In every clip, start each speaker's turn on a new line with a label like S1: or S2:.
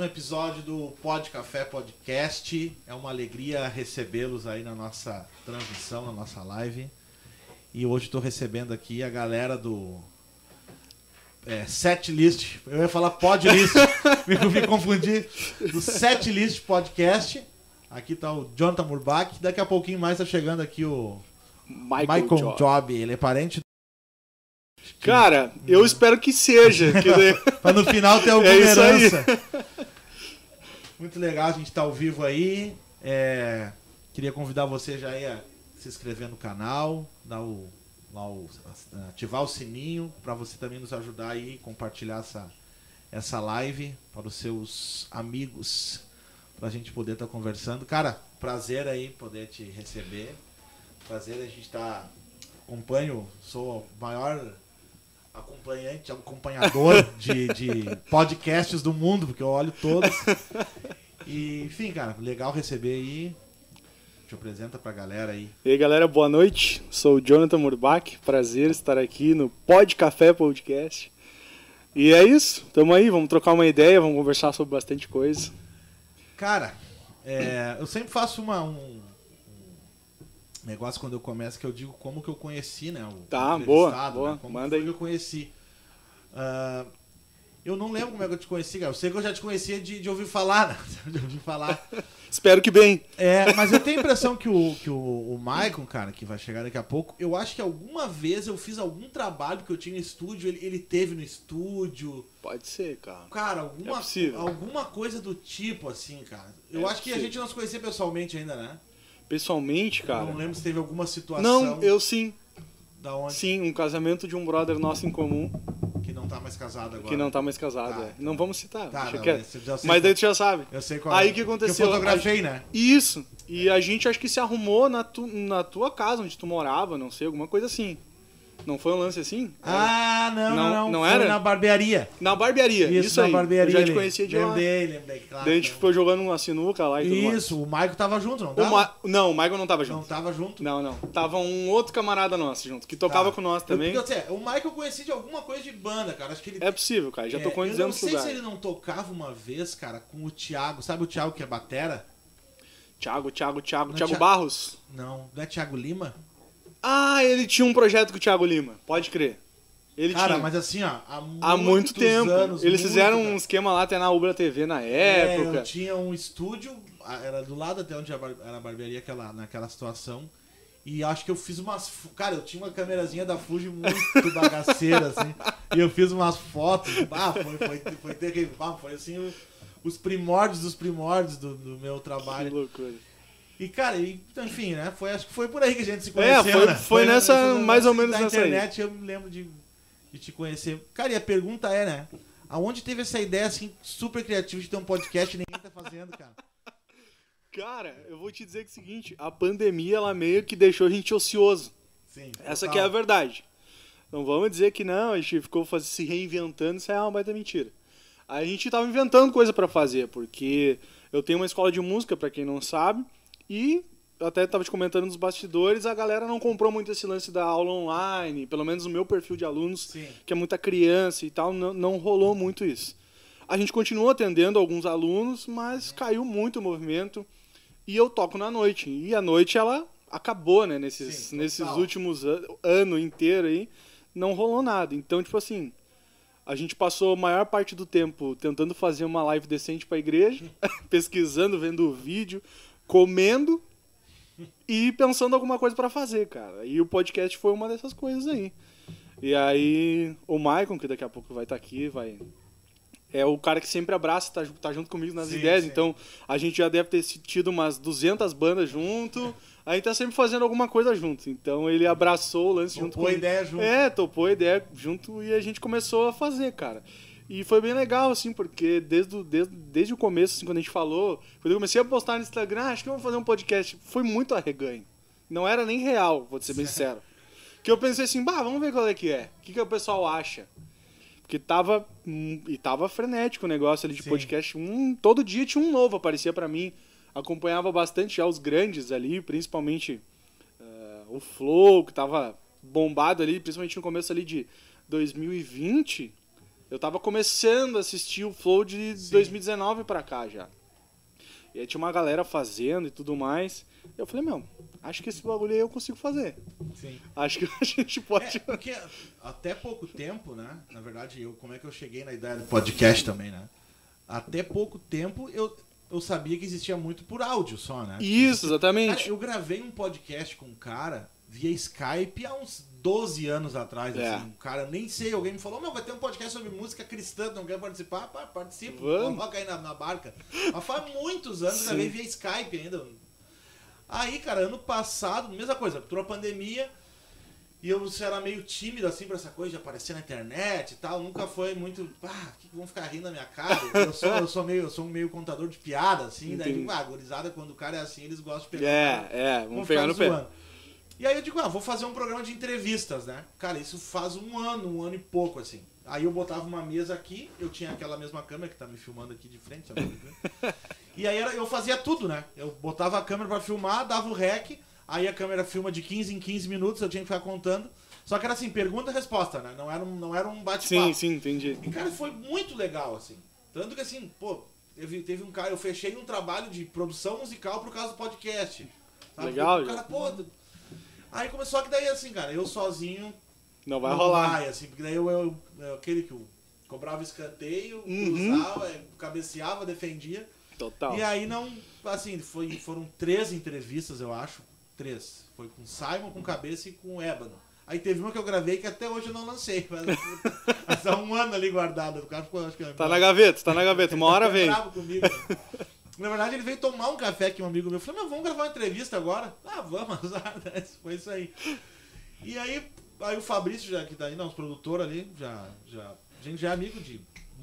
S1: um episódio do Pod Café Podcast. É uma alegria recebê-los aí na nossa transmissão, na nossa live. E hoje estou recebendo aqui a galera do é, Set List. Eu ia falar Pod List, me, me confundi. Do Set List Podcast. Aqui está o Jonathan Murbach. Daqui a pouquinho mais está chegando aqui o
S2: Michael,
S1: Michael
S2: Job.
S1: Job. Ele é parente.
S2: Cara, eu espero que seja. que
S1: no final ter alguma
S2: É isso aí.
S1: Muito legal, a gente está ao vivo aí. É, queria convidar você já aí a se inscrever no canal, dar o, lá o- ativar o sininho para você também nos ajudar aí, compartilhar essa, essa live para os seus amigos, para a gente poder estar conversando. Cara, prazer aí poder te receber. Prazer a gente estar. acompanho, sou maior acompanhante, acompanhador de, de podcasts do mundo, porque eu olho todos. E, enfim, cara, legal receber aí. Te apresenta pra galera aí.
S2: E aí, galera, boa noite. Sou o Jonathan Murbach. Prazer estar aqui no Pod Café Podcast. E é isso. Tamo aí, vamos trocar uma ideia, vamos conversar sobre bastante coisa.
S1: Cara, é, eu sempre faço uma, um, negócio quando eu começo que eu digo como que eu conheci, né? O
S2: Tá, boa, boa.
S1: né, Como
S2: Manda aí.
S1: que eu conheci. Ah, eu não lembro como é que eu te conheci, cara. Eu sei que eu já te conhecia de, de ouvir falar, né? De ouvir falar.
S2: Espero que bem.
S1: É, mas eu tenho a impressão que o, que o, o Maicon, cara, que vai chegar daqui a pouco, eu acho que alguma vez eu fiz algum trabalho que eu tinha no estúdio, ele, ele teve no estúdio.
S2: Pode ser, cara.
S1: Cara, alguma,
S2: É possível.
S1: alguma coisa do tipo, assim, cara. Eu
S2: É
S1: acho que a
S2: possível.
S1: gente não se conhecia pessoalmente ainda, né?
S2: Pessoalmente,
S1: Eu
S2: cara.
S1: não lembro se teve alguma situação
S2: Não, eu sim.
S1: da onde
S2: Sim, um casamento de um brother nosso em comum
S1: que não tá mais casado agora.
S2: que não tá mais casado.
S1: Tá,
S2: é.
S1: tá.
S2: Não vamos citar.
S1: Tá, não, sei
S2: Mas daí tu já sabe.
S1: Eu sei qual
S2: Aí
S1: é.
S2: que aconteceu?
S1: eu fotografei, né?
S2: Isso. E a gente acho que se arrumou na, tu- na tua casa, onde tu morava, não sei, alguma coisa assim. Não foi um lance assim?
S1: Ah, não, não,
S2: Não-
S1: não.
S2: não era?
S1: na barbearia.
S2: Na barbearia. Isso,
S1: na
S2: aí.
S1: barbearia.
S2: Eu já te conhecia de lá.
S1: Lembrei, lembrei, claro.
S2: Daí a gente foi jogando uma sinuca lá e tudo mais.
S1: Isso, o Maico tava junto, não
S2: O
S1: tava?
S2: Ma- Não, o Michael não tava
S1: Não
S2: junto.
S1: tava junto?
S2: Não, não. Tava um outro camarada nosso junto, que tocava
S1: Tá.
S2: com nós também.
S1: Eu, assim, o Michael eu conheci de alguma coisa de banda, cara. Acho que ele.
S2: É possível, cara. Já
S1: é,
S2: tocou em
S1: Eu não
S2: 200
S1: sei
S2: lugares.
S1: se ele não tocava uma vez, cara, com o Thiago. Sabe o Thiago que é batera?
S2: Thiago, Thiago, Thiago.
S1: Não,
S2: Thiago
S1: Thi-
S2: Barros.
S1: Não, não é Thiago Lima?
S2: Ah, ele tinha um projeto com o Thiago Lima. Pode crer. Ele
S1: cara,
S2: tinha.
S1: mas assim, ó, há,
S2: Há muito tempo.
S1: Anos,
S2: Eles
S1: muito,
S2: fizeram
S1: cara.
S2: um esquema lá até na Ubra TV na
S1: É,
S2: época.
S1: eu tinha um estúdio, era do lado até onde era a barbearia aquela, naquela situação. E acho que eu fiz umas. Cara, eu tinha uma câmerazinha da Fuji muito bagaceira, assim. E eu fiz umas fotos. Ah, foi, foi, foi terrível. Ah, foi assim, os primórdios dos primórdios do, do meu
S2: Que
S1: trabalho.
S2: loucura.
S1: E, cara, e, enfim, né? Foi, acho que foi por aí que a gente se
S2: É,
S1: conheceu,
S2: foi-
S1: né?
S2: foi nessa- mais ou menos
S1: na
S2: nessa aí.
S1: internet eu me lembro de, de te conhecer. Cara, e a pergunta é, né? Aonde teve essa ideia, assim, super criativa de ter um podcast e ninguém tá fazendo, cara?
S2: Cara, eu vou te dizer que é o seguinte, a pandemia ela meio que deixou a gente ocioso.
S1: Sim.
S2: Essa
S1: total.
S2: que é a verdade. Não vamos dizer que não, a gente ficou faz- se reinventando, isso é uma baita mentira. A gente tava inventando coisa pra fazer, porque eu tenho uma escola de música, pra quem não sabe, e eu até tava te comentando nos bastidores, a galera não comprou muito esse lance da aula online, pelo menos no meu perfil de alunos,
S1: Sim.
S2: que é muita criança e tal, não, não rolou muito isso. A gente continuou atendendo alguns alunos, mas caiu muito o movimento e eu toco na noite. E a noite ela acabou, né? Nesses,
S1: Sim,
S2: nesses últimos an ano inteiro aí, não rolou nada. Então, tipo assim, a gente passou a maior parte do tempo tentando fazer uma live decente pra igreja, pesquisando, vendo o vídeo, comendo e pensando alguma coisa pra fazer, cara. E o podcast foi uma dessas coisas aí. E aí, o Maicon, que daqui a pouco vai estar aqui, vai. É o cara que sempre abraça, tá, tá junto comigo nas
S1: Sim,
S2: ideias.
S1: sim.
S2: Então, a gente já deve ter tido umas 200 bandas junto. A gente tá sempre fazendo alguma coisa junto. Então, ele abraçou o lance junto
S1: Topou a
S2: comigo.
S1: ideia junto.
S2: É, topou a ideia junto e a gente começou a fazer, cara. E foi bem legal, assim, porque desde o, desde, desde o começo, assim, quando a gente falou, quando eu comecei a postar no Instagram, ah, acho que eu vou fazer um podcast, foi muito arreganho. Não era nem real, vou ser bem sincero. Que eu pensei assim, bah, vamos ver qual é que é. O que, que o pessoal acha? Porque tava. hum, E tava frenético o negócio ali de
S1: Sim.
S2: podcast. Um, todo dia tinha um novo, aparecia pra mim. Acompanhava bastante já os grandes ali, principalmente eh, o Flow, que tava bombado ali, principalmente no começo ali de 2020. Eu tava começando a assistir o Flow de 2019 pra cá já. E aí tinha uma galera fazendo e tudo mais. Eu falei, meu, acho que esse bagulho aí eu consigo fazer.
S1: Sim.
S2: Acho que a gente pode.
S1: É, porque até pouco tempo, né? Na verdade, eu, como é que eu cheguei na ideia do podcast também, né? Até pouco tempo eu, eu sabia que existia muito por áudio só, né?
S2: Isso,
S1: Cara,
S2: exatamente.
S1: eu gravei um podcast com um cara via Skype há uns 12 anos atrás,
S2: É.
S1: assim. Um cara, nem sei, alguém me falou, meu, vai ter um podcast sobre música cristã, não quer participar? Pá, participa,
S2: Vamos.
S1: coloca aí na, na barca. Mas faz muitos anos,
S2: Sim.
S1: gravei via Skype ainda. Aí, cara, ano passado, mesma coisa, entrou a pandemia e eu era meio tímido, assim, pra essa coisa de aparecer na internet e tal. Nunca foi muito, ah, que vão ficar rindo na minha cara? Eu sou, eu sou, meio, eu sou meio contador de piada, assim. Daí,
S2: Entendi.
S1: digo, ah, gurizada, quando o cara é assim, eles gostam de pegar.
S2: É, é, vamos pegar no pé.
S1: E aí eu digo, ah, vou fazer um programa de entrevistas, né? Cara, isso faz um ano, um ano e pouco, assim. Aí eu botava uma mesa aqui, eu tinha aquela mesma câmera que tá me filmando aqui de frente, sabe? E aí eu fazia tudo, né? Eu botava a câmera pra filmar, dava o rec, aí a câmera filma de 15 em 15 minutos, eu tinha que ficar contando. Só que era assim, pergunta e resposta, né? Não era um, não era um bate-papo.
S2: Sim, sim, entendi.
S1: E, cara, foi muito legal, assim. Tanto que, assim, pô, teve, teve um cara, eu fechei um trabalho de produção musical por causa do podcast. sabe?
S2: Legal,
S1: O cara, pô. Aí começou que daí, assim, cara, eu sozinho.
S2: Não vai
S1: não
S2: rolar.
S1: vai, assim, porque daí eu, eu, eu- aquele que eu cobrava escanteio,
S2: Uhum.
S1: cruzava, eh, cabeceava, defendia.
S2: Total.
S1: E aí não, assim, foi, foram três entrevistas, eu acho. Três. Foi com Simon, com Cabeça e com Ébano. Aí teve uma que eu gravei que até hoje eu não lancei. Mas, tá um ano ali guardado. O cara ficou, acho que.
S2: Tá na gaveta, tá na gaveta. Uma hora vem.
S1: bravo comigo. Na verdade, ele veio tomar um café com um amigo meu. Eu falei, meu, vamos gravar uma entrevista agora? Ah, vamos. Foi isso aí. E aí, aí o Fabrício, já que tá aí, não, os produtor ali, já, já, a gente já é amigo de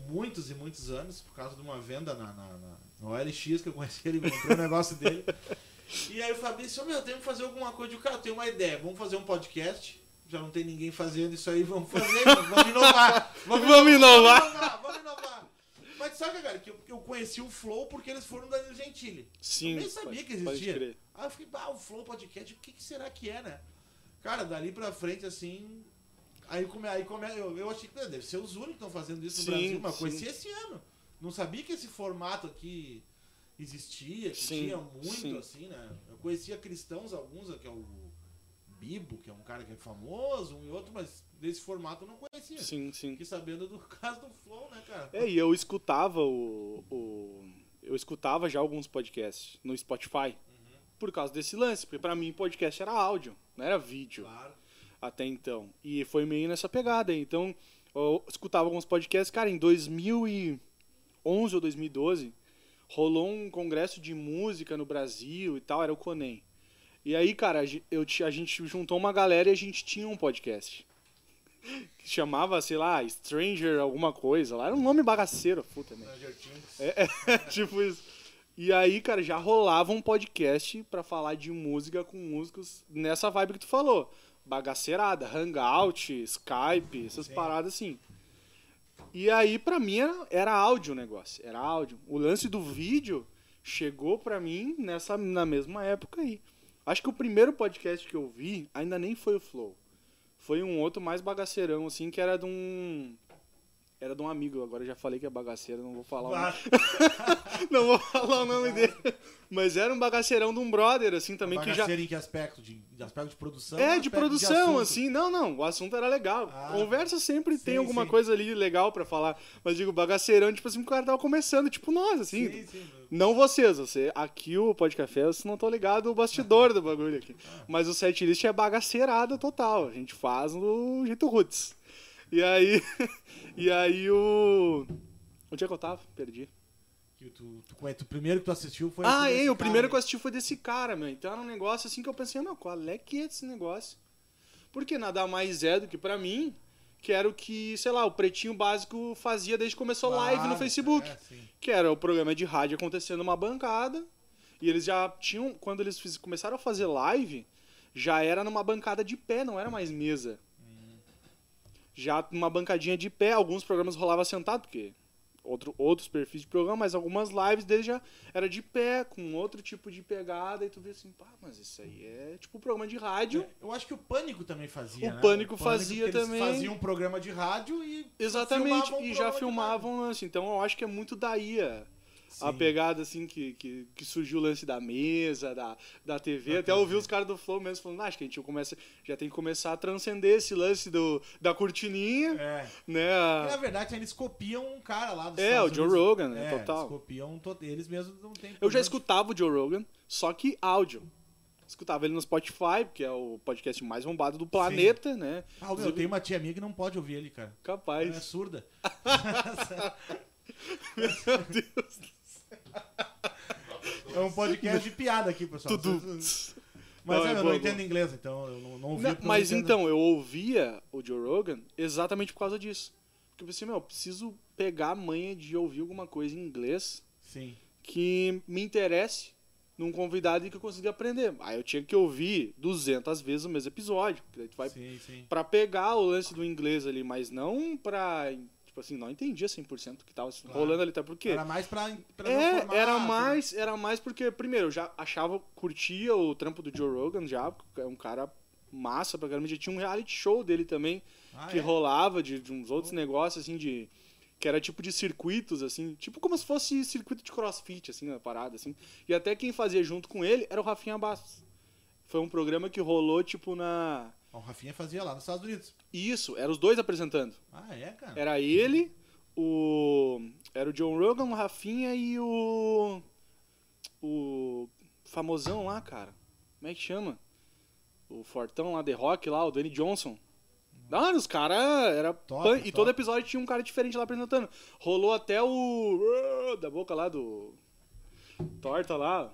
S1: muitos e muitos anos, por causa de uma venda na, na, na- no OLX que eu conheci ele, comprei o negócio dele. E aí o Fabrício, meu, temos que fazer alguma coisa. Eu, cara, eu tenho uma ideia, vamos fazer um podcast. Já não tem ninguém fazendo isso aí, vamos fazer, vamos inovar.
S2: Vamos inovar.
S1: Vamos inovar, vamos inovar. Mas sabe, cara, que eu, eu conheci o Flow porque eles foram da Gentili.
S2: Sim.
S1: Eu nem sabia que
S2: pode
S1: existia.
S2: crer.
S1: Aí eu fiquei, bah, o Flow Podcast, o que, que será que é, né? Cara, dali pra frente, assim. Aí, come, aí come, eu, eu achei que deve ser os únicos que estão fazendo isso no
S2: Sim,
S1: Brasil, mas
S2: sim.
S1: conheci esse ano. Não sabia que esse formato aqui existia, que
S2: Sim,
S1: tinha muito,
S2: sim.
S1: assim, né? Eu conhecia cristãos, alguns, que é o Bibo, que é um cara que é famoso, um e outro, mas desse formato eu não conhecia.
S2: Sim, sim.
S1: Fiquei sabendo do caso do Flow, né, cara?
S2: É, e eu escutava o, o- Eu escutava já alguns podcasts no Spotify. Por causa desse lance. Porque pra mim podcast era áudio, não era vídeo
S1: Claro.
S2: até então. E foi meio nessa pegada. Então, eu escutava alguns podcasts. Cara, em 2011 ou 2012, rolou um congresso de música no Brasil e tal, era o Conem. E aí, cara, eu, a gente juntou uma galera e a gente tinha um podcast. Que chamava, sei lá, Stranger alguma coisa lá. Era um nome bagaceiro, puta.
S1: Stranger Things.
S2: É, tipo isso. E aí, cara, já rolava um podcast pra falar de música com músicos nessa vibe que tu falou. Bagaceirada, Hangout, Skype, essas
S1: Sim.
S2: paradas assim. E aí, pra mim, era, era áudio o negócio. Era áudio. O lance do vídeo chegou pra mim nessa, na mesma época aí. Acho que o primeiro podcast que eu vi ainda nem foi o Flow. Foi um outro mais bagaceirão, assim, que era de um. Era de um amigo, agora eu já falei que é bagaceiro, não vou falar o nome. Não vou falar o nome dele. Mas era um bagaceirão de um brother, assim, também, que já.
S1: Bagaceiro em que aspecto? De, de aspecto de produção?
S2: É, de produção,
S1: assunto?
S2: assim. Não, não, o assunto era legal.
S1: Ah,
S2: Conversa sempre tem
S1: sim,
S2: alguma
S1: sim.
S2: coisa ali legal pra falar. Mas digo, bagaceirão, tipo assim, o cara tava começando, tipo nós, assim.
S1: Sim, sim.
S2: Não vocês, você. Aqui o Pode Café, vocês não estão ligados o bastidor do bagulho aqui.
S1: Ah.
S2: Mas o setlist é bagaceirada total. A gente faz no jeito roots. E aí. e aí o. Onde é que eu tava? Perdi.
S1: Que tu, tu, conhe- tu- o primeiro que tu assistiu foi
S2: Ah, é,
S1: desse
S2: o primeiro que eu assisti foi desse cara, meu. Então era um negócio assim que eu pensei, meu, qual é que é esse negócio? Porque nada mais é do que pra mim, que era o que, sei lá, o Pretinho Básico fazia desde que começou live no
S1: Claro,
S2: Facebook.
S1: é.
S2: Que era o programa de rádio acontecendo numa bancada. E eles já tinham, quando eles fiz- começaram a fazer live, já era numa bancada de pé, não era mais mesa. Já numa bancadinha de pé, alguns programas rolava sentado, porque outro, outros perfis de programa, mas algumas lives dele já era de pé, com outro tipo de pegada, e tu vê assim, pá, mas isso aí é tipo um programa de rádio.
S1: Eu acho que o Pânico também fazia.
S2: O
S1: né?
S2: Pânico fazia
S1: que eles
S2: também.
S1: Faziam um programa de rádio e.
S2: Exatamente, e já
S1: de
S2: filmavam lance. Então eu acho que é muito daí a, a
S1: Sim.
S2: pegada, assim, que, que, que surgiu o lance da mesa, da, da TV. Até ouvi os caras do Flow mesmo falando, "Ah, acho que a gente começa, já tem que começar a transcender esse lance do, da cortininha,
S1: É.
S2: né?
S1: Porque, na
S2: a-
S1: verdade, eles copiam um cara lá dos
S2: É,
S1: Estados
S2: o Joe
S1: Unidos.
S2: Rogan, né?
S1: É,
S2: Total.
S1: Eles copiam eles mesmos não tem
S2: Eu já escutava o Joe Rogan, só que áudio. Escutava ele no Spotify, que é o podcast mais bombado do planeta, né?
S1: Ah, meu, eu tenho uma tia minha que não pode ouvir ele, cara. Ela é
S2: Capaz.
S1: surda.
S2: Meu Deus.
S1: É um podcast de piada aqui, pessoal.
S2: Tudo.
S1: Mas
S2: Não,
S1: é,
S2: é
S1: eu
S2: boa,
S1: não
S2: boa.
S1: entendo inglês, então eu não, não ouvi.
S2: Não, mas
S1: não
S2: então, eu ouvia o Joe Rogan exatamente por causa disso. Porque eu pensei, meu, eu preciso pegar a manha de ouvir alguma coisa em inglês
S1: Sim.
S2: que me interesse num convidado e que eu consiga aprender. Aí eu tinha que ouvir 200 vezes o mesmo episódio. Que daí tu vai
S1: Sim, sim.
S2: pra pegar o lance do inglês ali, mas não pra. Tipo assim, não entendia 100% o que tava
S1: Claro.
S2: rolando ali, até porque.
S1: Era mais pra, pra
S2: É, era mais, era mais porque, primeiro, eu já achava, curtia o trampo do Joe Rogan já, porque é um cara massa pra caramba, já tinha um reality show dele também,
S1: Ah,
S2: que
S1: é?
S2: rolava de, de uns outros negócios, assim, de... Que era tipo de circuitos, assim, tipo como se fosse circuito de crossfit, assim, uma parada, assim. E até quem fazia junto com ele era o Rafinha Bastos. Foi um programa que rolou, tipo, na...
S1: O Rafinha fazia lá nos Estados Unidos.
S2: Isso, eram os dois apresentando.
S1: Ah, é, cara?
S2: Era ele, o. Era o John Rogan, o Rafinha e o. O. Famosão lá, cara. Como é que chama? O Fortão lá, The Rock lá, o Danny Johnson. Não, os caras era.
S1: Top,
S2: pan-
S1: top.
S2: E todo episódio tinha um cara diferente lá apresentando. Rolou até o. Da boca lá do. Torta lá.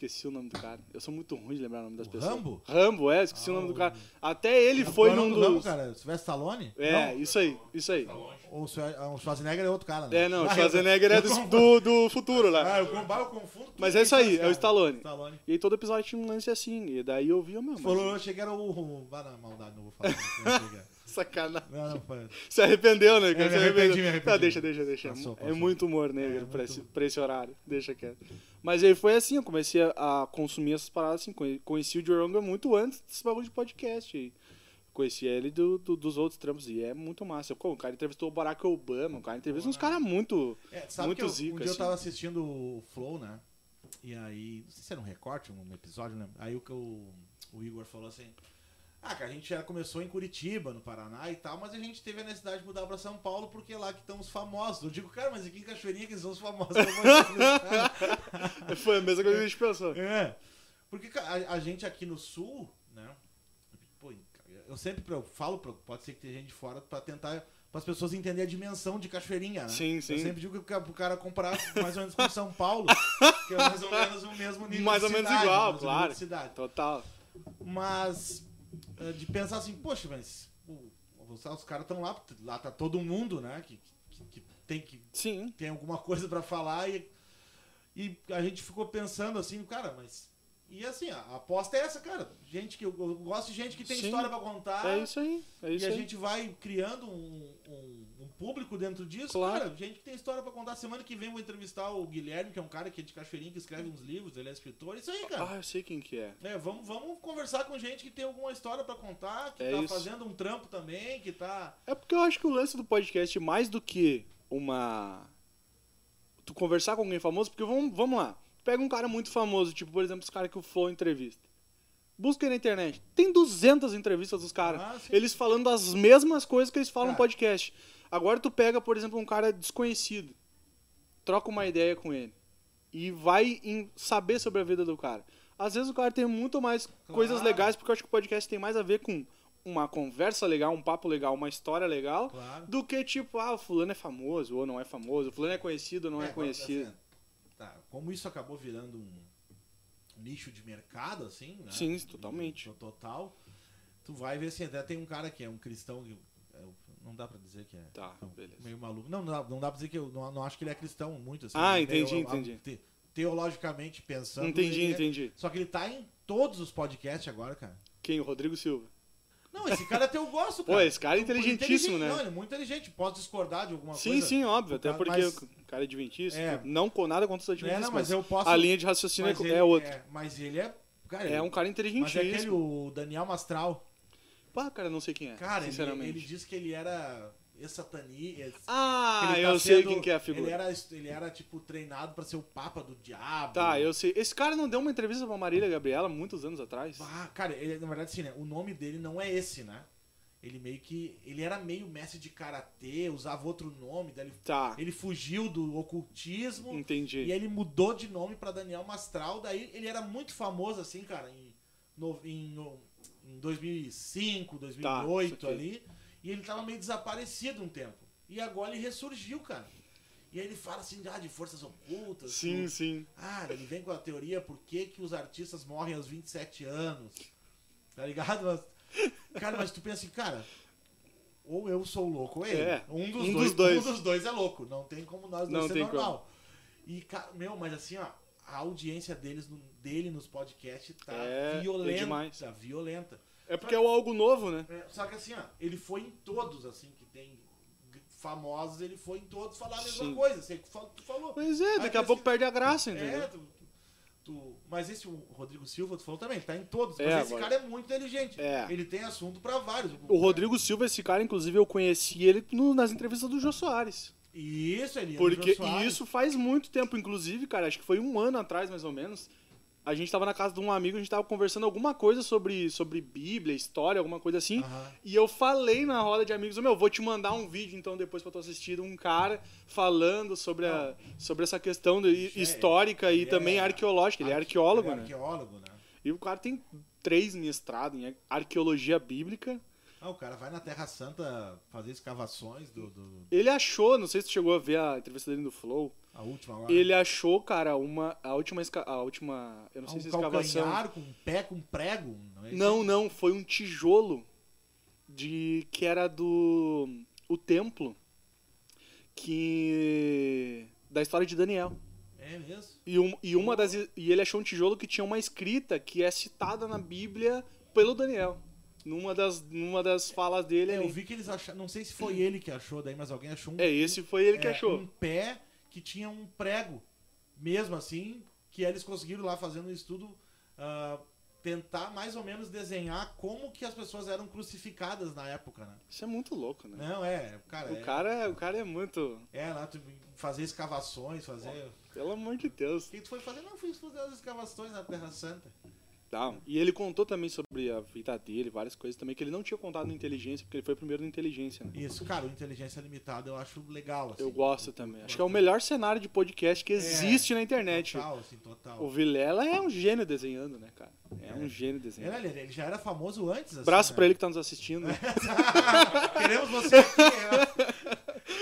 S2: Esqueci o nome do cara. Eu sou muito ruim de lembrar o nome das
S1: O
S2: pessoas.
S1: Rambo?
S2: Rambo, é, esqueci
S1: Ah,
S2: o nome do
S1: o-
S2: cara. Até ele foi
S1: é o
S2: num
S1: nome do Rambo,
S2: dos.
S1: cara? Sylvester Stallone?
S2: É,
S1: Não,
S2: isso aí, isso aí.
S1: o Schwar- o Schwarzenegger é outro cara, né?
S2: É, não, o
S1: Ah,
S2: Schwarzenegger é do, do, do futuro lá.
S1: Ah, eu, eu confundo.
S2: Mas é isso aí, é o. Stallone.
S1: Stallone.
S2: E aí todo episódio tinha um lance assim, e daí eu via, mano,
S1: Falou, eu achei que era o... Ah, não, maldade, não vou falar.
S2: Sacanagem.
S1: não, não, foi...
S2: Se arrependeu, né?
S1: É, me arrependi, me arrependi.
S2: Tá, deixa, deixa, deixa.
S1: Passou,
S2: É
S1: passou.
S2: muito humor negro
S1: É,
S2: pra, esse, pra esse horário. Deixa quieto. Mas aí foi assim, eu comecei a, a consumir essas paradas assim. conhe- Conheci o Joe Rogan muito antes desse bagulho de podcast. E conheci ele do, do- dos outros trampos. E é muito massa. Pô, o cara entrevistou o Barack Obama, o cara entrevistou uns caras muito.
S1: É, sabe
S2: Muito
S1: que eu,
S2: zica,
S1: um dia eu
S2: assim.
S1: tava assistindo o Flow, né? E aí, não sei se era um recorte, um episódio, né? Aí o que o, o Igor falou assim: Ah, cara, a gente já começou em Curitiba, no Paraná e tal, mas a gente teve a necessidade de mudar pra São Paulo porque é lá que estão os famosos. Eu digo, cara, mas aqui em Cachoeirinha que são os famosos.
S2: Foi a mesma coisa que a gente pensou.
S1: É. Porque a, a gente aqui no sul, né? Pô, eu sempre eu falo, pode ser que tenha gente de fora, pra tentar. Para as pessoas entenderem a dimensão de Cachoeirinha, né?
S2: Sim, sim.
S1: Eu sempre digo que pro cara comparar mais ou menos com São Paulo, que é mais ou menos o mesmo nível
S2: Mais
S1: de
S2: ou menos
S1: cidade,
S2: igual,
S1: mais ou menos
S2: claro.
S1: de cidade.
S2: Total.
S1: Mas de pensar assim, poxa, mas os, caras estão lá, lá tá todo mundo, né? Que, que, que tem que
S2: Sim.
S1: tem alguma coisa pra falar e, e a gente ficou pensando assim, cara, mas. E assim, a, a aposta é essa, cara. Gente que eu, eu gosto de gente que tem
S2: Sim.
S1: história pra contar.
S2: É isso aí. É
S1: e
S2: isso
S1: a
S2: aí.
S1: gente vai criando um, um público dentro disso,
S2: Claro.
S1: cara. Gente que tem história pra contar. Semana que vem eu vou entrevistar o Guilherme, que é um cara que é de Cachoeirinha, que escreve uns livros, ele é escritor. Isso aí, cara.
S2: Ah, eu sei quem que é.
S1: É, vamos, vamos conversar com gente que tem alguma história pra contar, que
S2: É
S1: tá
S2: isso.
S1: fazendo um trampo também, que tá.
S2: É porque eu acho que o lance do podcast, mais do que uma. Tu conversar com alguém famoso, porque vamos, vamos lá. Pega um cara muito famoso, tipo, por exemplo, os caras que o Flow entrevista. Busca na internet. Tem 200 entrevistas dos caras.
S1: Ah,
S2: eles falando as mesmas coisas que eles falam no
S1: Cara.
S2: podcast. Agora tu pega, por exemplo, um cara desconhecido. Troca uma ideia com ele. E vai em saber sobre a vida do cara. Às vezes o cara tem muito mais coisas
S1: Claro.
S2: legais, porque eu acho que o podcast tem mais a ver com uma conversa legal, um papo legal, uma história legal,
S1: Claro.
S2: do que tipo, ah, o fulano é famoso ou não é famoso, o fulano é conhecido ou não é,
S1: agora,
S2: conhecido.
S1: tá, como isso acabou virando um nicho de mercado, assim, né?
S2: Sim, totalmente.
S1: No Total. Tu vai ver assim, até tem um cara que é um cristão, é, não dá pra dizer que é
S2: Tá,
S1: não,
S2: beleza.
S1: meio maluco. Não, não dá, não dá pra dizer que eu não, não acho que ele é cristão muito, assim.
S2: Ah,
S1: Meio-
S2: entendi, entendi.
S1: te- teologicamente pensando.
S2: Entendi,
S1: é-
S2: entendi.
S1: Só que ele tá em todos os podcasts agora, cara.
S2: Quem? O Rodrigo Silva.
S1: Não, esse cara até eu gosto,
S2: Pô,
S1: cara.
S2: esse cara é inteligentíssimo,
S1: Inteligente,
S2: né?
S1: Não, ele é muito inteligente. Posso discordar de alguma
S2: Sim,
S1: coisa.
S2: sim, óbvio. Até porque
S1: mas-
S2: o cara é adventista.
S1: É.
S2: Não com nada contra os adventistas,
S1: É, não, mas
S2: mas
S1: eu posso-
S2: a linha de raciocínio é,
S1: ele
S2: é outra.
S1: É, mas ele é. Cara,
S2: É, um cara
S1: Mas é aquele
S2: inteligentíssimo.
S1: o Daniel Mastral.
S2: Pá, cara, não sei quem é,
S1: Cara, ele,
S2: sinceramente.
S1: ele disse que ele era ex-satani. ex-
S2: Ah,
S1: ele tá
S2: eu sei
S1: sendo-
S2: quem que é a figura.
S1: Ele era, ele era, tipo, treinado pra ser o papa do diabo.
S2: Tá, eu sei. Esse cara não deu uma entrevista pra Marília Gabriela muitos anos atrás?
S1: Ah, cara, ele, na verdade, assim, né? O nome dele não é esse, né? Ele meio que. Ele era meio mestre de karatê, usava outro nome, daí ele,
S2: Tá,
S1: ele fugiu do ocultismo.
S2: entendi.
S1: E ele mudou de nome pra Daniel Mastral. Daí ele era muito famoso, assim, cara, em, no- em, em 2005, 2008
S2: Tá,
S1: ali. E ele tava meio desaparecido um tempo. E agora ele ressurgiu, cara. E aí ele fala assim, ah, de forças ocultas.
S2: Sim,
S1: tudo.
S2: sim.
S1: Ah, ele vem com a teoria por que, que os artistas morrem aos 27 anos. Tá ligado? Mas, cara, mas tu pensa assim, cara, ou eu sou louco ou ele.
S2: É,
S1: um, dos
S2: um
S1: dois,
S2: dos dois.
S1: Um dos dois é louco. Não tem como nós dois
S2: Não
S1: ser normal. E, cara, meu, mas assim, ó, a audiência deles, dele nos podcasts tá
S2: É, é
S1: violenta.
S2: demais.
S1: violenta.
S2: É porque é o algo novo, né?
S1: É, só que assim, ó, ele foi em todos, assim, que tem famosos, ele foi em todos falar a mesma
S2: Sim.
S1: coisa. Você tu falou.
S2: Pois é, daqui a pouco
S1: pesquisa-
S2: perde a graça, entendeu?
S1: É, tu, tu- mas esse o Rodrigo Silva, tu falou também, tá em todos.
S2: É,
S1: mas esse
S2: agora-
S1: cara é muito inteligente.
S2: É.
S1: Ele tem assunto pra vários.
S2: O Rodrigo Silva, esse cara, inclusive, eu conheci ele no- nas entrevistas do Jô Soares.
S1: Isso, ele
S2: Porque
S1: Soares.
S2: isso faz muito tempo, inclusive, cara, acho que foi um ano atrás, mais ou menos. A gente tava na casa de um amigo, a gente tava conversando alguma coisa sobre, sobre Bíblia, história, alguma coisa assim.
S1: Aham.
S2: E eu falei na roda de amigos, meu, vou te mandar um vídeo então depois pra tu assistir um cara falando sobre, a, sobre essa questão de- histórica e
S1: ele
S2: também
S1: é
S2: arqueológica. Ele é
S1: Arque-
S2: arqueólogo,
S1: ele é
S2: né?
S1: arqueólogo, né?
S2: E o cara tem três mestrados em arqueologia bíblica.
S1: Ah, o cara vai na Terra Santa fazer escavações do, do-
S2: Ele achou, não sei se tu chegou a ver a entrevista dele no Flow,
S1: a última agora.
S2: ele achou, cara, uma a última a última, eu não
S1: Ah,
S2: sei
S1: um
S2: se é escavação.
S1: com um pé com prego. Não, é?
S2: Não, não, foi um tijolo de que era do o templo que da história de Daniel.
S1: É mesmo?
S2: E, um, e uma das e ele achou um tijolo que tinha uma escrita que é citada na Bíblia pelo Daniel. Numa das numa das falas dele
S1: É, eu vi que eles acharam. Não sei se foi ele que achou daí, mas alguém achou um.
S2: É, esse foi ele que
S1: é,
S2: achou.
S1: Um pé que tinha um prego. Mesmo assim, que eles conseguiram lá fazendo um estudo. ah, tentar mais ou menos desenhar como que as pessoas eram crucificadas na época, né?
S2: Isso é muito louco, né?
S1: Não, é, cara,
S2: O
S1: é,
S2: cara, o cara é muito,
S1: é lá tu fazer escavações, fazer.
S2: pelo amor de Deus.
S1: O que tu foi fazer? Não, fui fazer as escavações na Terra Santa.
S2: Tá. E ele contou também sobre a vida dele, várias coisas também que ele não tinha contado no Inteligência, porque ele foi o primeiro no Inteligência, né?
S1: Isso, cara, o Inteligência Limitada eu acho legal, assim.
S2: Eu gosto também. Acho que é o melhor cenário de podcast que existe na internet.
S1: Total, assim, total.
S2: O Vilela é um gênio desenhando, né, cara? É um gênio desenhando.
S1: ele- ele já era famoso antes, assim.
S2: Abraço
S1: né?
S2: pra ele que tá nos assistindo.
S1: Queremos você aqui.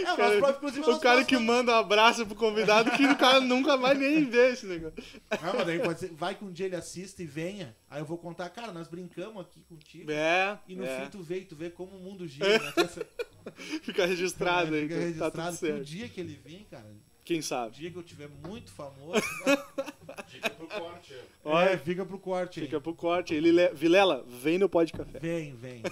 S1: É, é o nosso próprio, inclusive, é
S2: O
S1: nosso
S2: cara
S1: próximo-
S2: que manda um abraço pro convidado que o cara nunca vai nem ver esse negócio.
S1: Não, mas daí pode ser, vai que um dia ele assista e venha. Aí eu vou contar, cara, nós brincamos aqui contigo.
S2: É,
S1: E no
S2: é.
S1: fim tu vê, tu vê como o mundo gira, né? Essa-
S2: fica registrado aí,
S1: Fica
S2: tá
S1: registrado
S2: tudo
S1: que o
S2: certo.
S1: dia que ele vir, cara,
S2: Quem
S1: o
S2: sabe?
S1: dia que eu tiver muito famoso,
S3: Fica pro corte.
S1: é, fica pro corte aí.
S2: Fica pro corte. Ele le... Vilela, vem no Pode Café.
S1: Vem, vem.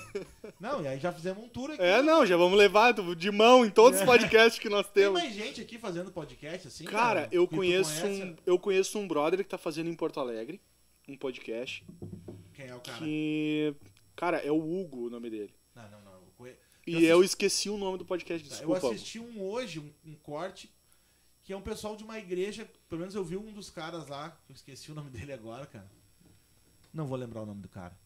S1: Não, e aí já fizemos um tour aqui.
S2: É, não, já vamos levar de mão em todos os podcasts que nós
S1: Tem
S2: temos.
S1: mais gente aqui fazendo podcast assim?
S2: Cara, eu
S1: Que tu
S2: conheço um, eu conheço um brother que tá fazendo em Porto Alegre um podcast
S1: Quem é o cara?
S2: que cara, é o Hugo o nome dele.
S1: Não, não, não. Eu, conhe-
S2: E
S1: Eu
S2: eu,
S1: assisti-
S2: esqueci o nome do podcast,
S1: Tá,
S2: desculpa.
S1: eu assisti um hoje, um, um corte, que é um pessoal de uma igreja. Pelo menos eu vi um dos caras lá, eu esqueci o nome dele agora, cara. Não vou lembrar o nome do cara.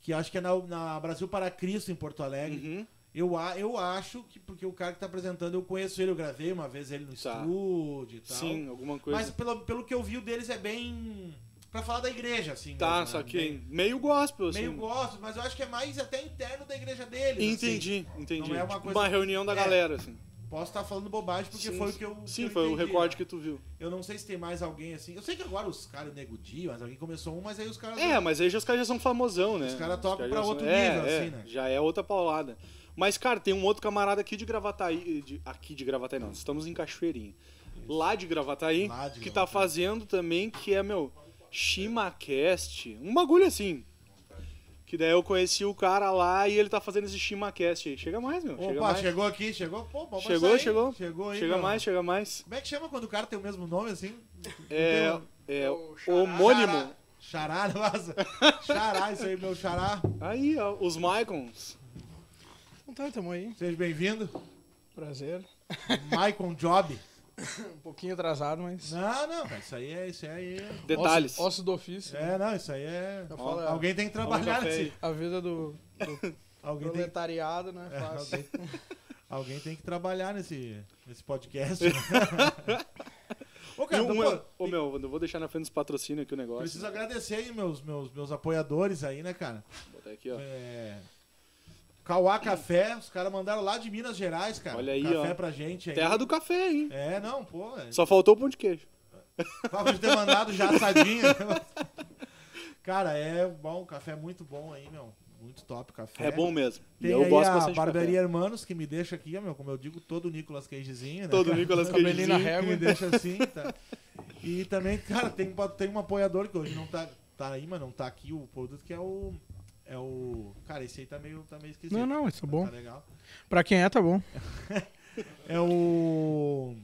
S1: Que acho que é na, na Brasil para Cristo, em Porto Alegre.
S2: Uhum.
S1: Eu, eu acho que, porque o cara que tá apresentando, eu conheço ele, eu gravei uma vez ele no
S2: Tá.
S1: estúdio e tal.
S2: Sim, alguma coisa.
S1: Mas pelo, pelo que eu vi, o deles é bem. Pra falar da igreja, assim.
S2: tá,
S1: mesmo,
S2: só
S1: né?
S2: que
S1: Bem-
S2: meio gospel assim.
S1: Meio gosto, mas eu acho que é mais até interno da igreja deles. assim.
S2: Entendi, entendi.
S1: Não é uma
S2: Tipo
S1: coisa-
S2: uma reunião da
S1: É.
S2: galera assim.
S1: Posso estar falando bobagem porque
S2: Sim,
S1: foi o que eu.
S2: Sim,
S1: que eu
S2: foi o
S1: entendi,
S2: recorde
S1: né?
S2: que tu viu.
S1: Eu não sei se tem mais alguém assim. Eu sei que agora os caras, o Nego Di, mas alguém começou um, mas aí os caras.
S2: É, mas aí já os caras já são famosão, né?
S1: Os caras tocam
S2: caras
S1: pra outro
S2: são- é,
S1: nível,
S2: é,
S1: assim, né?
S2: Já é outra paulada. Mas, cara, tem um outro camarada aqui de Gravataí. de- aqui de Gravataí, não. Estamos em Cachoeirinha. Lá de Gravataí,
S1: Lá de
S2: que tá
S1: Gravataí.
S2: fazendo também, que é, meu, ShimaCast. Um bagulho assim. Que daí eu conheci o cara lá e ele tá fazendo esse ShimaCast aí. Chega mais, meu. chega
S1: Opa,
S2: mais.
S1: chegou aqui, chegou. Pô, pode
S2: Chegou,
S1: aí.
S2: chegou.
S1: Chegou aí.
S2: Chega
S1: meu.
S2: mais, chega mais.
S1: Como é que chama quando o cara tem o mesmo nome assim?
S2: É,
S1: um-
S2: é
S4: O xará.
S2: homônimo.
S1: Xará, nossa. Xará, isso aí, meu xará.
S2: Aí, ó, os Maicons.
S4: Então tá, tamo aí.
S1: Seja bem-vindo.
S4: Prazer.
S1: Maicon Job.
S4: Um pouquinho atrasado, mas.
S1: Não, não, cara, isso aí é. Isso aí é...
S2: Detalhes.
S4: Ossos, ossos do ofício.
S1: É, não, isso aí é.
S4: Eu falo,
S1: Alguém tem que trabalhar nesse.
S4: A vida do, do
S1: Alguém tem,
S4: proletariado, né?
S1: é,
S4: Fácil.
S1: alguém, alguém tem que trabalhar nesse, nesse podcast. né? Ô, cara,
S2: um,
S1: então,
S2: meu,
S1: pô,
S2: ô, meu, eu vou deixar na frente dos patrocínios aqui o negócio.
S1: preciso agradecer aí meus, meus, meus apoiadores aí, né, cara?
S2: Vou botar aqui, ó.
S1: É... Cauá Café, os caras mandaram lá de Minas Gerais, cara.
S2: Olha aí,
S1: Café
S2: ó.
S1: pra gente aí.
S2: Terra do café, hein?
S1: É, não, pô. É...
S2: Só faltou o pão de queijo.
S1: Papo de ter mandado já assadinho. cara, é bom, café é muito bom aí, meu. Muito top o café.
S2: É bom mesmo.
S1: Tem
S2: eu
S1: aí
S2: gosto
S1: a Barbearia Hermanos, que me deixa aqui, meu, como eu digo, todo Nicolas Cagezinho, né?
S2: café. Todo
S1: cara?
S2: Nicolas Cagezinho.
S1: que me deixa assim, tá? E também, cara, tem, tem um apoiador que hoje não tá, tá aí, mas não tá aqui o produto, que é o. É o. Cara, esse aí tá meio, tá meio esquisito.
S4: Não, não, isso é bom.
S1: Tá legal.
S4: Pra quem é, tá bom.
S1: É o.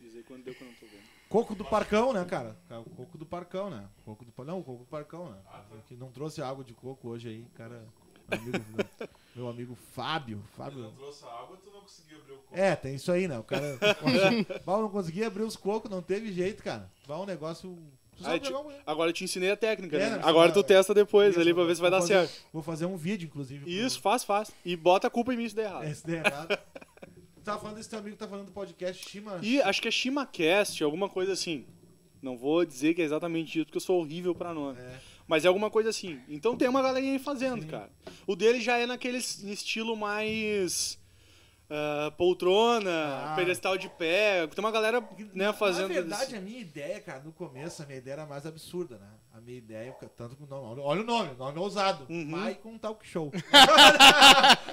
S2: Dizer quando deu que eu não tô vendo.
S1: Coco do Parcão, né, cara? O Coco do Parcão, né? Coco do, não, o Coco do Parcão, né? Que não trouxe água de coco hoje aí, cara. Amigo, meu amigo Fábio. Fábio.
S3: Não trouxe a água, tu não conseguiu abrir o copo.
S1: É, tem isso aí, né? O cara. Bal não conseguia abrir os cocos, não teve jeito, cara. Vai um negócio.
S2: Aí,
S1: um-
S2: Agora eu te ensinei a técnica,
S1: É,
S2: né?
S1: né?
S2: Agora tu testa depois
S1: Isso,
S2: ali pra ver se vai dar
S1: fazer-
S2: certo.
S1: Vou fazer um vídeo, inclusive.
S2: Isso, faz, faz. E bota a culpa em mim se der errado.
S1: É, se der errado. Tu tava falando desse teu amigo que tá falando do podcast Shima.
S2: E acho que é ShimaCast, alguma coisa assim. Não vou dizer que é exatamente isso, porque eu sou horrível pra nome.
S1: É.
S2: Mas é alguma coisa assim. Então tem uma galerinha aí fazendo,
S1: Sim.
S2: cara. O dele já é naquele es- estilo mais. Ah, poltrona,
S1: Ah.
S2: pedestal de pé. Tem uma galera né, fazendo.
S1: Na verdade,
S2: desse-
S1: a minha ideia, cara, no começo, a minha ideia era mais absurda, né? A minha ideia, tanto que o nome. Olha o nome, o nome é ousado.
S2: Uhum.
S1: Maicon Talk Show.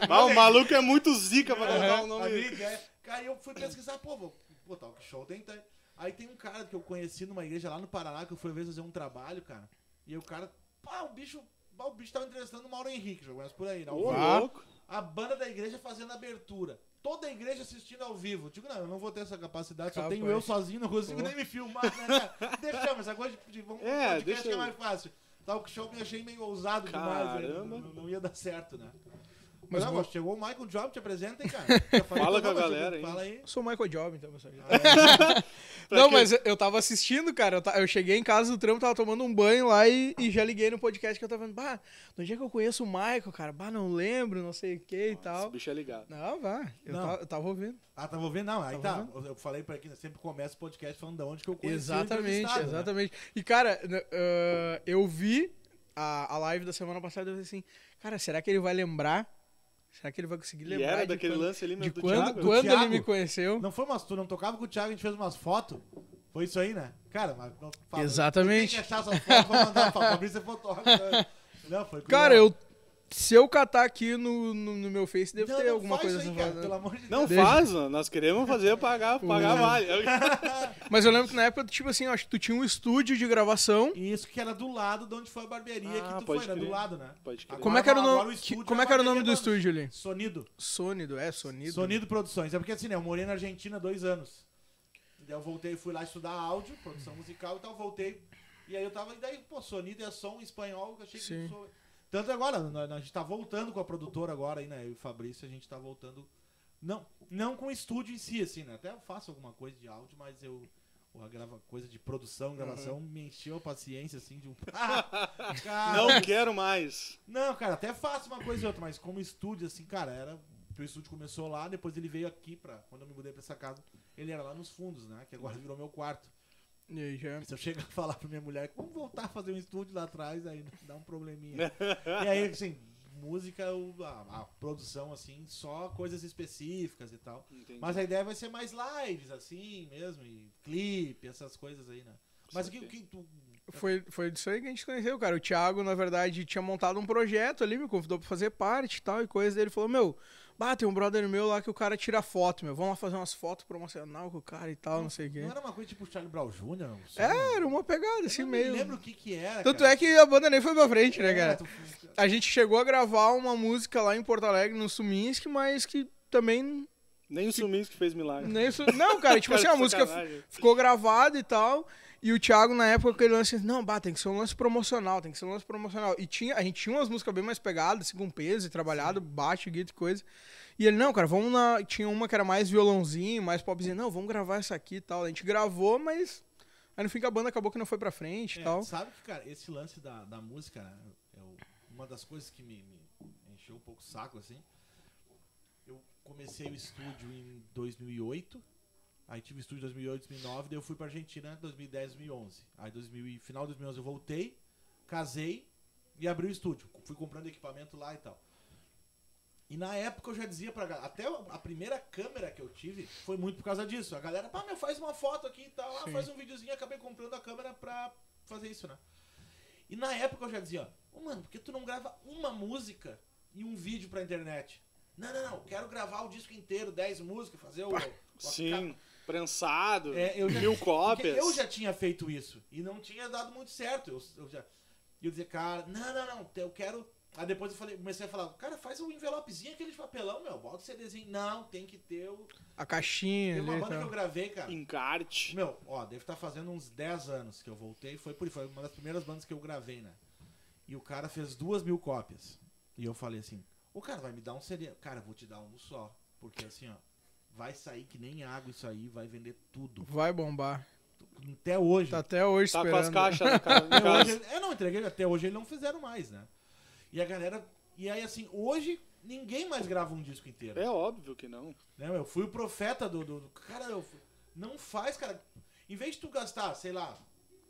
S2: Ah, o maluco é muito zica pra colocar o
S1: A minha
S2: nome.
S1: ideia. Cara, eu fui pesquisar, pô, vou, pô, Talk Show tem. Aí tem um cara que eu conheci numa igreja lá no Paraná, que eu fui ver fazer um trabalho, cara. E o cara, pá, o bicho. pá, O bicho tava entrevistando o Mauro Henrique, conhece por aí, né?
S4: Ah.
S2: louco.
S1: A banda da igreja fazendo abertura. Toda a igreja assistindo ao vivo. Digo, não, eu não vou ter essa capacidade, só tenho eu sozinho, não consigo nem me filmar, né, cara? Deixamos, essa coisa de vamos
S2: É,
S1: podcast
S2: deixa
S1: que é
S2: eu-
S1: mais fácil. Talk show me achei meio ousado demais, aí, não,
S2: Caramba.
S1: não- ia dar certo, né?
S4: Mas
S1: não,
S4: vou-
S1: mas chegou o Michael Job, te apresenta aí, cara.
S2: Fala
S1: teu
S2: com a galera aí.
S1: Fala aí.
S4: Eu sou o Michael Job, então, pessoal.
S2: Pra
S4: Não,
S2: quê?
S4: mas eu- eu tava assistindo, cara. Eu, ta- eu cheguei em casa do trampo, tava tomando um banho lá e, e já liguei no podcast que eu tava vendo. Bah, no dia que eu conheço o Michael, cara, bah, não lembro, não sei o que e
S2: Esse
S4: tal.
S2: bicho é ligado.
S4: Não, vá. Eu,
S1: Não.
S4: tava, eu tava ouvindo.
S1: Ah, tava ouvindo? Não, aí
S4: Tava
S1: tá. Eu falei pra né, sempre começa o podcast falando de onde que eu conheci o
S4: Exatamente,
S1: entrevistado, né?
S4: exatamente. E, cara, ah, eu vi a, a live da semana passada e eu falei assim, cara, será que ele vai lembrar? Será que ele vai conseguir
S2: E
S4: lembrar
S2: era
S4: de
S2: daquele
S4: quando,
S2: lance ali
S4: de
S2: mesmo do
S4: quando,
S2: Thiago?
S4: quando ele
S1: Thiago?
S4: me conheceu?
S1: Não foi umas tu não tocava com o Thiago, a gente fez umas fotos. Foi isso aí, né? Cara, mas não fala.
S4: Exatamente.
S1: Tem que achar essas fotos pra mandar pra Fabrício é fotógrafo. né? Não, foi
S4: Cara, eu. Se eu catar aqui no, no, no meu Face, deve
S1: Não,
S4: ter
S1: não
S4: alguma
S1: faz
S4: coisa
S1: aí,
S4: assim.
S1: cara,
S4: falando.
S1: pelo amor de
S2: Não
S1: Deus.
S4: Deixa.
S2: faz, nós queremos fazer pagar, pagar vale.
S4: Mas eu lembro que na época, tipo assim, acho que tu tinha um estúdio de gravação.
S1: Isso que era do lado de onde foi a barbearia
S2: Ah,
S1: que tu
S2: pode
S1: foi, era do
S2: crer.
S1: lado, né?
S2: Pode crer.
S1: Agora
S4: Como é que era o
S1: não,
S4: nome?
S1: o
S4: como
S1: é
S4: é que era o nome do estúdio ali?
S1: Sonido.
S4: Sonido, é, Sonido.
S1: Sonido Produções. É porque assim, né? Eu morei na Argentina dois anos. Daí eu voltei, fui lá estudar áudio, produção musical e tal, voltei. E aí eu tava, e daí, pô, Sonido é som em espanhol, eu achei
S4: Sim.
S1: que sou... Tanto agora, a gente tá voltando com a produtora agora aí, né? Eu e o Fabrício, a gente tá voltando. Não, não com o estúdio em si, assim, né? Até eu faço alguma coisa de áudio, mas eu. A grava, coisa de produção, gravação, me encheu a paciência, assim, de um. Ah, cara,
S2: Não quero mais.
S1: não, cara, até faço uma coisa e outra, mas como estúdio, assim, cara, era. O estúdio começou lá, depois ele veio aqui pra. Quando eu me mudei pra essa casa, ele era lá nos fundos, né? Que agora virou meu quarto.
S4: E aí já.
S1: Se eu chegar a falar pra minha mulher, vamos voltar a fazer um estúdio lá atrás, aí dá um probleminha. e aí, assim, música, a, a produção, assim, só coisas específicas e tal.
S2: Entendi.
S1: Mas a ideia vai ser mais lives, assim mesmo, e clipe, essas coisas aí, né? Mas o que, que tu.
S4: Foi, foi disso aí que a gente conheceu, cara. O Thiago, na verdade, tinha montado um projeto ali, me convidou pra fazer parte e tal, e coisa dele falou: Meu, Bah, tem um brother meu lá que o cara tira foto, meu. Vamos lá fazer umas fotos promocional com o cara e tal, não sei o quê.
S1: Não era uma coisa tipo Charlie Brown Jr.? não?
S4: É, era uma pegada assim
S1: Eu não
S4: meio.
S1: lembro o que que era,
S4: Tanto
S1: cara.
S4: é que a banda nem foi pra frente, né,
S1: É,
S4: cara?
S1: tu-
S4: A gente chegou a gravar uma música lá em Porto Alegre, no Suminski, mas que também
S2: Nem o Sumins que fez milagre.
S4: nem isso. Não, cara, tipo
S2: Cara,
S4: assim, a música ficou gravada e tal. E o Thiago, na época, ele lance, não, bah, tem que ser um lance promocional, tem que ser um lance promocional. E tinha, a gente tinha umas músicas bem mais pegadas, assim, com peso e trabalhado, baixo, guitarra e coisa. E ele, não, cara, vamos na. Tinha uma que era mais violãozinho, mais popzinho. Não, vamos gravar essa aqui e tal. A gente gravou, mas. Aí no fim que a banda acabou que não foi pra frente e
S1: É,
S4: tal.
S1: Sabe que, cara, esse lance da, da música é o- uma das coisas que me, me encheu um pouco o saco, assim. Eu comecei o estúdio em 2008, aí tive estúdio em 2008, 2009, daí eu fui pra Argentina em 2010, 2011. Aí 2000, e final de 2011 eu voltei, casei e abri o estúdio. Fui comprando equipamento lá e tal. E na época eu já dizia pra galera, até a primeira câmera que eu tive foi muito por causa disso. A galera, pá, meu, faz uma foto aqui e tal, ah, faz um videozinho, acabei comprando a câmera pra fazer isso, né? E na época eu já dizia, ó, ô mano, por que tu não grava uma música e um vídeo pra internet? Não, não, não, quero gravar o disco inteiro, 10 músicas, fazer o. o-
S2: Sim, prensado,
S1: É, eu já-
S2: mil cópias.
S1: Eu já tinha feito isso e não tinha dado muito certo. Eu, eu já. E eu dizia, cara, não, não, não, eu quero. Aí depois eu falei, comecei a falar, cara, faz um envelopezinho, aquele de papelão, meu, bota o CDzinho. Não, tem que ter o.
S4: A caixinha
S1: Tem uma
S4: ali e
S1: banda que eu gravei, cara.
S2: Encarte.
S1: Meu, ó, deve estar fazendo uns 10 anos que eu voltei. Foi por foi uma das primeiras bandas que eu gravei, né? E o cara fez duas mil cópias. E eu falei assim, o cara vai me dar um CD. Cara, eu vou te dar um só. Porque assim, ó, vai sair que nem água isso aí, vai vender tudo.
S4: Vai bombar.
S1: Até hoje.
S4: Tá até hoje
S2: Tá com
S4: esperando.
S2: as caixas na ca- em
S1: Até
S2: casa.
S1: hoje, é, não, entreguei. Até hoje eles não fizeram mais, né? E a galera. E aí, assim, hoje ninguém mais grava um disco inteiro.
S2: É óbvio que não.
S1: Né, eu fui o profeta do. do, do- cara, eu, fui- não faz, cara. Em vez de tu gastar, sei lá,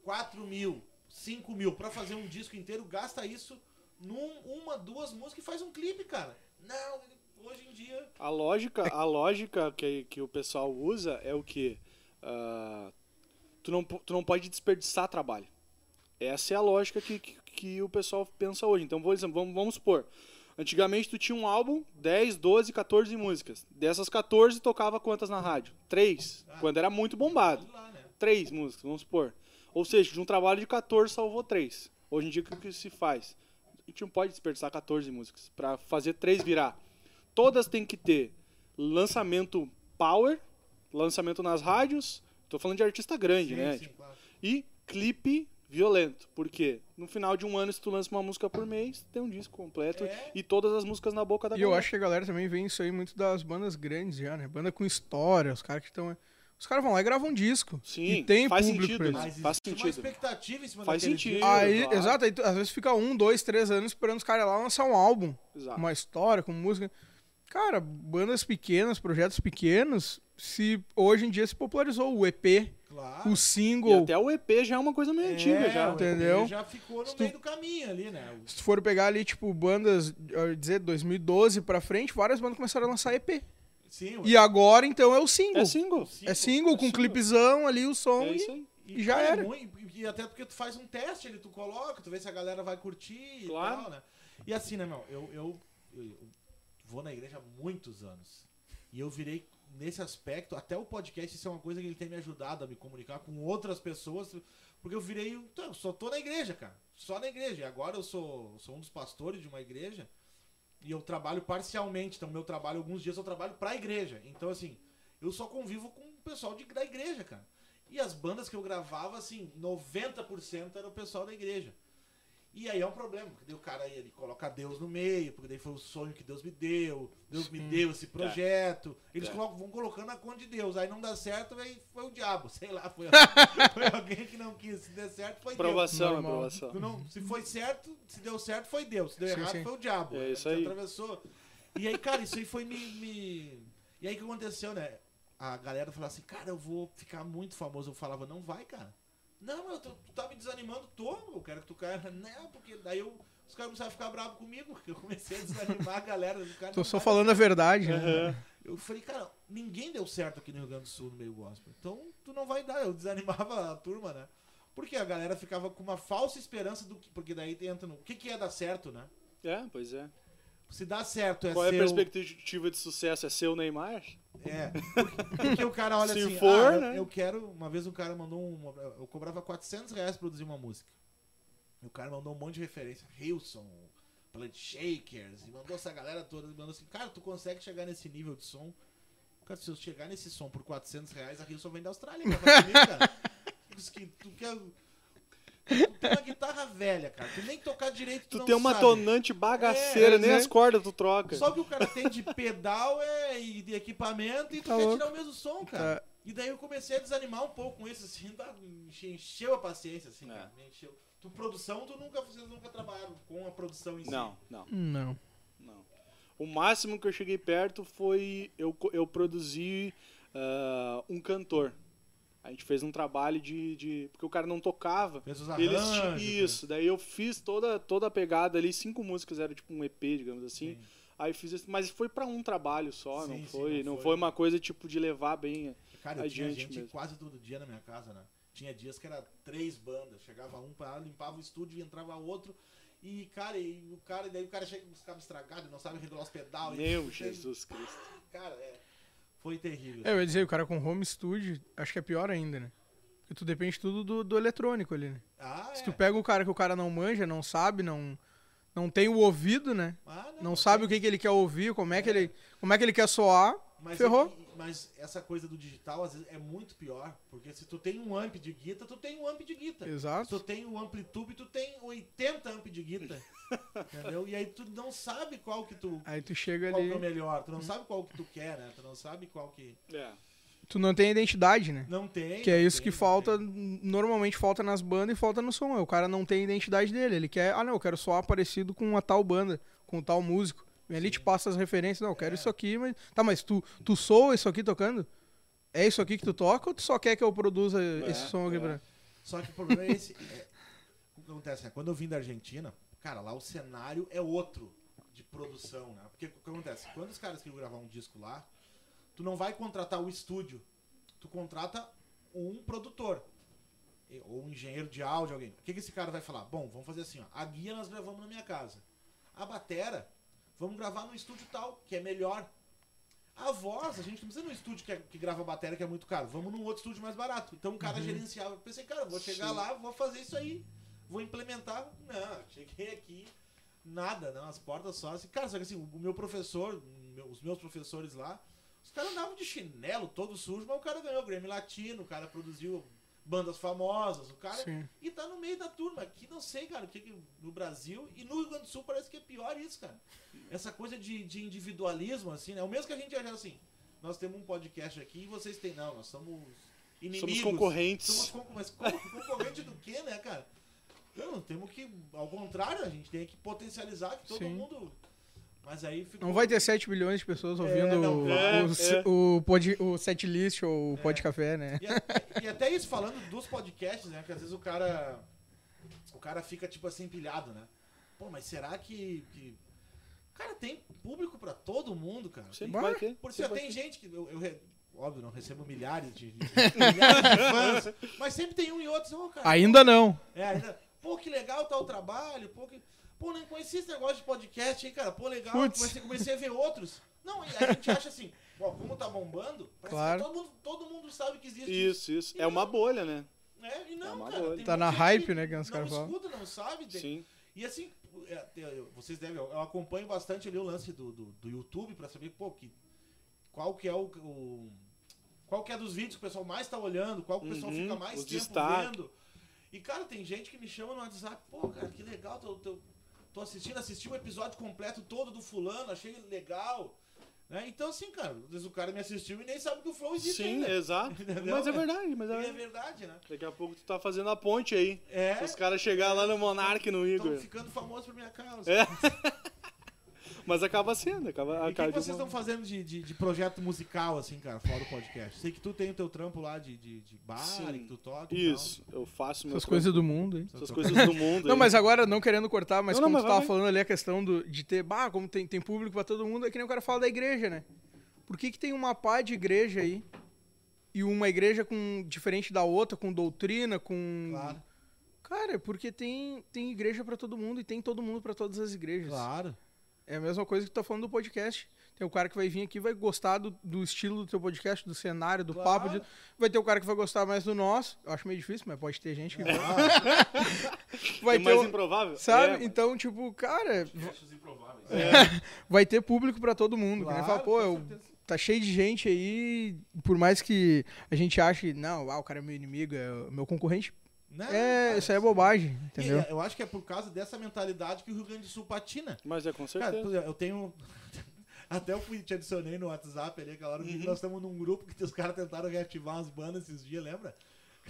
S1: 4 mil, 5 mil pra fazer um disco inteiro, gasta isso num uma, duas músicas e faz um clipe, cara. Não, hoje em dia.
S2: A lógica, a lógica que, que o pessoal usa é o que? tu, não, tu não pode desperdiçar trabalho. Essa é a lógica que, que, que o pessoal pensa hoje. Então, por exemplo, vamos, vamos supor. Antigamente tu tinha um álbum, 10, 12, 14 músicas. Dessas 14, tocava quantas na rádio? Três. Quando era muito bombado.
S1: Lá, né?
S2: Três músicas, vamos supor. Ou seja, de um trabalho de 14 salvou três. Hoje em dia, o que que se faz? A gente não pode desperdiçar 14 músicas para fazer três virar. Todas têm que ter lançamento power, lançamento nas rádios. Tô falando de artista grande,
S1: Sim,
S2: né?
S1: sim,
S2: Tipo,
S1: claro.
S2: E clipe violento. Por quê? No final de um ano, se tu lança uma música por mês, tem um disco completo
S1: É.
S2: e todas as músicas na boca da
S4: E eu
S2: galera.
S4: acho que a galera também vê isso aí muito das bandas grandes já, né? Banda com história, os caras que estão. Os caras vão lá e gravam um disco.
S2: Sim,
S4: e tem
S2: faz
S4: público
S2: sentido,
S4: pra
S2: né?
S1: Mas
S2: Faz
S1: existe uma
S2: sentido.
S1: expectativa em cima
S2: Faz sentido.
S1: disco.
S4: Aí,
S2: claro.
S4: exato, aí tu- às vezes fica um, dois, três anos esperando os caras lá lançar um álbum.
S2: Exato.
S4: Uma história, com música. Cara, bandas pequenas, projetos pequenos, se hoje em dia se popularizou o EP,
S1: Claro.
S4: o
S2: E
S4: single.
S2: até o EP já é uma coisa meio antiga
S1: É,
S2: já.
S1: o
S4: entendeu?
S1: EP Já ficou no
S4: Se tu-
S1: meio do caminho ali, né?
S4: Se tu for pegar ali, tipo, bandas, dizer, 2012 pra frente, várias bandas começaram a lançar EP.
S1: Sim, o-
S4: E agora, então, é o single.
S2: É single.
S4: É single, com clipezão ali, o som.
S2: É
S4: e-
S2: isso aí.
S4: E já
S1: cara,
S4: era.
S1: muito- e até porque tu faz um teste, ele tu coloca, tu vê se a galera vai curtir
S2: Claro.
S1: e tal, né? E assim, né, meu? Eu, eu, eu vou na igreja há muitos anos. E eu virei, nesse aspecto, até o podcast, isso é uma coisa que ele tem me ajudado a me comunicar com outras pessoas. Porque eu virei. então, só tô na igreja, cara. Só na igreja. E agora eu sou, sou um dos pastores de uma igreja. E eu trabalho parcialmente. Então, meu trabalho, alguns dias eu trabalho pra igreja. Então, assim, eu só convivo com o pessoal de, da igreja, cara. E as bandas que eu gravava, assim, 90% era o pessoal da igreja. E aí é um problema, porque daí o cara ele coloca Deus no meio, porque daí foi o sonho que Deus me deu, Deus me deu esse projeto. Eles
S2: É.
S1: colocam- vão colocando a conta de Deus, aí não dá certo, aí foi o diabo, sei lá, foi, foi alguém que não quis. Se der certo, foi Deus.
S4: Normal.
S2: aprovação.
S1: Tu não- se foi certo, se deu certo, foi Deus. Se deu
S4: Sim,
S1: errado,
S4: sim.
S1: foi o diabo.
S2: É isso
S1: Você
S2: aí.
S1: Atravessou. E aí, cara, isso aí foi me, me- E aí o que aconteceu, né? A galera falava assim, cara, eu vou ficar muito famoso. Eu falava, não vai, cara. Não, eu tô- tu tá me desanimando, tô, eu quero que tu caia. Não, porque daí eu, os caras começaram a ficar bravos comigo, porque eu comecei a desanimar a galera. O cara
S4: Tô só
S1: vai
S4: falando a verdade, né?
S1: eu falei, cara, ninguém deu certo aqui no Rio Grande do Sul no meio gospel. Então tu não vai dar. Eu desanimava a turma, né? Porque a galera ficava com uma falsa esperança do que. Porque daí entra no. O que, que é dar certo, né?
S2: É, pois é.
S1: Se dá certo é
S2: Qual é a perspectiva de sucesso? É ser o Neymar?
S1: É. Porque o cara olha
S2: Se
S1: assim,
S2: for,
S1: ah, eu-
S2: né?
S1: eu quero... Uma vez um cara mandou um... Eu cobrava 400 reais pra produzir uma música. E o cara mandou um monte de referência. Hilson, Plant Shakers, e mandou essa galera toda. E mandou assim, cara, tu consegue chegar nesse nível de som? Cara, se eu chegar nesse som por 400 reais, a Hilson vem da Austrália. Cara, comigo, tu quer... Tu tem uma guitarra velha, cara. Tu nem tocar direito, tu,
S2: Tu
S1: não
S2: tem uma
S1: sabe.
S2: tonante bagaceira,
S4: É,
S2: nem
S4: né?
S2: as cordas tu troca.
S1: Só que o cara tem de pedal é, e de equipamento e tu
S4: Tá
S1: quer
S4: louco.
S1: tirar o mesmo som, cara.
S4: Tá.
S1: E daí eu comecei a desanimar um pouco com isso, assim, enche- encheu a paciência, assim,
S2: É.
S1: cara. me Encheu. Tu, produção, tu nunca, vocês nunca trabalharam com a produção em si.
S2: Não, não,
S4: Não.
S2: não. O máximo que eu cheguei perto foi eu, eu produzi ah, um cantor. A gente fez um trabalho de, de- Porque o cara não tocava.
S1: Fez os
S2: Eles
S1: arranjos.
S2: ti-
S1: né?
S2: isso, daí eu fiz toda, toda a pegada ali, cinco músicas, era tipo um EP, digamos assim.
S1: Sim.
S2: Aí fiz esse, mas foi pra um trabalho só,
S1: Sim,
S2: não,
S1: sim,
S2: foi,
S1: não
S2: não
S1: foi.
S2: foi uma coisa tipo de levar bem.
S1: Cara, eu tinha gente
S2: mesmo.
S1: quase todo dia na minha casa, né? Tinha dias que era três bandas. Chegava um pra lá, limpava o estúdio e entrava outro. E, cara, e o cara, e daí o cara chega com os cabos estragados, não sabe regular os pedal. e-
S2: Meu Jesus Cristo.
S1: Cara, é. Foi terrível.
S4: É, eu ia dizer, o cara com home studio, acho que é pior ainda, né? Porque tu depende tudo do, do eletrônico ali, né?
S1: Ah,
S4: Se
S1: é.
S4: tu pega o cara que o cara não manja, não sabe, não, não tem o ouvido, né?
S1: Ah,
S4: Não sabe o que, que ele quer ouvir, como é que ele, como é que ele quer soar,
S1: Mas,
S4: ferrou.
S1: e- mas essa coisa do digital, às vezes, é muito pior. Porque se tu tem um amp de guitarra, tu tem um amp de guitarra. Se
S4: Exato.
S1: tu tem um amplitude, tu tem 80 amp de guitarra. entendeu? E aí tu não sabe qual que tu.
S4: Aí tu chega
S1: Qual
S4: ali,
S1: que é o melhor. Tu não sabe qual que tu quer, né? Tu não sabe qual que.
S2: É.
S4: tu não tem identidade, né?
S1: Não tem.
S4: Que é isso
S1: tem,
S4: que falta,
S1: tem.
S4: normalmente falta nas bandas e falta no som. O cara não tem identidade dele. Ele quer, ah não, eu quero soar parecido com uma tal banda, com um tal músico. Vem ali te passa as referências, não, eu quero
S1: É.
S4: isso aqui, mas. Tá, mas tu, tu soa isso aqui tocando? É isso aqui que tu toca ou tu só quer que eu produza esse som aqui
S2: é.
S4: pra.
S1: Só que o problema é esse. é, o que acontece, né? Quando eu vim da Argentina, cara, lá o cenário é outro de produção, né? Porque o que acontece? Quando os caras queriam gravar um disco lá, tu não vai contratar o estúdio. Tu contrata um produtor. Ou um engenheiro de áudio, alguém. O que, que esse cara vai falar? Bom, vamos fazer assim, ó. A guia nós gravamos na minha casa. A batera, vamos gravar no estúdio tal, que é melhor. A voz, a gente não precisa num estúdio que, é- que grava bateria que é muito caro. Vamos num outro estúdio mais barato. Então o cara gerenciava. Eu pensei, cara, vou chegar
S2: Sim.
S1: lá, vou fazer isso aí. Vou implementar. Não, cheguei aqui, nada, não. As portas só assim. Cara, só que assim, o meu professor, meu- os meus professores lá, os caras andavam de chinelo, todo sujo, mas o cara ganhou o Grammy Latino, o cara produziu bandas famosas, o cara.
S4: Sim.
S1: E tá no meio da turma. Aqui não sei, cara, o que, que no Brasil e no Rio Grande do Sul parece que é pior isso, cara. Essa coisa de, de individualismo, assim, né? O mesmo que a gente acha assim. Nós temos um podcast aqui e vocês têm. Não, nós somos inimigos.
S2: Somos concorrentes.
S1: Somos con- mas con- concorrente do quê, né, cara? Não, temos que. Ao contrário, a gente tem que potencializar que todo
S4: Sim.
S1: mundo. Mas aí ficou.
S4: Não vai ter 7 bilhões de pessoas ouvindo
S1: não
S4: o,
S2: vai.
S4: o,
S2: É, é.
S4: o, pod, o setlist ou o pod café, né?
S1: E, a- e até isso falando dos podcasts, né? Que às vezes o cara. O cara fica, tipo assim, empilhado, né? Pô, mas será que. que... Cara, tem público pra todo mundo, cara.
S2: Sempre
S4: Bah,
S2: vai ter.
S1: Já
S2: vai
S1: tem gente que. Eu, eu re- óbvio, não recebo milhares de, de- milhares de fãs. Mas sempre tem um e outro. Oh, cara,
S4: Ainda não.
S1: É, ainda. Pô, que legal tá o trabalho. Pô, que... Pô, nem conhecia esse negócio de podcast, hein, cara? Pô, legal. Comecei, comecei a ver outros. Não, e a gente acha assim, ó, como tá bombando, parece
S4: Claro.
S1: que todo mundo, todo mundo sabe que existe
S2: Isso, isso. É uma bolha, né?
S1: É, e não,
S2: É uma
S1: cara.
S2: bolha.
S4: Tá na hype, né, que os
S1: não
S4: caras falam.
S1: escuta, não sabe. tem-
S2: Sim.
S1: E assim, é, vocês devem, eu acompanho bastante ali o lance do, do, do YouTube pra saber, pô, que, qual que é o, o- Qual que é dos vídeos que o pessoal mais tá olhando, qual que o pessoal
S2: Uhum,
S1: fica mais tempo
S2: destaque.
S1: vendo. E, cara, tem gente que me chama no WhatsApp, pô, cara, que legal, tô, tô, tô assistindo, assisti o episódio completo todo do fulano, achei legal. Né? Então, assim, cara, às vezes o cara me assistiu e nem sabe que o Flow existe
S2: Sim,
S1: ainda.
S2: exato.
S1: Entendeu?
S2: Mas é verdade, mas
S1: é
S2: é.
S1: verdade, né?
S2: Daqui a pouco tu tá fazendo a ponte aí.
S1: É.
S2: Se os caras chegar lá no Monark no
S1: Estão
S2: Igor.
S1: ficando famosos por minha causa.
S2: É. Mas acaba sendo, acaba,
S1: E o que, que
S2: de
S1: vocês estão fazendo de, de, de projeto musical, assim, cara, fora o podcast? Sei que tu tem o teu trampo lá de, de, de bar,
S2: Sim.
S1: que tu toca.
S2: Isso, eu faço meu
S4: Essas
S2: trampo,
S4: coisas do mundo, hein?
S2: essas coisas do mundo.
S4: Não, mas agora, não querendo cortar, mas
S2: Não, não,
S4: como
S2: mas
S4: tu tava
S2: vai.
S4: falando ali a questão do, de ter, bah, como tem, tem público pra todo mundo, é que nem o cara fala da igreja, né? Por que que tem uma pá de igreja aí e uma igreja com diferente da outra, com doutrina, com...
S1: Claro,
S4: Cara, é porque tem, tem igreja pra todo mundo e tem todo mundo pra todas as igrejas.
S1: claro.
S4: É a mesma coisa que tu tá falando do podcast. Tem o cara que vai vir aqui vai gostar do, do estilo do teu podcast, do cenário, do
S1: Claro.
S4: papo. de- Vai ter o cara que vai gostar mais do nosso. Eu acho meio difícil, mas pode ter gente que vai. vai
S2: É
S4: ter
S2: mais
S4: o-
S2: improvável?
S4: Sabe?
S2: É, mas-
S4: Então, tipo, cara,
S3: improváveis.
S4: vai ter público pra todo mundo. que
S1: Claro,
S4: fala, pô, eu, tá cheio de gente aí, por mais que a gente ache, não, ah, o cara é meu inimigo, é o meu concorrente.
S1: Né,
S4: É,
S1: cara?
S4: isso aí é bobagem, entendeu?
S1: eu acho que é por causa dessa mentalidade que o Rio Grande do Sul patina.
S2: Mas é com
S1: Cara,
S2: certeza.
S1: exemplo, eu tenho. Até eu fui, te adicionei no WhatsApp ali, aquela hora
S2: Uhum.
S1: que nós estamos num grupo que os caras tentaram reativar umas bandas esses dias, lembra?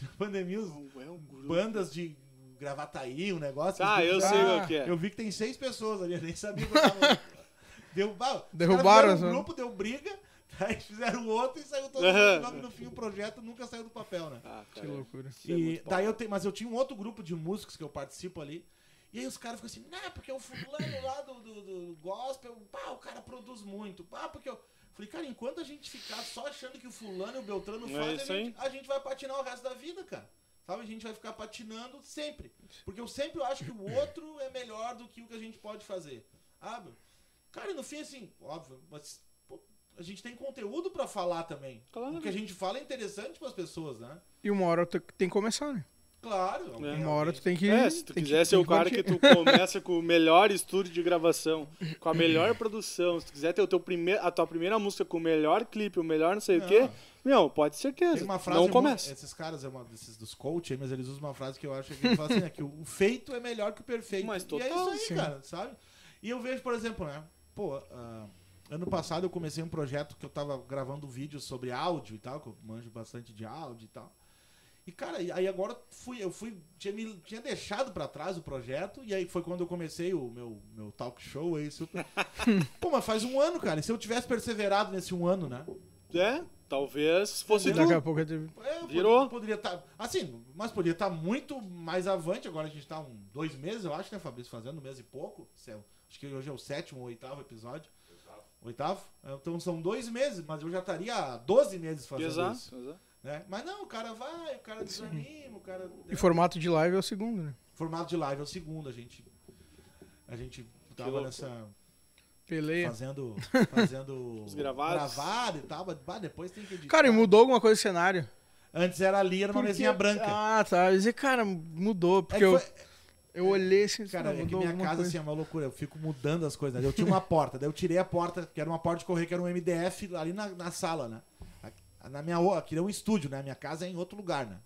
S1: Na pandemia, os
S2: Não é um grupo.
S1: bandas de Gravataí, um negócio.
S2: Ah, eu sei
S4: Ah,
S2: o que é.
S1: Eu vi que tem seis pessoas ali, eu nem sabia que eu tava. Deu,
S4: Derrubaram
S1: um grupo, deu briga, aí fizeram outro e saiu todo mundo. No fim, o projeto nunca saiu do papel, né?
S2: Ah,
S4: Que loucura.
S2: É
S1: E
S2: muito
S1: daí eu tenho, mas eu tinha um outro grupo de músicos que eu participo ali. E aí os caras ficam assim, não, porque o fulano lá do, do, do gospel, pá, o cara produz muito. Pá, porque eu. Falei, cara, enquanto a gente ficar só achando que o fulano e o Beltrano
S2: é
S1: fazem,
S2: isso
S1: a, gente, a gente vai patinar o resto da vida, cara. Sabe? A gente vai ficar patinando sempre. Porque eu sempre acho que o outro é melhor do que o que a gente pode fazer. Sabe? Cara, no fim, assim, óbvio, mas a gente tem conteúdo pra falar também.
S2: Claro.
S1: O que a gente fala é interessante pras pessoas, né?
S4: E uma hora tu tem que começar, né?
S1: Claro. alguém-
S4: Uma hora tu tem que.
S2: É, se tu quiser ser
S4: tem
S2: o cara que tu começa com o melhor estúdio de gravação, com a melhor produção, se tu quiser ter o teu primeiro, a tua primeira música com o melhor clipe, o melhor não sei o quê,
S1: Não.
S2: meu, pode ter certeza.
S1: Tem uma frase
S2: não começa.
S1: Esses caras, é uma desses dos coach aí, mas eles usam uma frase que eu acho que eles falam assim, né, que o feito é melhor que o perfeito.
S2: Mas
S1: e é
S2: total,
S1: isso aí,
S4: sim.
S1: cara, sabe? E eu vejo, por exemplo, né? Pô, ah, ano passado eu comecei um projeto que eu tava gravando vídeos sobre áudio e tal, que eu manjo bastante de áudio e tal. E, cara, aí agora fui, eu fui, tinha, me, tinha deixado pra trás o projeto, e aí foi quando eu comecei o meu, meu talk show aí, super. Pô, mas faz um ano, cara, e se eu tivesse perseverado nesse um ano, né?
S2: É, talvez fosse
S4: Daqui a pouco eu
S1: É, pod-
S2: Virou.
S1: Poderia estar. assim, mas poderia estar muito mais avante. Agora a gente tá um, dois meses, eu acho, né, Fabrício? Fazendo um mês e pouco. É acho que hoje é o sétimo ou oitavo episódio. Oitavo? É, Então são dois meses, mas eu já estaria há 12 meses fazendo
S2: Exato,
S1: isso.
S2: exato.
S1: Né? Mas não, o cara vai, o cara desanima, o cara.
S4: E formato de live é o segundo, né?
S1: Formato de live é o segundo, a gente. A gente tava nessa.
S4: Peleia.
S1: Fazendo. Fazendo.
S2: Os gravados.
S1: Gravado e tal, mas depois tem que editar.
S4: Cara, e mudou alguma coisa no cenário?
S1: Antes era ali, era uma
S4: Porque-
S1: mesinha branca.
S4: Ah, tá. Eu dizia, cara, mudou.
S1: É
S4: Porque
S1: que
S4: eu,
S1: foi-
S4: eu olhei assim,
S1: Cara, é que minha casa
S4: coisa.
S1: assim é uma loucura. Eu fico mudando as coisas. né? Eu tinha uma porta, daí eu tirei a porta, que era uma porta de correr, que era um MDF ali na, na sala, né? Na minha, aqui é um estúdio, né? Minha casa é em outro lugar, né?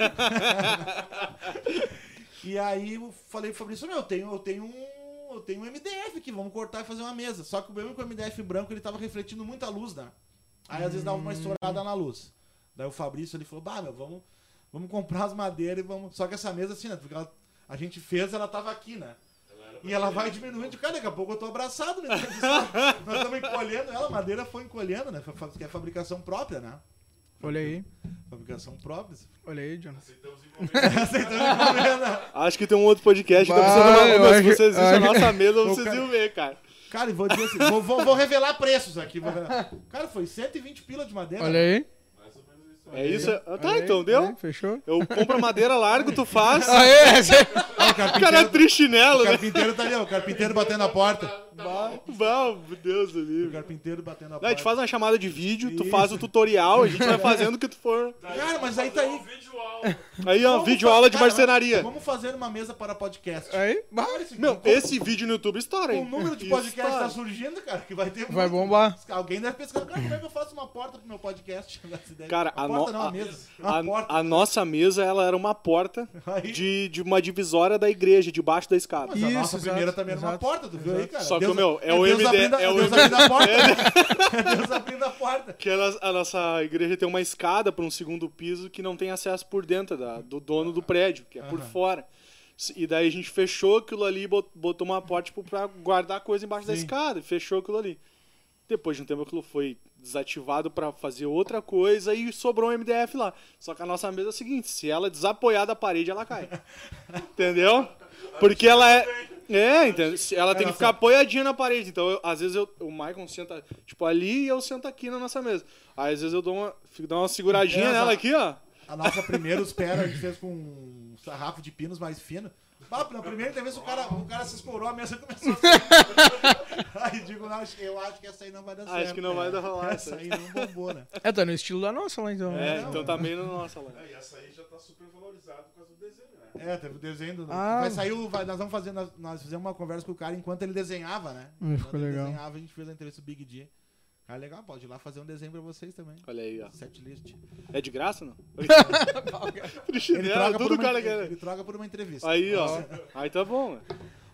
S1: e aí eu falei pro Fabrício, meu, eu tenho, eu tenho um. Eu tenho um MDF aqui, vamos cortar e fazer uma mesa. Só que o problema que o MDF branco ele tava refletindo muita luz, né? Aí às vezes dava uma estourada na luz. Daí o Fabrício ele falou, bah, meu, vamos, vamos comprar as madeiras e vamos. Só que essa mesa, assim, né? Porque ela- a gente fez, ela tava aqui, né? E ela vai diminuindo, cara, daqui a pouco eu tô abraçado, né? Nós estamos encolhendo ela, a madeira foi encolhendo, né? Que é fabricação própria, né?
S4: Olha aí,
S1: Fabricação própria.
S4: olha aí, Jonas.
S3: Aceitamos encomenda.
S1: Aceitando encomenda.
S2: Acho que tem um outro podcast que tá precisando uma. Se vocês vissem a nossa mesa, vocês
S1: cara-
S2: iam ver, cara.
S1: Cara, e vou dizer assim, vou, vou- vou revelar preços aqui. vou revelar. Cara, foi 120 pila de madeira.
S4: Olha aí.
S3: Mais ou menos isso.
S2: É isso? Ah, tá,
S4: aí,
S2: então deu.
S4: aí, Fechou?
S2: Eu compro a madeira largo, tu faz.
S4: Aê,
S1: Ah, o
S2: O cara é trichinelo,
S1: o
S2: né?
S1: carpinteiro tá ali, ó, o carpinteiro batendo a porta.
S2: Bah, meu Deus do
S1: O
S2: livro.
S1: carpinteiro batendo a
S2: Não, a
S1: porta.
S2: gente faz uma chamada de vídeo, tu
S1: Isso.
S2: faz o tutorial, a gente vai fazendo o que tu for.
S1: Cara, mas aí tá aí.
S2: Aí, ó, vídeo aula de
S1: cara,
S2: marcenaria.
S1: Vamos fazer uma mesa para podcast.
S4: Aí, bah,
S1: esse-
S2: Meu, esse vídeo no YouTube estoura, hein?
S1: O número de
S2: Isso
S1: podcasts tá
S2: estoura.
S1: surgindo, cara, que vai ter
S4: vai
S1: muito.
S4: bombar.
S1: Alguém deve pescar. Cara, como é que eu faço uma porta pro meu podcast?
S2: Cara,
S1: a
S2: a
S1: porta
S2: no-
S1: não, a
S2: a-
S1: mesa.
S2: A,
S1: porta.
S2: a nossa mesa, ela era uma porta
S1: Aí-
S2: de, de uma divisória da igreja, debaixo da escada.
S1: Mas a
S4: Isso,
S1: nossa
S4: exato,
S1: primeira também era uma
S4: exato,
S1: porta, tu viu aí,
S4: exato.
S1: cara?
S2: Só que o meu, é o
S1: Deus
S2: MD
S1: abrindo, a-
S2: é o
S1: Deus abrindo a porta. É Deus abrindo a porta.
S2: Que a, nos- a nossa igreja tem uma escada para um segundo piso que não tem acesso por dentro da- do dono do prédio, que é por
S1: Aham.
S2: fora. E daí a gente fechou aquilo ali e bot- botou uma porta tipo, pra guardar coisa embaixo da
S1: Sim.
S2: escada. E fechou aquilo ali. Depois de um tempo aquilo foi desativado para fazer outra coisa e sobrou um MDF lá. Só que a nossa mesa é o seguinte, se ela desapoiar da parede, ela cai. Entendeu? Porque ela é... É, entendeu? Se Ela tem que ficar apoiadinha na parede. Então, eu- às vezes eu, o Michael senta, tipo, ali e eu sento aqui na nossa mesa. Aí, às vezes eu dou uma, fico- dou uma seguradinha
S1: Essa-
S2: nela aqui, ó.
S1: A nossa primeira espera a gente fez com um sarrafo de pinos mais fino. Bah, na primeira entrevista o cara, o cara se escorou, a mesa começou a. Aí digo, não, eu acho que essa aí não vai dar certo.
S2: Acho que não vai dar rolar
S1: Essa aí não bombou, né?
S4: É, tá no estilo da nossa lá, então.
S2: É, então
S1: é.
S2: tá bem na nossa lá.
S3: É, e essa aí já tá super valorizada por causa do desenho, né?
S1: É, teve o desenho do.
S4: Ah.
S1: Vai sair o. vai- nós vamos fazer. Nós, nós fizemos uma conversa com o cara enquanto ele desenhava, né?
S4: Hum,
S1: enquanto
S4: ficou
S1: ele
S4: legal.
S1: desenhava, a gente fez a entrevista do Big D. Cara, legal, pode ir lá fazer um desenho pra vocês também.
S2: Olha aí, ó.
S1: Set list.
S2: É de graça, não?
S1: Ele
S2: Chinelo,
S1: troca, por
S2: tudo
S1: uma,
S2: cara quer.
S1: ele troca por uma entrevista.
S2: Aí, ó. Aí tá bom, né?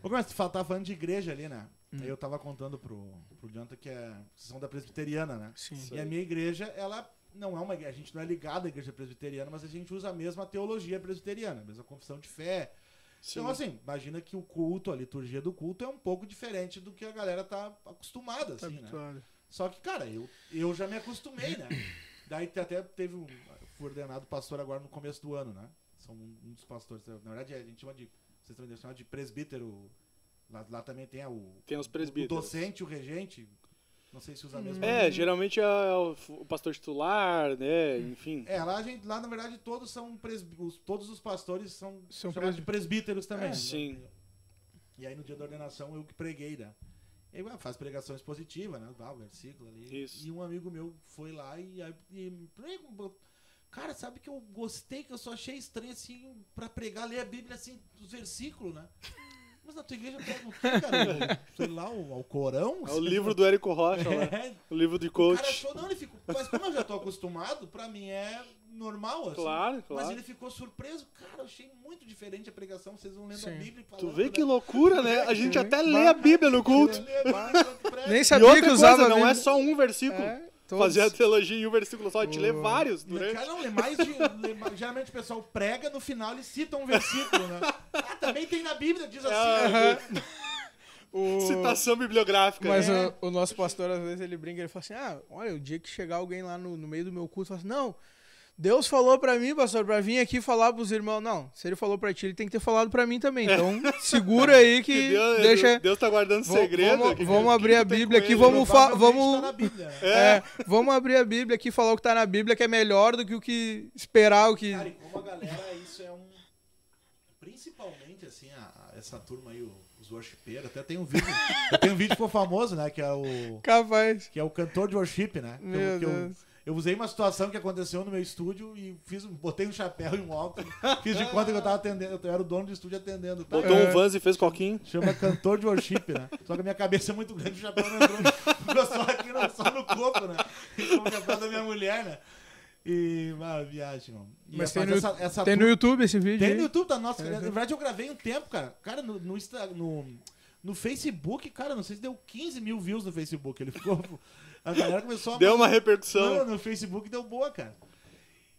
S1: Ô, mas tu tava falando de igreja ali, né?
S4: Hum.
S1: Aí eu tava contando pro, pro Jonathan que é. Vocês são da presbiteriana, né?
S4: Sim.
S1: E a minha igreja, ela não é uma igreja. A gente não é ligado à igreja presbiteriana, mas a gente usa a mesma teologia presbiteriana, a mesma confissão de fé.
S2: Sim.
S1: Então, assim, imagina que o culto, a liturgia do culto é um pouco diferente do que a galera tá acostumada,
S4: Tá
S1: assim, né?
S4: habituado.
S1: Só que, cara, eu, eu já me acostumei, né? Daí até teve um. Fui ordenado pastor agora no começo do ano, né? São um, um dos pastores. Na verdade, a gente chama de. Vocês também chamar de presbítero. Lá, lá também tem a, o,
S2: Tem os
S1: o
S2: presbíteros.
S1: docente, o regente. Não sei se usa a mesma.
S2: É, geralmente é o pastor titular, né? Enfim.
S1: É, lá, a gente, lá na verdade todos são presbí- os, todos os pastores são,
S4: São
S1: chamados de presbíteros também.
S4: É,
S1: né?
S2: sim.
S1: E aí no dia da ordenação eu que preguei, né? E aí, ah, faz pregações positivas, né? Dá o versículo ali.
S2: Isso.
S1: E um amigo meu foi lá e, aí- e cara, sabe que eu gostei, que eu só achei estranho assim pra pregar, ler a Bíblia assim, os versículos, né? Mas na tua igreja pega o quê, cara? Sei lá, o, o Corão?
S2: É o livro do Érico Rocha lá.
S1: É,
S2: O livro de
S1: o cara
S2: coach.
S1: achou, não, ele ficou. Mas como eu já tô acostumado, pra mim é normal, assim.
S2: Claro,
S1: Mas
S2: claro.
S1: ele ficou surpreso. Cara, eu achei muito diferente a pregação. Vocês vão lendo a
S4: Sim.
S1: Bíblia e
S2: Tu
S1: falando.
S2: vê que
S1: né?
S2: loucura, né? A gente
S4: Sim.
S2: até lê a Bíblia no culto.
S4: Nem
S2: E
S4: sabia
S2: outra
S4: que
S2: coisa,
S4: usava
S2: não
S4: mesmo.
S2: é só um versículo.
S4: É, todos.
S2: Fazer a teologia em um versículo só, a gente lê vários durante.
S1: Cara, não, é mais de. lê geralmente o pessoal prega, no final eles citam um versículo, né? Ah, também tem na Bíblia, diz assim.
S2: Ah,
S4: O-
S2: Citação bibliográfica.
S4: Mas
S2: né?
S4: o, o nosso pastor, às vezes, ele brinca, ele fala assim, ah, olha, o dia que chegar alguém lá no, no meio do meu culto, fala assim, não, Deus falou pra mim, pastor, pra vir aqui falar pros irmãos. Não, se ele falou pra ti, ele tem que ter falado pra mim também. Então, segura aí que,
S2: Deus,
S4: deixa...
S2: Deus tá guardando segredo.
S4: vamos-
S2: que-
S4: vamos
S2: que
S4: abrir a
S2: tem
S4: Bíblia aqui,
S2: ele.
S4: vamos fa- vamos-
S1: Tá né?
S4: É, vamos abrir a Bíblia aqui e falar o que tá na Bíblia, que é melhor do que o que esperar o que...
S1: Cara, e como a galera, isso é um. Principalmente, assim, a- a- essa turma aí, o- os worshipeiros, até tem um vídeo. eu tenho um vídeo que ficou famoso, né? Que é o.
S4: Capaz.
S1: Que é o cantor de worship, né? Que que eu,
S4: Deus.
S1: Eu usei uma situação que aconteceu no meu estúdio e fiz, botei um chapéu e um óculos. Fiz de conta que eu tava atendendo. Eu era o dono do estúdio atendendo. Tá?
S2: Botou
S4: É.
S2: um Vans e fez coquinho.
S1: Chama cantor de worship, né? Só que a minha cabeça é muito grande, o chapéu não entrou. Ficou só aqui, no, só no corpo, né? Ficou o chapéu da minha mulher, né? E, uma viagem, mano. E
S4: Mas
S1: é
S4: tem no,
S1: essa, essa
S4: tem no
S1: tour-
S4: YouTube esse vídeo
S1: Tem
S4: aí?
S1: no YouTube, tá? Nossa,
S4: É,
S1: na
S4: é.
S1: verdade eu gravei um tempo, cara. Cara, no, no, no, no Facebook, cara, não sei se deu 15 mil views no Facebook. Ele ficou. A galera começou a.
S2: Deu uma repercussão.
S1: Mano, no Facebook deu boa, cara.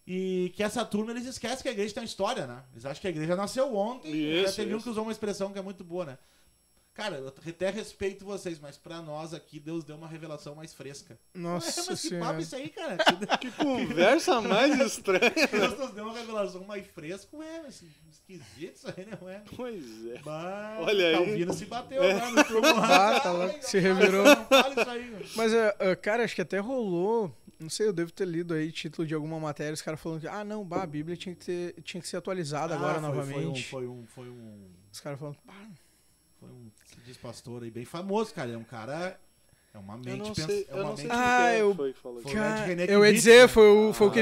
S1: E que essa turma, eles esquecem que a igreja tem uma história, né? Eles acham que a igreja nasceu ontem. já
S2: Isso,
S1: teve um
S2: isso.
S1: que usou uma expressão que é muito boa, né? Cara, eu até respeito vocês, mas pra nós aqui, Deus deu uma revelação mais fresca.
S4: Nossa
S1: Ué, mas que papo
S4: senhora.
S1: isso aí, cara?
S2: Que conversa mais estranha.
S1: Deus nos deu uma revelação mais fresca. Ué, mas esquisito isso aí, né? Ué.
S2: Pois é.
S1: Bah,
S2: Olha aí.
S1: Calvino se bateu
S2: É.
S1: agora no turno
S4: Ah, tá louco. Se revirou.
S1: Não fala isso aí.
S4: Mas, é, é, cara, acho que até rolou. Não sei, eu devo ter lido aí título de alguma matéria, os caras falando que, ah, não, bah, a Bíblia tinha que, ter, tinha que ser atualizada agora
S1: Ah, foi-
S4: novamente.
S1: Foi um, foi um, foi um,
S4: Os caras falando, pá,
S1: foi um, diz pastor aí bem famoso, cara. É um cara, é uma mente
S2: não
S1: pensa-
S2: sei,
S1: é uma mente-
S4: Ah,
S2: é
S4: eu-
S2: que foi que falou
S1: Foi
S2: isso.
S1: o Ed
S4: Cara,
S1: René
S4: eu ia dizer,
S1: né?
S4: foi o, foi o
S1: Ah.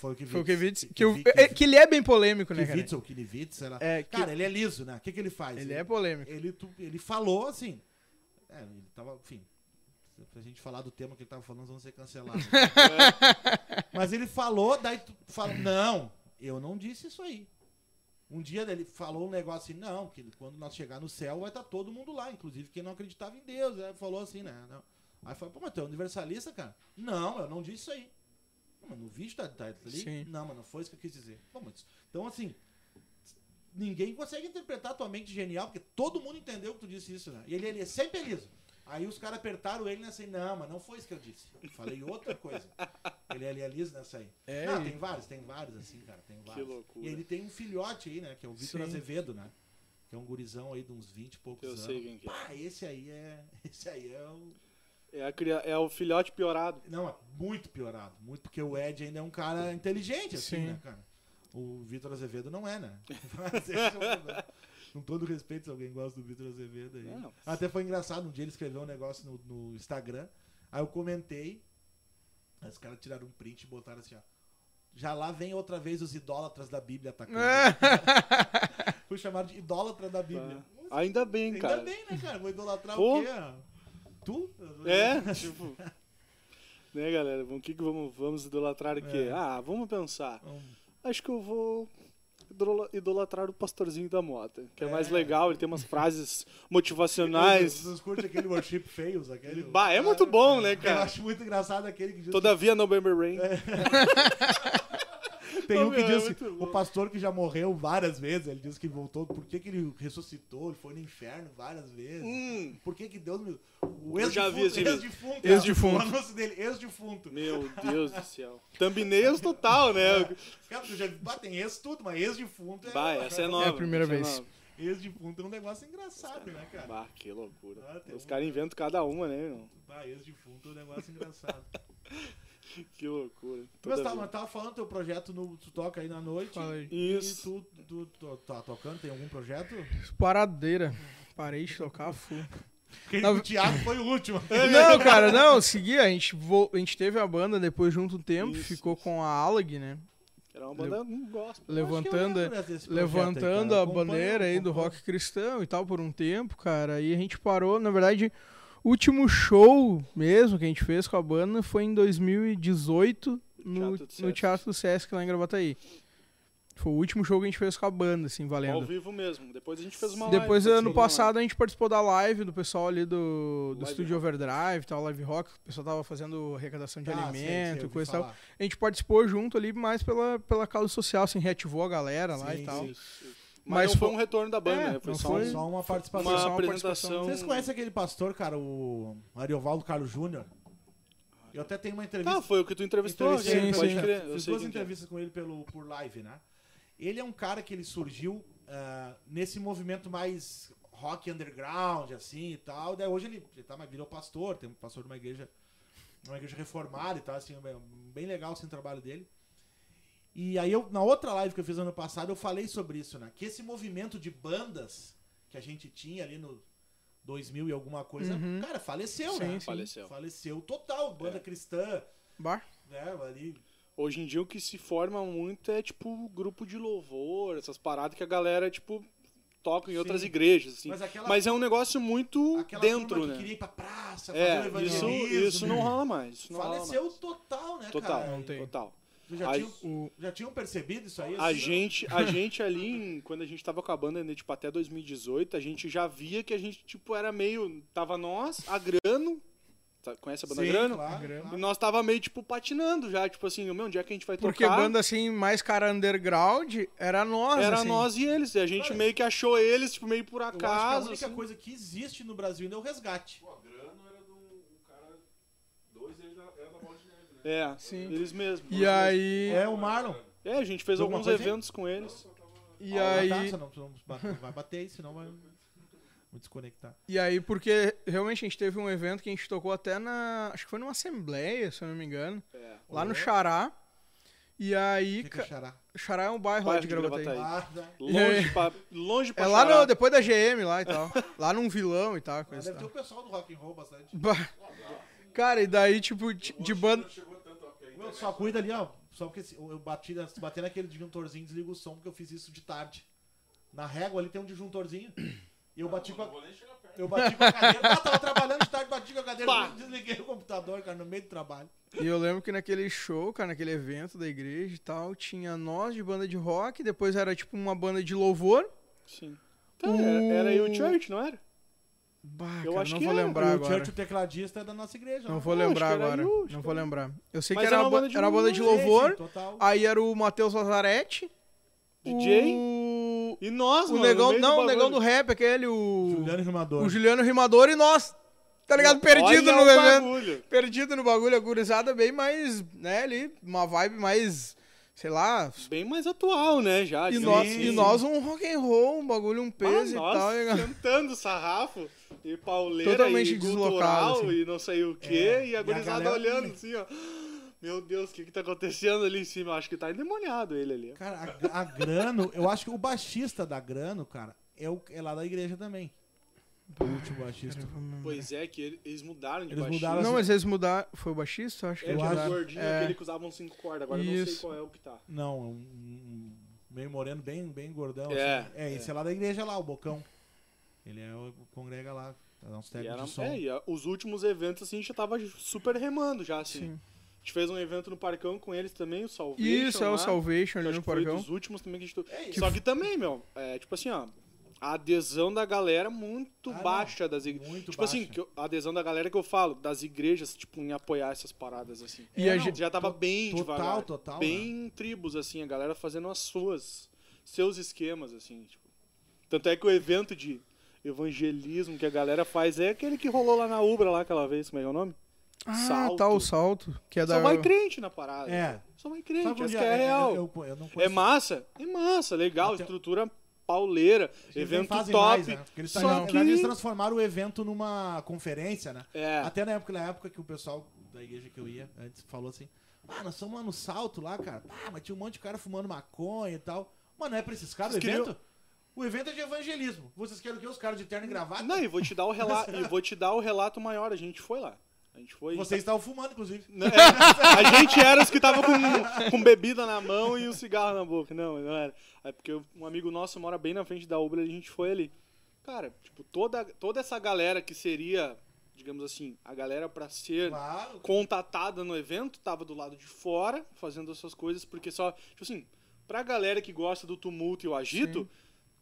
S1: Foi, foi o
S4: Que, eu- é, que ele é bem polêmico, né, cara?
S1: Kivitz ou Kivitz, sei lá.
S4: É, que-
S1: Cara, ele é liso, né? O que, que ele faz?
S4: Ele é polêmico.
S1: ele, tu- ele falou assim. É, ele tava, enfim. Se a gente falar do tema que ele tava falando, nós vamos ser cancelados. Mas ele falou, daí tu fala, não, eu não disse isso aí. Um dia ele falou um negócio assim, não, que quando nós chegar no céu vai estar todo mundo lá, inclusive quem não acreditava em Deus. Aí falou assim, né? Não. Aí falou, pô, mas tu é universalista, cara? Não, eu não disse isso aí. Pô, mas no vídeo tá, tá ali?
S4: Sim.
S1: Não, mas não foi isso que eu quis dizer. Pô, mas- então, assim, ninguém consegue interpretar a tua mente genial, porque todo mundo entendeu que tu disse isso, né? E ele, ele é sempre liso. Aí os caras apertaram ele nessa aí, não, mas não foi isso que eu disse. Eu falei outra coisa. Ele, ele é liso nessa aí.
S4: É,
S1: não,
S4: e-
S1: tem vários, tem vários assim, cara, tem vários.
S2: loucura.
S1: E ele tem um filhote aí, né, que é o Vitor. Azevedo, né? Que é um gurizão aí de uns 20 e poucos
S2: Eu
S1: anos.
S2: sei quem que é.
S1: Pá, esse aí é, esse aí é o
S2: É, a cria- é o filhote piorado.
S1: não, é muito piorado. Muito porque o Ed ainda é um cara inteligente, assim,
S4: Sim.
S1: né, cara? O Vitor Azevedo não é, né? Mas esse é o problema. Com todo respeito, se alguém gosta do Vitor Azevedo aí.
S2: Não.
S1: Até foi engraçado, um dia ele escreveu um negócio no, no Instagram, aí eu comentei, aí os caras tiraram um print e botaram assim, ó. Já lá vem outra vez os idólatras da Bíblia atacando. Fui chamado de idólatra da Bíblia.
S2: Ah, Ainda bem,
S1: Ainda
S2: cara.
S1: bem, né, cara? Vou idolatrar
S2: Pô.
S1: o quê? Tu?
S2: É, tipo. Né, galera? O que, que vamos, vamos idolatrar aqui?
S1: É.
S2: Ah, vamos pensar.
S1: Um-
S2: Acho que eu vou idolatrar o pastorzinho da Mota, que é, mais
S1: É.
S2: legal, ele tem umas frases motivacionais.
S1: Vocês curtem aquele worship fails? Aquele...
S2: Bah, é muito bom, né,
S1: Eu
S2: cara?
S1: acho muito engraçado aquele que diz
S2: Todavia, November Rain.
S1: Tem um que
S2: é
S1: diz
S2: muito
S1: o pastor que já morreu várias vezes, ele diz que voltou, por que, que ele ressuscitou, ele foi no inferno várias vezes.
S2: Hum,
S1: Por que que Deus me... O
S2: Eu já vi
S1: ex-defunto,
S2: esse
S1: ex-defunto.
S4: Ex-defunto.
S1: O anúncio dele, ex-defunto.
S2: meu Deus do céu. Thumbnails total, né?
S1: Cara, tu já ah, tem ex tudo, mas ex-defunto é...
S2: Bah, essa é nova.
S4: É a primeira
S2: essa
S4: vez.
S2: nova.
S1: Ex-defunto é um negócio engraçado, né, cara?
S2: Bah, que loucura.
S1: Ah,
S2: Os
S1: um-
S2: caras inventam cada uma, né? meu?
S1: Bah, ex-defunto é um negócio engraçado.
S2: Que loucura.
S1: Mas
S2: Todavia.
S1: tá, mas tava falando teu projeto no Tu Toca aí na noite.
S4: Fala aí.
S2: Isso.
S1: E tu, tu, tu tá tocando, tem algum projeto?
S4: Paradeira. Parei de tocar Na-
S1: o Thiago foi o último.
S4: Não, cara, não, segui, a gente, vo- a gente teve a banda depois junto um tempo,
S2: Isso,
S4: ficou com a Alag, né?
S2: Era uma banda um gospel.
S4: Levantando,
S1: aí,
S4: levantando
S1: cara.
S4: a bandeira aí do rock cristão e tal por um tempo, cara. E a gente parou, na verdade, o último show mesmo que a gente fez com a banda foi em 2018 no,
S2: Teatro do
S4: no. Teatro do Sesc lá em Gravataí. Foi o último show que a gente fez com a banda, assim,
S2: Ao
S4: valendo.
S2: vivo mesmo. Depois a gente fez uma
S4: Depois,
S2: live.
S4: ano
S2: assim,
S4: passado, a gente participou da live do pessoal ali do, do
S2: Live
S4: Estúdio
S2: Rock.
S4: Overdrive, tal, Live Rock. O pessoal tava fazendo arrecadação de
S1: Ah,
S4: alimento,
S1: eu ouvi
S4: coisa e tal. A gente participou junto ali mais pela, pela causa social, assim, reativou a galera lá
S1: Sim,
S4: e tal.
S1: sim.
S2: Isso. Mas, foi
S4: foi-
S2: um retorno da banda,
S4: É,
S2: né? Foi
S4: não
S2: só
S4: foi-
S1: Só uma participação.
S2: uma
S4: só uma
S2: apresentação.
S1: Vocês conhecem aquele pastor, cara, o Ariovaldo Carlos Júnior? Eu até tenho uma entrevista.
S2: Ah, foi o que tu entrevistou?
S4: Sim,
S2: pode
S4: sim.
S2: crer.
S1: Fiz duas
S2: é.
S1: entrevistas com ele pelo, por live, né? Ele é um cara que ele surgiu ah, nesse movimento mais rock underground, assim e tal. Daí hoje ele, ele tá, mas virou pastor, tem um pastor de uma igreja, uma igreja reformada e tal, assim, bem, bem legal assim, o trabalho dele. E aí eu, na outra live que eu fiz ano passado, eu falei sobre isso, né? Que esse movimento de bandas que a gente tinha ali no 2000 e alguma coisa,
S4: Uhum.
S1: cara, faleceu,
S4: Sim,
S1: né?
S4: sim.
S2: Faleceu.
S1: Faleceu total, banda
S2: É.
S1: cristã,
S4: Bar?
S1: né? Ali
S2: Hoje em dia o que se forma muito é tipo grupo de louvor, essas paradas que a galera, tipo, toca em outras
S1: Sim.
S2: igrejas, assim.
S1: Mas aquela-
S2: Mas é um negócio muito
S1: Aquela
S2: dentro,
S1: turma
S2: né?
S1: que queria ir pra praça,
S2: É,
S1: fazer o
S2: isso,
S1: evangelismo.
S2: isso não rola mais. Isso não rola
S1: Faleceu
S2: mais.
S1: total, né,
S2: Total,
S1: cara?
S4: Não tem.
S2: total.
S1: Vocês Já,
S2: A-
S1: tinham,
S4: O,
S1: já tinham percebido isso aí?
S2: A
S1: assim?
S2: gente, a gente ali, em- quando a gente tava com a banda, né, tipo, até 2018, a gente já via que a gente, tipo, era meio... Tava nós, a Grano, tá- conhece a banda
S1: Sim,
S2: Grano?
S1: claro.
S2: E nós tava meio, tipo, patinando já, tipo assim, meu, onde é que a gente vai
S4: porque
S2: tocar?
S4: banda assim, mais cara underground, era nós,
S2: Era
S4: assim.
S2: nós e eles, e a gente meio que achou eles, tipo, meio por
S1: Eu acho que
S2: acaso,
S1: a única
S2: assim.
S1: coisa que existe no Brasil ainda é o resgate.
S3: Pô, a grana era de um, um cara. Dois deles era era da bola de neve, né?
S2: É,
S4: Sim.
S2: eles mesmos.
S4: E aí...
S1: É o Marlon.
S2: É, a gente fez
S1: Alguma
S2: alguns
S1: coisa aí?
S2: eventos com eles.
S4: E
S1: Ah,
S4: aí...
S1: tá, senão vai bater aí, senão vai vou desconectar.
S4: E aí, porque realmente a gente teve um evento que a gente tocou até na. Acho que foi numa assembleia, se eu não me engano.
S2: É.
S4: Lá no. Xará. E aí.
S1: Fica
S4: ca-
S1: xará.
S4: Xará é um bairro lá
S2: Bairro
S4: de
S2: de
S4: Gravataí.
S2: Gravataí.
S1: Ah, tá.
S2: Longe pra, longe pra
S4: É lá
S2: Xará.
S4: no, depois da GM lá e tal. lá num vilão e tal. Coisa e
S1: Deve ter
S4: tal.
S1: o pessoal do rock and roll bastante.
S4: Bah. Cara, e daí, tipo, de, de banda.
S3: Chegou
S1: só cuida ali, ó. Só porque se- eu bati, se bater naquele disjuntorzinho, desliga o som, porque eu fiz isso de tarde. Na régua ali tem um disjuntorzinho. E eu bati com a, eu bati com a cadeira. Ah, tava trabalhando de tarde, bati com a cadeira,
S2: Pá.
S1: desliguei o computador, cara, no meio do trabalho.
S4: E eu lembro que naquele show, cara, naquele evento da igreja e tal, tinha nós de banda de rock, depois era tipo uma banda de louvor.
S2: Sim. Tá, era, era aí o Church, não era?
S4: Bah,
S2: Eu
S4: cara,
S2: acho
S4: não
S2: que
S4: vou
S2: era.
S4: lembrar
S1: o
S4: agora.
S1: Church, o tecladista, é da nossa igreja.
S4: Não
S1: né?
S4: vou
S2: Não,
S4: lembrar agora.
S2: eu, acho
S4: não vou lembrar. Eu sei
S2: Mas
S4: que era,
S2: era
S4: uma
S2: uma
S4: ba-
S2: banda de
S4: era uma banda de
S1: Sim, sim,
S4: louvor.
S1: total.
S4: Aí era o Matheus Lazarete.
S2: DJ.
S4: O,
S2: E nós,
S4: o
S2: mano,
S4: negão, não, o negão do rap, aquele, o.
S1: Juliano Rimador.
S4: O Juliano Rimador e nós. Tá ligado? Perdido
S2: Olha
S4: no evento.
S2: bagulho.
S4: Perdido no bagulho, a gurizada bem mais, né, ali, uma vibe mais, sei lá.
S2: Bem mais atual, né, já.
S4: E, nós, e nós um rock and roll, um bagulho, um
S2: Ah,
S4: peso e
S2: nós
S4: tal.
S2: cantando sarrafo e pauleira
S4: Totalmente
S2: e
S4: deslocado,
S2: gutural
S4: assim.
S2: e não sei o que
S1: É,
S2: e a gurizada
S1: galera-
S2: olhando assim, ó. Meu Deus, o que que tá acontecendo ali em cima? Eu acho que tá endemoniado ele ali. ó.
S1: Cara, a, a Grano, eu acho que o baixista da Grano, cara, é, o, é lá da igreja também. O último baixista.
S2: Pois é, que ele- eles mudaram de
S1: Eles
S2: baixista.
S1: mudaram
S4: Não, mas eles mudaram. Foi o baixista? Acho que
S2: É,
S1: acho-
S2: o gordinho,
S4: é.
S2: aquele que usava uns cinco cordas. Agora eu não sei
S4: Isso.
S2: qual é o que tá.
S1: Não, um, um meio moreno, bem, bem gordão.
S2: É,
S1: assim. é, esse é. lá da igreja lá, o Bocão. Ele é o congrega lá. Dá uns
S2: E,
S1: técnicos de som.
S2: é, e a- os últimos eventos, assim, já tava super remando já, assim.
S4: Sim.
S2: A gente fez um evento no Parcão com eles também, o Salvation.
S4: Isso, é o
S2: lá,
S4: Salvation ali no Parcão.
S2: dos últimos também que a gente...
S1: É.
S2: Só que também, meu, é tipo assim, ó, a adesão da galera muito
S1: Ah,
S2: baixa das igrejas.
S1: Muito
S2: Tipo assim,
S1: baixa.
S2: que eu- a adesão da galera que eu falo, das igrejas, tipo, em apoiar essas paradas, assim.
S4: E
S1: É,
S4: a gente-
S2: Já tava
S1: to-
S2: bem
S1: total,
S2: devagar.
S1: total,
S2: Bem em tribos, assim, a galera fazendo as suas, seus esquemas, assim, tipo. Tanto é que o evento de evangelismo que a galera faz é aquele que rolou lá na Ubra lá aquela vez, como é que é o nome?
S4: Ah,
S2: Salto.
S4: tá, o salto. Que é
S2: Só
S4: da.
S2: vai crente na parada.
S1: É.
S2: Só vai crente,
S1: Sabe
S2: essa que é real.
S1: Eu, eu, eu não
S2: É massa? É massa, legal,
S1: Até-
S2: estrutura pauleira,
S1: Eles
S2: evento top.
S1: mais, né? Eles,
S2: só que...
S1: eles transformaram o evento numa conferência, né?
S2: É,
S1: Até na época, na época que o pessoal da igreja que eu ia antes falou assim: Ah, nós somos lá no salto lá, cara. Ah, mas tinha um monte de cara fumando maconha e tal. Mano, não é pra esses caras o
S2: Vocês queriam-
S1: evento? O evento é de evangelismo. Vocês querem o quê? Os caras de terno e gravata?
S2: não, e vou te dar o relato, e vou te dar o relato maior, a gente foi lá. A gente foi.
S1: Vocês estavam fumando, inclusive.
S2: Não, é, a gente era os que tava com, com bebida na mão e o cigarro na boca. Não, não era. É porque um amigo nosso mora bem na frente da Uber e a gente foi ali. Cara, tipo, toda, toda essa galera que seria, digamos assim, a galera pra ser
S1: Claro.
S2: contatada no evento, tava do lado de fora, fazendo essas coisas, porque só, tipo assim, pra galera que gosta do tumulto e o agito,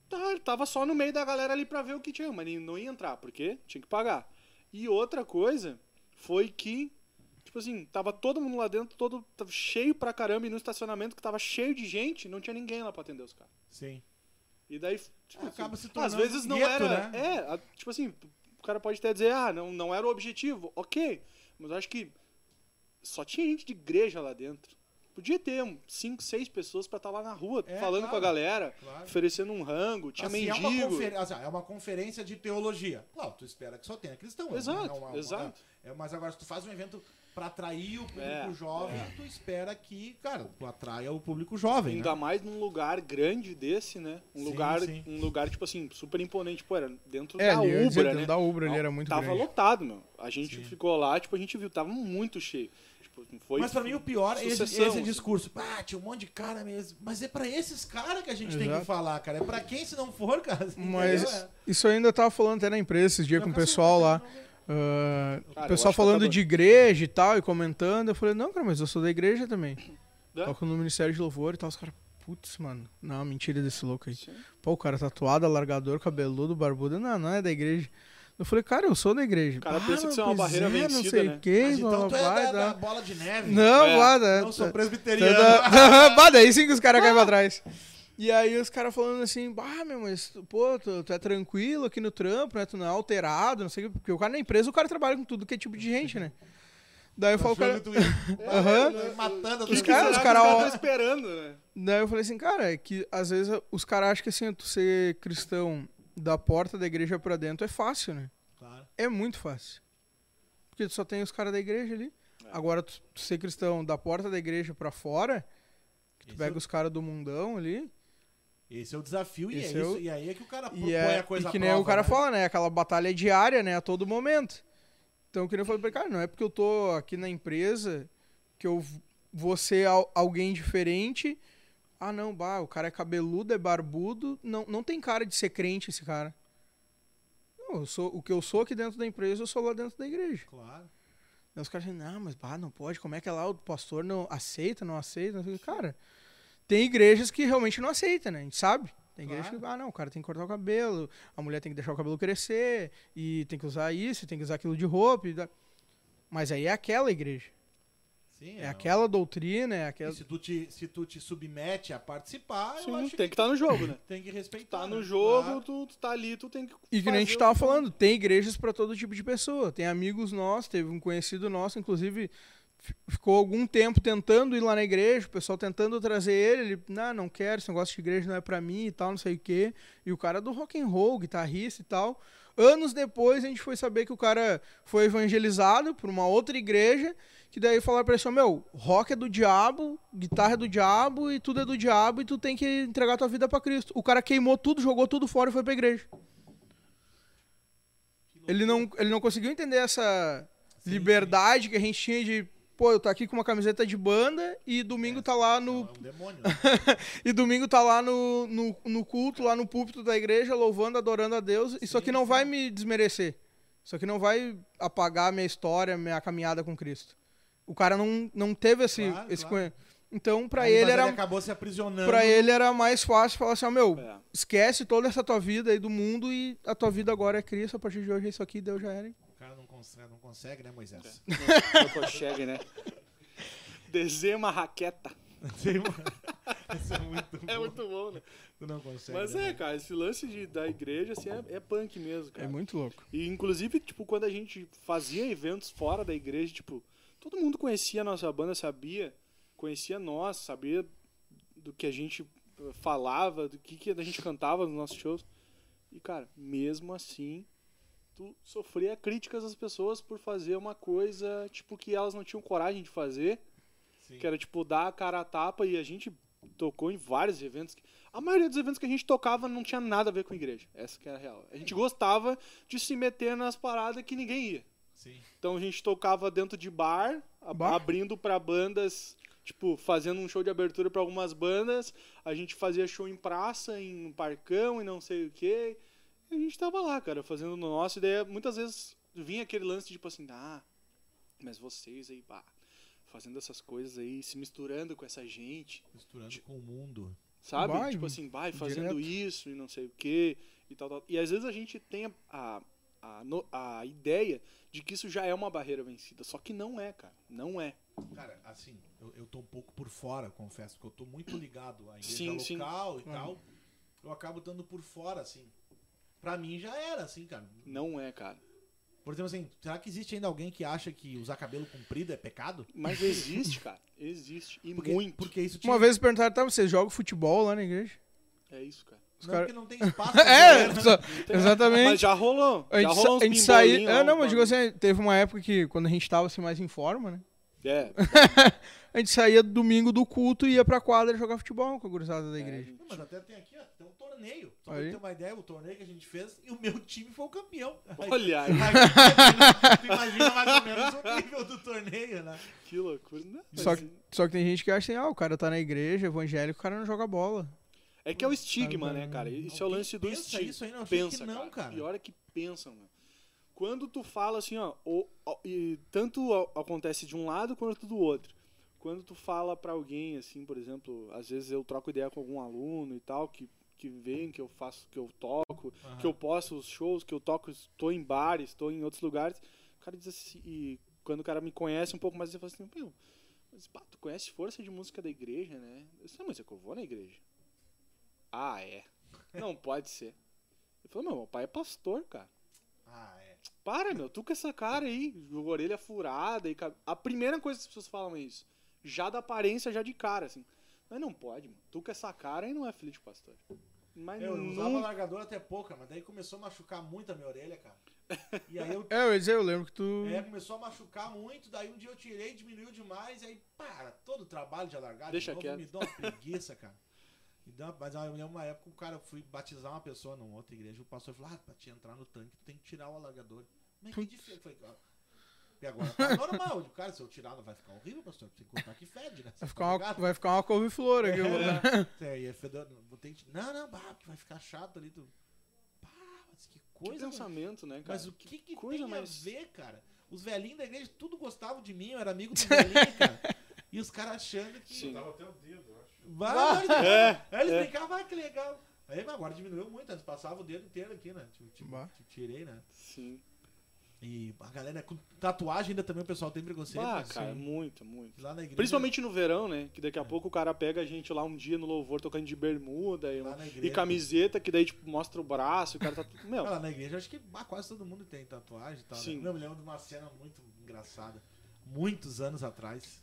S2: tá, tava só no meio da galera ali pra ver o que tinha, mas nem- não ia entrar, porque tinha que pagar. E outra coisa foi que, tipo assim, tava todo mundo lá dentro, todo tava cheio pra caramba, e no estacionamento que tava cheio de gente, não tinha ninguém lá pra atender os caras.
S1: Sim.
S2: E daí, tipo,
S1: É, acaba se
S2: às
S1: tornando
S2: vezes não
S1: gueto,
S2: era.
S1: né?
S2: É, a- tipo assim, o cara pode até dizer, ah, não, não era o objetivo. Ok. Mas eu acho que só tinha gente de igreja lá dentro. Podia ter um, cinco, seis pessoas pra estar lá na rua,
S1: É,
S2: falando com a
S1: claro,
S2: galera,
S1: claro.
S2: oferecendo um rango, tinha
S1: Assim, é, uma
S2: mendigo.
S1: conferen- assim, é uma conferência de teologia. Claro, tu espera que só tenha cristão. né?
S2: Exato,
S1: É uma- uma-
S2: exato.
S1: é, mas agora, se tu faz um evento pra atrair o público
S2: É,
S1: jovem, tu espera que, cara, tu atraia o público jovem.
S2: Ainda
S1: né?
S2: mais num lugar grande desse, né? Um
S1: Sim,
S2: lugar,
S1: sim.
S2: um lugar tipo assim, super imponente, pô, era dentro
S4: É,
S2: da Ubra,
S4: dentro
S2: né?
S4: da Ubra
S2: Não,
S4: era muito
S2: tava
S4: grande.
S2: lotado, meu. A gente
S1: Sim.
S2: ficou lá, tipo, a gente viu, tava muito cheio. Tipo, foi
S1: Mas pra mim o pior é esse, esse
S2: assim.
S1: discurso. Ah, tinha um monte de cara mesmo. Mas é pra esses caras que a gente tem que
S4: Exato.
S1: falar, cara. É pra quem se não for, cara.
S4: Mas?
S1: É.
S4: isso eu ainda tava falando até na empresa esses dias com o pessoal lá. Ah,
S2: Cara,
S4: o
S2: eu
S4: pessoal
S2: acho
S4: falando
S2: catador.
S4: de igreja e tal, e comentando. Eu falei, não, cara, mas eu sou da igreja também.
S2: É?
S4: Toco no Ministério de Louvor e tal. Os caras, putz, mano. Não, mentira desse louco aí.
S2: Sim.
S4: Pô, o cara tatuado, alargador, cabeludo, barbudo. Não, não é da igreja. Eu falei, cara, eu sou da igreja.
S2: O cara
S4: Ah,
S2: pensa que isso é uma barreira
S4: Não
S2: vencida,
S4: sei
S2: né?
S4: o quê,
S1: Mas então tu é da, da bola de neve.
S4: Não,
S2: É.
S1: Eu sou
S4: Tá-
S1: presbiteriano.
S4: tá- Bah, daí sim que os caras caem pra trás. E aí os caras falando assim, bah, meu, mas, pô, tu, tu é tranquilo aqui no trampo, né? Tu não é alterado, não sei o quê. Porque o cara na empresa, o cara trabalha com tudo que é tipo de gente, né? Daí eu falo, cara... Aham.
S1: Matando
S2: O que
S1: os
S4: caras- os cara-
S2: caras estão esperando, né?
S4: Daí eu falei assim, cara, é que às vezes os caras acham que assim, tu ser cristão da porta da igreja pra dentro é fácil, né?
S1: Claro.
S4: É muito fácil. Porque tu só tem os caras da igreja ali.
S2: É.
S4: Agora, tu, tu ser cristão da porta da igreja pra fora, que tu
S1: Esse
S4: pega
S1: é-
S4: os caras do mundão ali.
S1: Esse é o desafio e, é
S4: é
S1: isso, e aí é que o cara põe
S4: é,
S1: a coisa
S4: e que nem
S1: prova,
S4: o cara
S1: né?
S4: fala, né? Aquela batalha diária, né? A todo momento. Então, eu falei pra ele, cara, não é porque eu tô aqui na empresa que eu vou ser al- alguém diferente. Ah, não, bah, o cara é cabeludo, é barbudo. Não, não tem cara de ser crente esse cara. Não, eu sou, o que eu sou aqui dentro da empresa, eu sou lá dentro da igreja.
S1: Claro.
S4: Aí os caras dizem, não, mas bah, não pode, como é que é lá o pastor não aceita, não aceita? Não. Cara, tem igrejas que realmente não aceitam, né? A gente sabe. Tem igreja
S1: Claro.
S4: que, ah, não, o cara tem que cortar o cabelo, a mulher tem que deixar o cabelo crescer, e tem que usar isso, tem que usar aquilo de roupa. Mas aí é aquela igreja.
S1: Sim,
S4: É aquela doutrina, é aquela.
S1: E se tu, te, se tu te submete a participar, eu
S2: Sim,
S1: acho
S2: tem que estar no jogo, né?
S1: que tem que respeitar.
S2: Tá no
S1: né?
S2: jogo,
S1: Claro.
S2: tu, tu tá ali, tu tem que.
S4: E que nem a gente tava
S2: que-
S4: falando, tem igrejas pra todo tipo de pessoa. Tem amigos nossos, teve um conhecido nosso, inclusive, fi- ficou algum tempo tentando ir lá na igreja, o pessoal tentando trazer ele, ele, não, não quero, esse negócio de igreja não é pra mim e tal, não sei o quê. E o cara do rock and roll, guitarrista e tal, Anos depois a gente foi saber que o cara foi evangelizado por uma outra igreja, que daí falaram pra ele assim, meu, rock é do diabo, guitarra é do diabo e tudo é do diabo e tu tem que entregar tua vida pra Cristo. O cara queimou tudo, jogou tudo fora e foi pra igreja. Ele não, ele não conseguiu entender essa liberdade que a gente tinha de, pô, eu tô aqui com uma camiseta de banda e domingo tá lá no,
S1: É um demônio. né?
S4: e domingo tá lá no, no, no culto, lá no púlpito da igreja, louvando, adorando a Deus. Isso aqui não vai me desmerecer. Isso aqui não vai apagar a minha história, minha caminhada com Cristo. O cara não, não teve esse,
S1: Claro,
S4: esse
S1: claro.
S4: Então, pra
S1: Aí,
S4: ele era
S1: acabou se aprisionando.
S4: para ele era mais fácil falar assim, ó, meu,
S2: É.
S4: esquece toda essa tua vida aí do mundo e a tua vida agora é Cristo, a partir de hoje é isso aqui, Deus já era. hein?
S1: O cara não consegue, não consegue né, Moisés?
S2: Não consegue, né? Desenha uma raqueta.
S1: Tem uma- Isso é muito bom.
S2: É muito bom, né?
S1: Tu não consegue.
S2: Mas
S1: né?
S2: é, cara, esse lance de, da igreja, assim, é, é punk mesmo, cara.
S4: É muito louco.
S2: E inclusive, tipo, quando a gente fazia eventos fora da igreja, tipo, todo mundo conhecia a nossa banda, sabia, conhecia nós, sabia do que a gente eh, falava, do que, que a gente cantava nos nossos shows. E, cara, mesmo assim, tu sofria críticas das pessoas por fazer uma coisa, tipo, que elas não tinham coragem de fazer,
S1: Sim.
S2: que era, tipo, dar a cara a tapa e a gente tocou em vários eventos. A maioria dos eventos que a gente tocava não tinha nada a ver com igreja. Essa que era a real. A gente gostava de se meter nas paradas que ninguém ia.
S1: Sim.
S2: Então a gente tocava dentro de bar,
S4: Bar?
S2: abrindo pra bandas, tipo, fazendo um show de abertura pra algumas bandas. A gente fazia show em praça, em parcão e não sei o quê. E a gente tava lá, cara, fazendo o nosso. E daí muitas vezes vinha aquele lance tipo assim, ah, mas vocês aí, pá, fazendo essas coisas aí, se misturando com essa gente.
S1: Misturando com o mundo.
S2: Sabe?
S4: Vai,
S2: tipo assim, vai fazendo
S4: direto.
S2: isso e não sei o quê e tal, tal. E às vezes a gente tem a, a, a, a ideia de que isso já é uma barreira vencida. Só que não é, cara. Não é.
S1: Cara, assim, eu, eu tô um pouco por fora, confesso, porque eu tô muito ligado à igreja
S2: Sim, sim.
S1: local e tal. Eu acabo estando por fora, assim. Pra mim já era, assim, cara.
S2: Não é, cara.
S1: Por exemplo, assim, será que existe ainda alguém que acha que usar cabelo comprido é pecado?
S2: Mas existe, cara. Existe. E
S1: Porque,
S2: muito.
S1: Porque isso
S4: Uma vez perguntaram, tá, vocês jogam futebol lá na igreja?
S2: É isso, cara.
S4: Os
S1: Não,
S4: cara-
S1: porque não tem espaço.
S4: É,
S1: né?
S4: exatamente.
S2: Mas já rolou.
S4: A
S2: já
S4: gente,
S2: rolou
S4: a gente saía.
S2: pimbolinhos
S4: É, não, mas digo assim, teve uma época que quando a gente tava assim mais em forma, né?
S2: É.
S4: A gente saía domingo do culto e ia pra quadra jogar futebol com a gurizada da igreja.
S1: Não, mas até tem aqui, ó, tem um torneio. Só pra ter uma ideia, o torneio que a gente fez e o meu time foi o campeão.
S2: Olha aí.
S1: Tu imagina mais ou menos o nível do torneio, né?
S2: Que loucura. Mas
S4: Só que, só que tem gente que acha assim, ah, o cara tá na igreja, evangélico, o cara não joga bola.
S2: É que é o estigma, né, cara? Isso é o lance do
S1: pensa
S2: estigma.
S1: isso aí? Não,
S2: pensa,
S1: que não, cara.
S2: Pior é que pensam, meu. Quando tu fala assim, ó, o- o- e tanto acontece de um lado quanto do outro. Quando tu fala pra alguém, assim, por exemplo, às vezes eu troco ideia com algum aluno e tal, que, que vem, que eu faço, que eu toco, que eu posto os shows, que eu toco, estou em bares, estou em outros lugares. O cara diz assim, e quando o cara me conhece um pouco mais, ele fala assim, meu, mas, pá, tu conhece força de música da igreja, né? Eu disse, não, mas é que eu vou na igreja. Ah, é. Não pode ser. Ele falou, meu, meu pai é pastor, cara.
S1: Ah, é.
S2: Para, meu, tu com essa cara aí, orelha furada e cab- A primeira coisa que as pessoas falam é isso. Já da aparência, já de cara, assim. Mas não pode, mano. Tu com essa cara aí não é filho de pastor. Mas
S1: Eu usava largador até pouca, mas daí começou a machucar muito a minha orelha, cara. E aí eu.
S4: É, eu eu lembro que tu.
S1: É, começou a machucar muito, daí um dia eu tirei, diminuiu demais, e aí, para, todo o trabalho de alargar
S2: Deixa
S1: de novo
S2: quieto.
S1: me dá uma preguiça, cara. Mas eu lembro uma época, o cara, eu fui batizar uma pessoa numa outra igreja, o pastor falou, ah, pra te entrar no tanque, tu tem que tirar o alargador. Mas que difícil. Eu falei, "Ah." E agora tá normal. Eu digo, cara, se eu tirar, não vai ficar horrível, pastor. Tem que cortar que fede, né?
S4: Vai ficar
S1: tá
S4: uma, vai ficar uma couve-flor aqui. mano.
S1: É, e é fedor, vou ter que... Não, não, bah, porque vai ficar chato ali. Tu... Pá, mas que
S2: Que
S1: coisa, mano.
S2: pensamento, né, cara?
S1: Mas o que, que
S2: coisa
S1: tem
S2: mais-
S1: a ver, cara? Os velhinhos da igreja tudo gostavam de mim, eu era amigo dos velhinhos, cara. E os caras achando que...
S2: Sim.
S3: Tava até o dedo, eu acho.
S1: Vai,
S2: É,
S1: Aí eles
S2: é.
S1: brincavam, ah, que legal. Aí mas agora diminuiu muito, antes passava o dedo inteiro aqui, né? Tipo, tipo, tipo, tirei, né?
S2: Sim.
S1: E a galera com tatuagem ainda também o pessoal tem preconceito.
S2: Ah,
S1: né?
S2: cara,
S1: Sim.
S2: muito, muito.
S1: Lá na igreja.
S2: Principalmente no verão, né? Que daqui a pouco o cara pega a gente lá um dia no louvor tocando de bermuda e,
S1: na
S2: e
S1: igreja.
S2: camiseta, que daí, tipo, mostra o braço, o cara tá. Meu,
S1: Ah, Lá na igreja, acho que ah, quase todo mundo tem tatuagem e tal.
S2: Sim.
S1: Né? Eu me lembro de uma cena muito engraçada. Muitos anos atrás.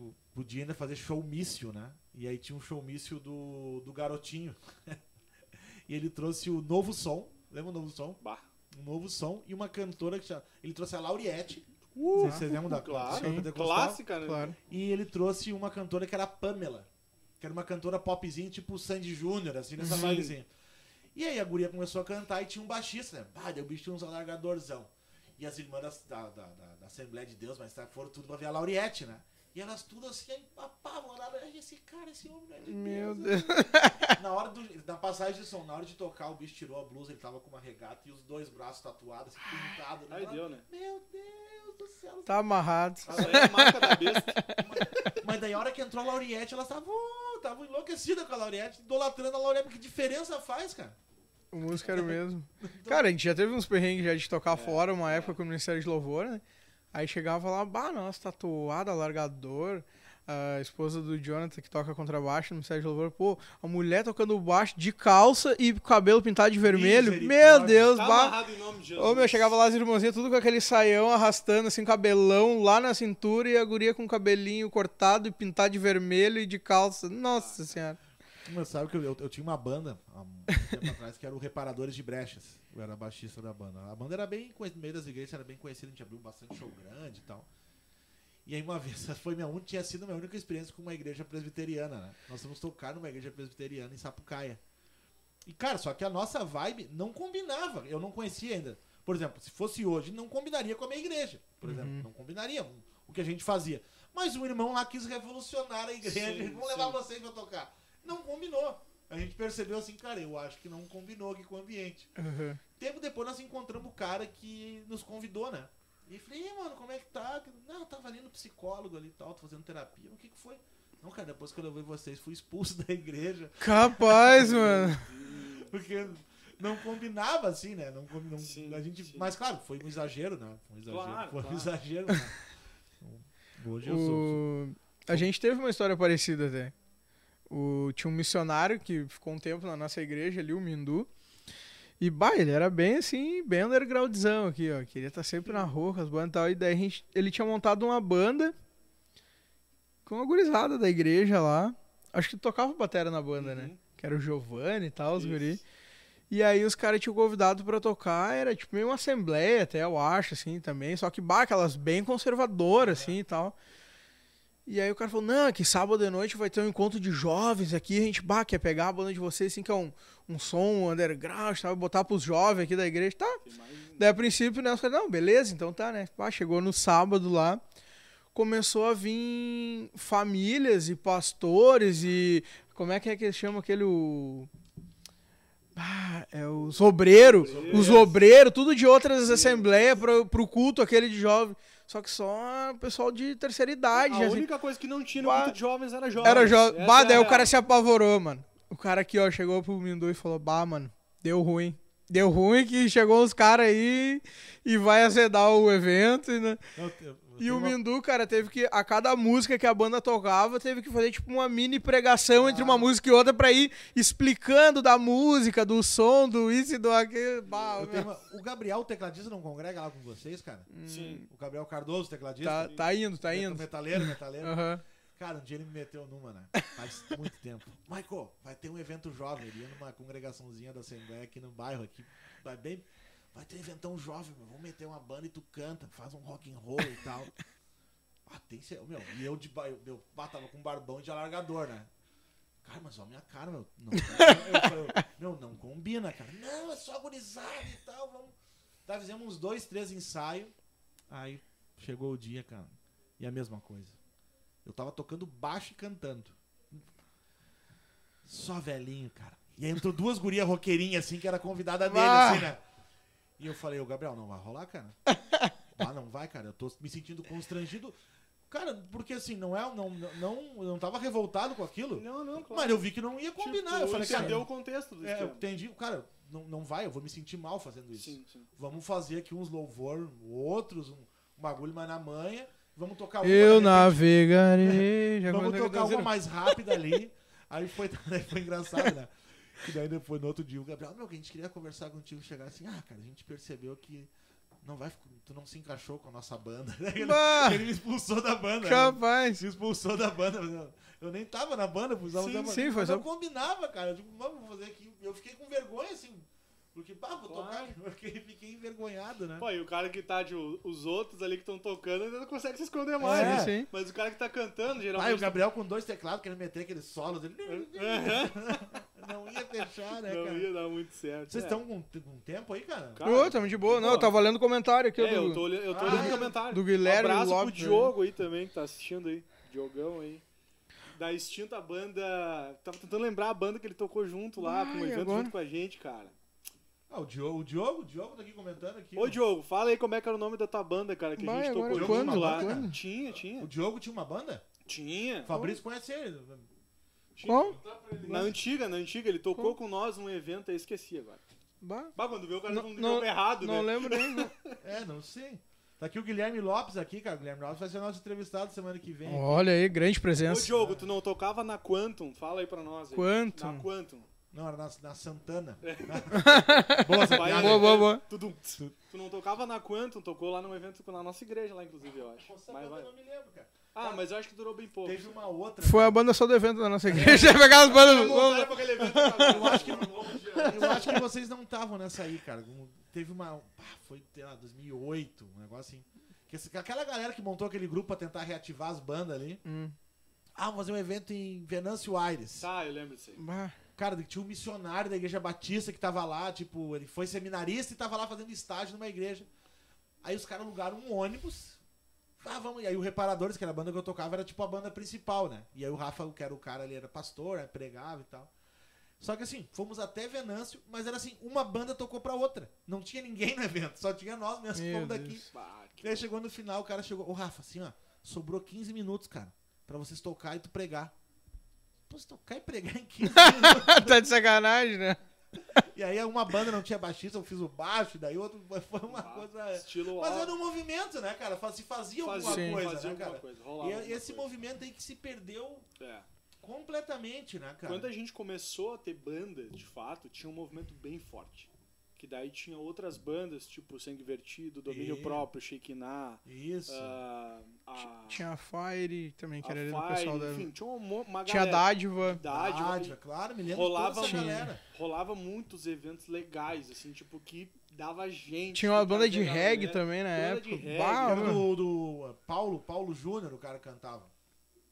S1: O- Podia ainda fazer showmício, né? E aí tinha um showmício do, do garotinho. e ele trouxe o novo som. Lembra o novo som?
S2: bah.
S1: um novo som e uma cantora que chama, ele trouxe a Lauriette.
S2: Uh,
S1: Vocês- vocês lembram da
S2: claro, clássica, né?
S4: Claro.
S1: E ele trouxe uma cantora que era a Pamela. Que era uma cantora popzinha, tipo Sandy Júnior, assim, nessa vibezinha. E aí a guria começou a cantar e tinha um baixista, né? Ah, o bicho tinha uns alargadorzão. E as irmãs da, da, da, da Assembleia de Deus, mas tá, foram tudo pra ver a Lauriette, né? E elas tudo assim, apavoradas. "Ai, Esse cara, esse homem não é de
S4: Meu
S1: Deus.
S4: Deus.
S1: Na hora do, na passagem de som, na hora de tocar, o bicho tirou a blusa, ele tava com uma regata e os dois braços tatuados, assim, pintados. né?
S2: Aí deu, né?
S1: Meu Deus do céu.
S4: Tá amarrado.
S2: É a marca da besta.
S1: Mas daí a hora que entrou a Lauriette, elas estavam estavam enlouquecidas com a Lauriette, idolatrando a Lauriette. Que diferença faz, cara?
S4: O músico era o mesmo. Cara, a gente já teve uns perrengues já de tocar fora, uma época com o Ministério de Louvor, né? Aí chegava lá, bah, nossa, tatuada, largador. A esposa do Jonathan que toca contrabaixo no de Louvor, pô, a mulher tocando baixo de calça e cabelo pintado de vermelho. Meu
S1: Misericórdia.
S4: Deus,
S2: Tá
S4: bah.
S2: de.
S4: Ô, meu, chegava lá as irmãzinhas tudo com aquele saião arrastando, assim, cabelão lá na cintura e a guria com o cabelinho cortado e pintado de vermelho e de calça. Nossa senhora.
S1: Mas sabe que eu, eu, eu tinha uma banda há um tempo atrás que era o Reparadores de Brechas. Eu era baixista da banda. A banda era bem conhecida, no meio das igrejas era bem conhecida, a gente abriu bastante show grande e tal. E aí uma vez, essa foi minha única, tinha sido minha única experiência com uma igreja presbiteriana, né? Nós fomos tocar numa igreja presbiteriana em Sapucaia. E cara, só que a nossa vibe não combinava. Eu não conhecia ainda. Por exemplo, se fosse hoje, não combinaria com a minha igreja. Por exemplo, não combinaria o que a gente fazia. Mas o irmão lá quis revolucionar a igreja.
S2: Sim,
S1: Vamos levar
S2: sim.
S1: vocês pra tocar. Não combinou. A gente percebeu assim, cara, eu acho que não combinou aqui com o ambiente.
S4: Uhum.
S1: Tempo depois nós encontramos o cara que nos convidou, né? E falei, "E aí, mano, como é que tá? Não, eu tava ali no psicólogo ali e tal, tô fazendo terapia. O que que foi? Não, cara, depois que eu levei vocês, fui expulso da igreja.
S4: Capaz, mano.
S1: Porque não combinava assim, né? Não,
S2: Sim,
S1: a gente,
S2: sim.
S1: mas claro, foi um exagero, né? Foi um exagero.
S2: Claro,
S1: foi um
S2: claro.
S1: exagero, né? Hoje eu sou.
S4: O... A gente teve uma história parecida até. O... Tinha um missionário que ficou um tempo na nossa igreja ali, o Mindu. E, bah, ele era bem assim, bem undergroundzão aqui, ó. Queria estar sempre na rua com as bandas e tal. E daí a gente... ele tinha montado uma banda com a gurizada da igreja lá. Acho que tocava batera na banda, né?
S2: Uhum.
S4: Que era o Giovanni e tal, os
S2: Isso.
S4: guri. E aí os caras tinham convidado pra tocar, era tipo meio uma assembleia até, eu acho, assim, também. Só que, bah, aquelas bem conservadoras, assim, e tal. E aí o cara falou, não, que sábado de noite vai ter um encontro de jovens aqui, a gente, bah, quer pegar a banda de vocês, assim, que é um, um som underground, tal, botar pros jovens aqui da igreja, tá? Daí a princípio, né, os caras, não, beleza, então tá, né? Pá, chegou no sábado lá, começou a vir famílias e pastores e. Como é que é que eles chamam aquele. O... Ah, é os obreiros, os obreiros, tudo de outras assembleias pro, pro culto aquele de jovem. Só que só o pessoal de terceira idade.
S2: A
S4: assim.
S2: única coisa que não tinha no
S4: Bah,
S2: de jovens era jovens.
S4: Era jovem.
S2: Essa
S4: Bah,
S2: é
S4: daí
S2: a
S4: o cara se apavorou, mano. O cara aqui, ó, chegou pro Mindu e falou: Bah, mano, deu ruim. Deu ruim que chegou os caras aí e vai azedar o evento. Né?
S1: Eu
S4: e o
S1: uma-
S4: Mindu, cara, teve que. A cada música que a banda tocava, teve que fazer tipo uma mini pregação entre
S1: Ah.
S4: uma música e outra pra ir explicando da música, do som, do isso e do aquilo.
S1: Uma- O Gabriel, o tecladista, não congrega lá com vocês, cara?
S2: Sim.
S1: O Gabriel Cardoso, o tecladista?
S4: tá, tá indo, tá
S1: Metal-
S4: indo.
S1: Metaleiro, metaleiro.
S4: Aham.
S1: Cara, um dia ele me meteu numa, né? Faz muito tempo. Michael, vai ter um evento jovem. Ele ia numa congregaçãozinha da Assembleia aqui no bairro, aqui. Vai bem. Vai ter um jovem, meu. Vamos meter uma banda e tu canta, faz um rock and roll e tal. Ah, tem ser. Meu, e eu de eu, eu ah, tava com barbão de alargador, né? Cara, mas ó, a minha cara, meu. Não, eu, meu, não combina, cara. Não, é só gurizada e tal. Vamos. Tá, fizemos uns dois, três ensaios. Aí chegou o dia, cara. E a mesma coisa. Eu tava tocando baixo e cantando. Só velhinho, cara. E aí entrou duas gurias roqueirinhas, assim, que era convidada dele,
S4: Ah.
S1: assim, né? E eu falei, ô Gabriel, não vai rolar, cara? ah, não vai, cara. Eu tô me sentindo constrangido. Cara, porque assim, não é. Não, não, eu não tava revoltado com aquilo.
S2: Não, não, claro.
S1: Mas eu vi que não ia combinar.
S2: Tipo,
S1: eu falei, cara.
S2: entendeu o contexto do
S1: É, eu entendi, cara, não, não vai, eu vou me sentir mal fazendo isso.
S2: Sim, sim.
S1: Vamos fazer aqui uns louvor, outros, um, um bagulho mais na manha. Vamos tocar uma,
S4: Eu navegarei. Já
S1: Vamos tocar uma mais rápida ali. Aí foi, foi engraçado, né? E daí depois no outro dia o Gabriel, meu, que a gente queria conversar contigo, chegar assim, ah, cara, a gente percebeu que não vai, tu não se encaixou com a nossa banda. Ele,
S4: Bah!
S1: ele me expulsou da banda. né?
S4: Capaz.
S1: Me expulsou da banda. Eu, eu nem tava na banda, precisava
S4: Sim,
S1: da banda.
S4: sim, foi só-
S1: não combinava, cara. Eu digo, vou fazer aqui. Eu fiquei com vergonha, assim. Porque, bah, vou
S2: Claro.
S1: tocar. Porque fiquei envergonhado, né?
S2: Pô, e o cara que tá de. Os outros ali que estão tocando ainda não consegue se esconder mais.
S1: É.
S2: né?
S4: Sim, sim.
S2: Mas o cara que tá cantando,
S1: Ah, e
S2: geralmente.
S1: o Gabriel com dois teclados, querendo meter aqueles solos. Ele... Não ia fechar, né,
S2: Não
S1: cara?
S2: ia dar muito certo.
S1: Vocês
S2: É.
S1: estão com, com tempo aí, cara?
S2: Cara,
S4: Ô, tamo de boa. Não, eu tava lendo o comentário aqui
S2: É,
S4: do...
S2: eu tô, eu tô
S1: Ah,
S2: olhando
S1: é,
S2: o comentário.
S4: do Guilherme
S2: Abraço
S4: Lopes,
S2: pro? Diogo aí também, que tá assistindo aí. Diogão aí. Da extinta banda. Tava tentando lembrar a banda que ele tocou junto lá, com um
S4: Ai,
S2: evento
S4: agora.
S2: junto com a gente, cara.
S1: Ah, o Diogo, o Diogo, o Diogo tá aqui comentando aqui.
S2: Ô, Diogo, fala aí como é que era o nome da tua banda, cara, que a gente tocou
S1: quando?
S2: junto lá.
S1: Quando?
S2: Tinha,
S1: O
S2: tinha.
S1: Diogo tinha uma banda?
S2: Tinha.
S1: O Fabrício conhece ele.
S4: Qual?
S2: Na antiga, na antiga, ele tocou com nós num evento, eu esqueci agora.
S4: Bah,
S2: Bah, quando vê o cara
S4: Não-
S2: não,
S4: não-
S2: errado,
S4: não
S2: né?
S4: lembro nem. não.
S1: É, não sei. Tá aqui o Guilherme Lopes aqui, cara. O Guilherme Lopes vai ser nosso entrevistado semana que vem.
S4: Olha aí, grande
S2: Ô,
S4: presença.
S2: Diogo, tu não tocava na Quantum? Fala aí pra nós. Aí.
S4: Quantum.
S2: Na Quantum.
S1: Não, era na, na Santana.
S2: É.
S1: Boa piada.
S4: Boa, boa, boa.
S2: Tudum. Tu não tocava na Quantum, tocou lá num evento na nossa igreja lá, inclusive, eu acho.
S1: Essa
S2: Mas vai.
S1: eu não me lembro, cara.
S2: Ah, mas eu acho que durou bem pouco.
S1: Teve uma outra.
S4: Foi a banda só do evento da nossa igreja. Pegar as bandas.
S2: Cara.
S1: Eu acho que, eu acho que vocês não estavam nessa aí, cara. Teve uma. foi, sei lá, 2008, um negócio assim. Que esse- aquela galera que montou aquele grupo pra tentar reativar as bandas ali.
S4: Hum.
S1: Ah, vamos fazer um evento em Venâncio Aires.
S2: Tá, eu lembro disso aí.
S4: Bah,
S1: Cara, tinha um missionário da igreja batista que tava lá, tipo, ele foi seminarista e tava lá fazendo estágio numa igreja. Aí os caras alugaram um ônibus. Ah, vamos. E aí o Reparadores, que era a banda que eu tocava, era tipo a banda principal, né? E aí o Rafa, que era o cara ali, era pastor, né? pregava e tal. Só que assim, fomos até Venâncio, mas era assim, uma banda tocou pra outra. Não tinha ninguém no evento, só tinha nós mesmos que fomos daqui.
S2: Que-
S1: E aí chegou no final, o cara chegou, ô Rafa, assim, ó, sobrou 15 minutos, cara, pra vocês tocar e tu pregar. Pô, se tocar e pregar em 15 minutos.
S4: tá de sacanagem, né?
S1: E aí uma banda não tinha baixista, eu fiz o baixo, daí outro foi uma
S2: bah,
S1: coisa.
S2: Estilo
S1: Mas era um movimento, né, cara? Se fazia alguma
S4: Sim.
S1: coisa,
S2: fazia
S1: né,
S2: alguma
S1: cara?
S2: coisa. rolava
S1: E
S2: alguma
S1: esse
S2: coisa.
S1: movimento aí que se perdeu
S2: É.
S1: completamente, né, cara?
S2: Quando a gente começou a ter banda, de fato, tinha um movimento bem forte. Que daí tinha outras bandas, tipo Sangue Vertido, Domínio
S1: E-
S2: Próprio, Shekinah,
S1: Isso.
S2: a,
S4: Tinha a Fire também, que
S2: a
S4: era ali do pessoal da.
S2: enfim, tinha uma, uma
S4: Tinha
S2: galera.
S4: Dádiva.
S2: Dádiva,
S1: Dádiva, claro, me lembro
S2: rolava,
S1: de toda essa galera.
S2: rolava muitos eventos legais, assim, tipo, que dava gente.
S4: Tinha uma banda de reggae
S2: galera.
S4: também na
S2: Banda de
S4: época. Bah, mano.
S1: do, do uh, Paulo, Paulo Júnior, o cara cantava.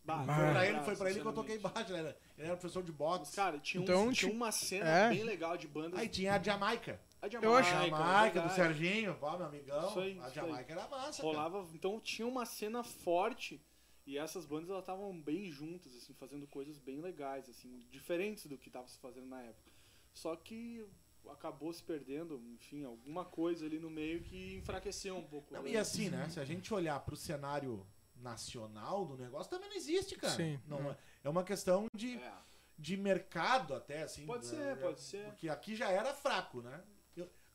S2: Bah,
S1: Foi pra ele, foi pra ele que eu toquei baixo, ele era, ele era professor de boxe.
S2: Cara, tinha, um-
S4: Então,
S2: tinha
S4: ti-
S2: uma cena
S4: é.
S2: bem legal de bandas.
S1: Aí tinha a Jamaica.
S2: A
S4: Eu acho-
S2: Jamaica,
S1: Jamaica, do. Serginho, pô, meu amigão.
S2: Isso aí,
S1: a
S2: isso
S1: Jamaica era massa, cara.
S2: rolava então tinha uma cena forte e essas bandas elas estavam bem juntas assim fazendo coisas bem legais assim diferentes do que estava se fazendo na época só que acabou se perdendo enfim alguma coisa ali no meio que enfraqueceu um pouco
S1: Não,
S2: né?
S1: e assim, né? Se a gente olhar pro cenário nacional do negócio, também não existe, cara.
S4: Sim.
S1: Não, é, é uma questão de,
S2: É.
S1: de mercado até, assim.
S2: Pode
S1: né?
S2: ser, pode ser.
S1: Porque aqui já era fraco, né?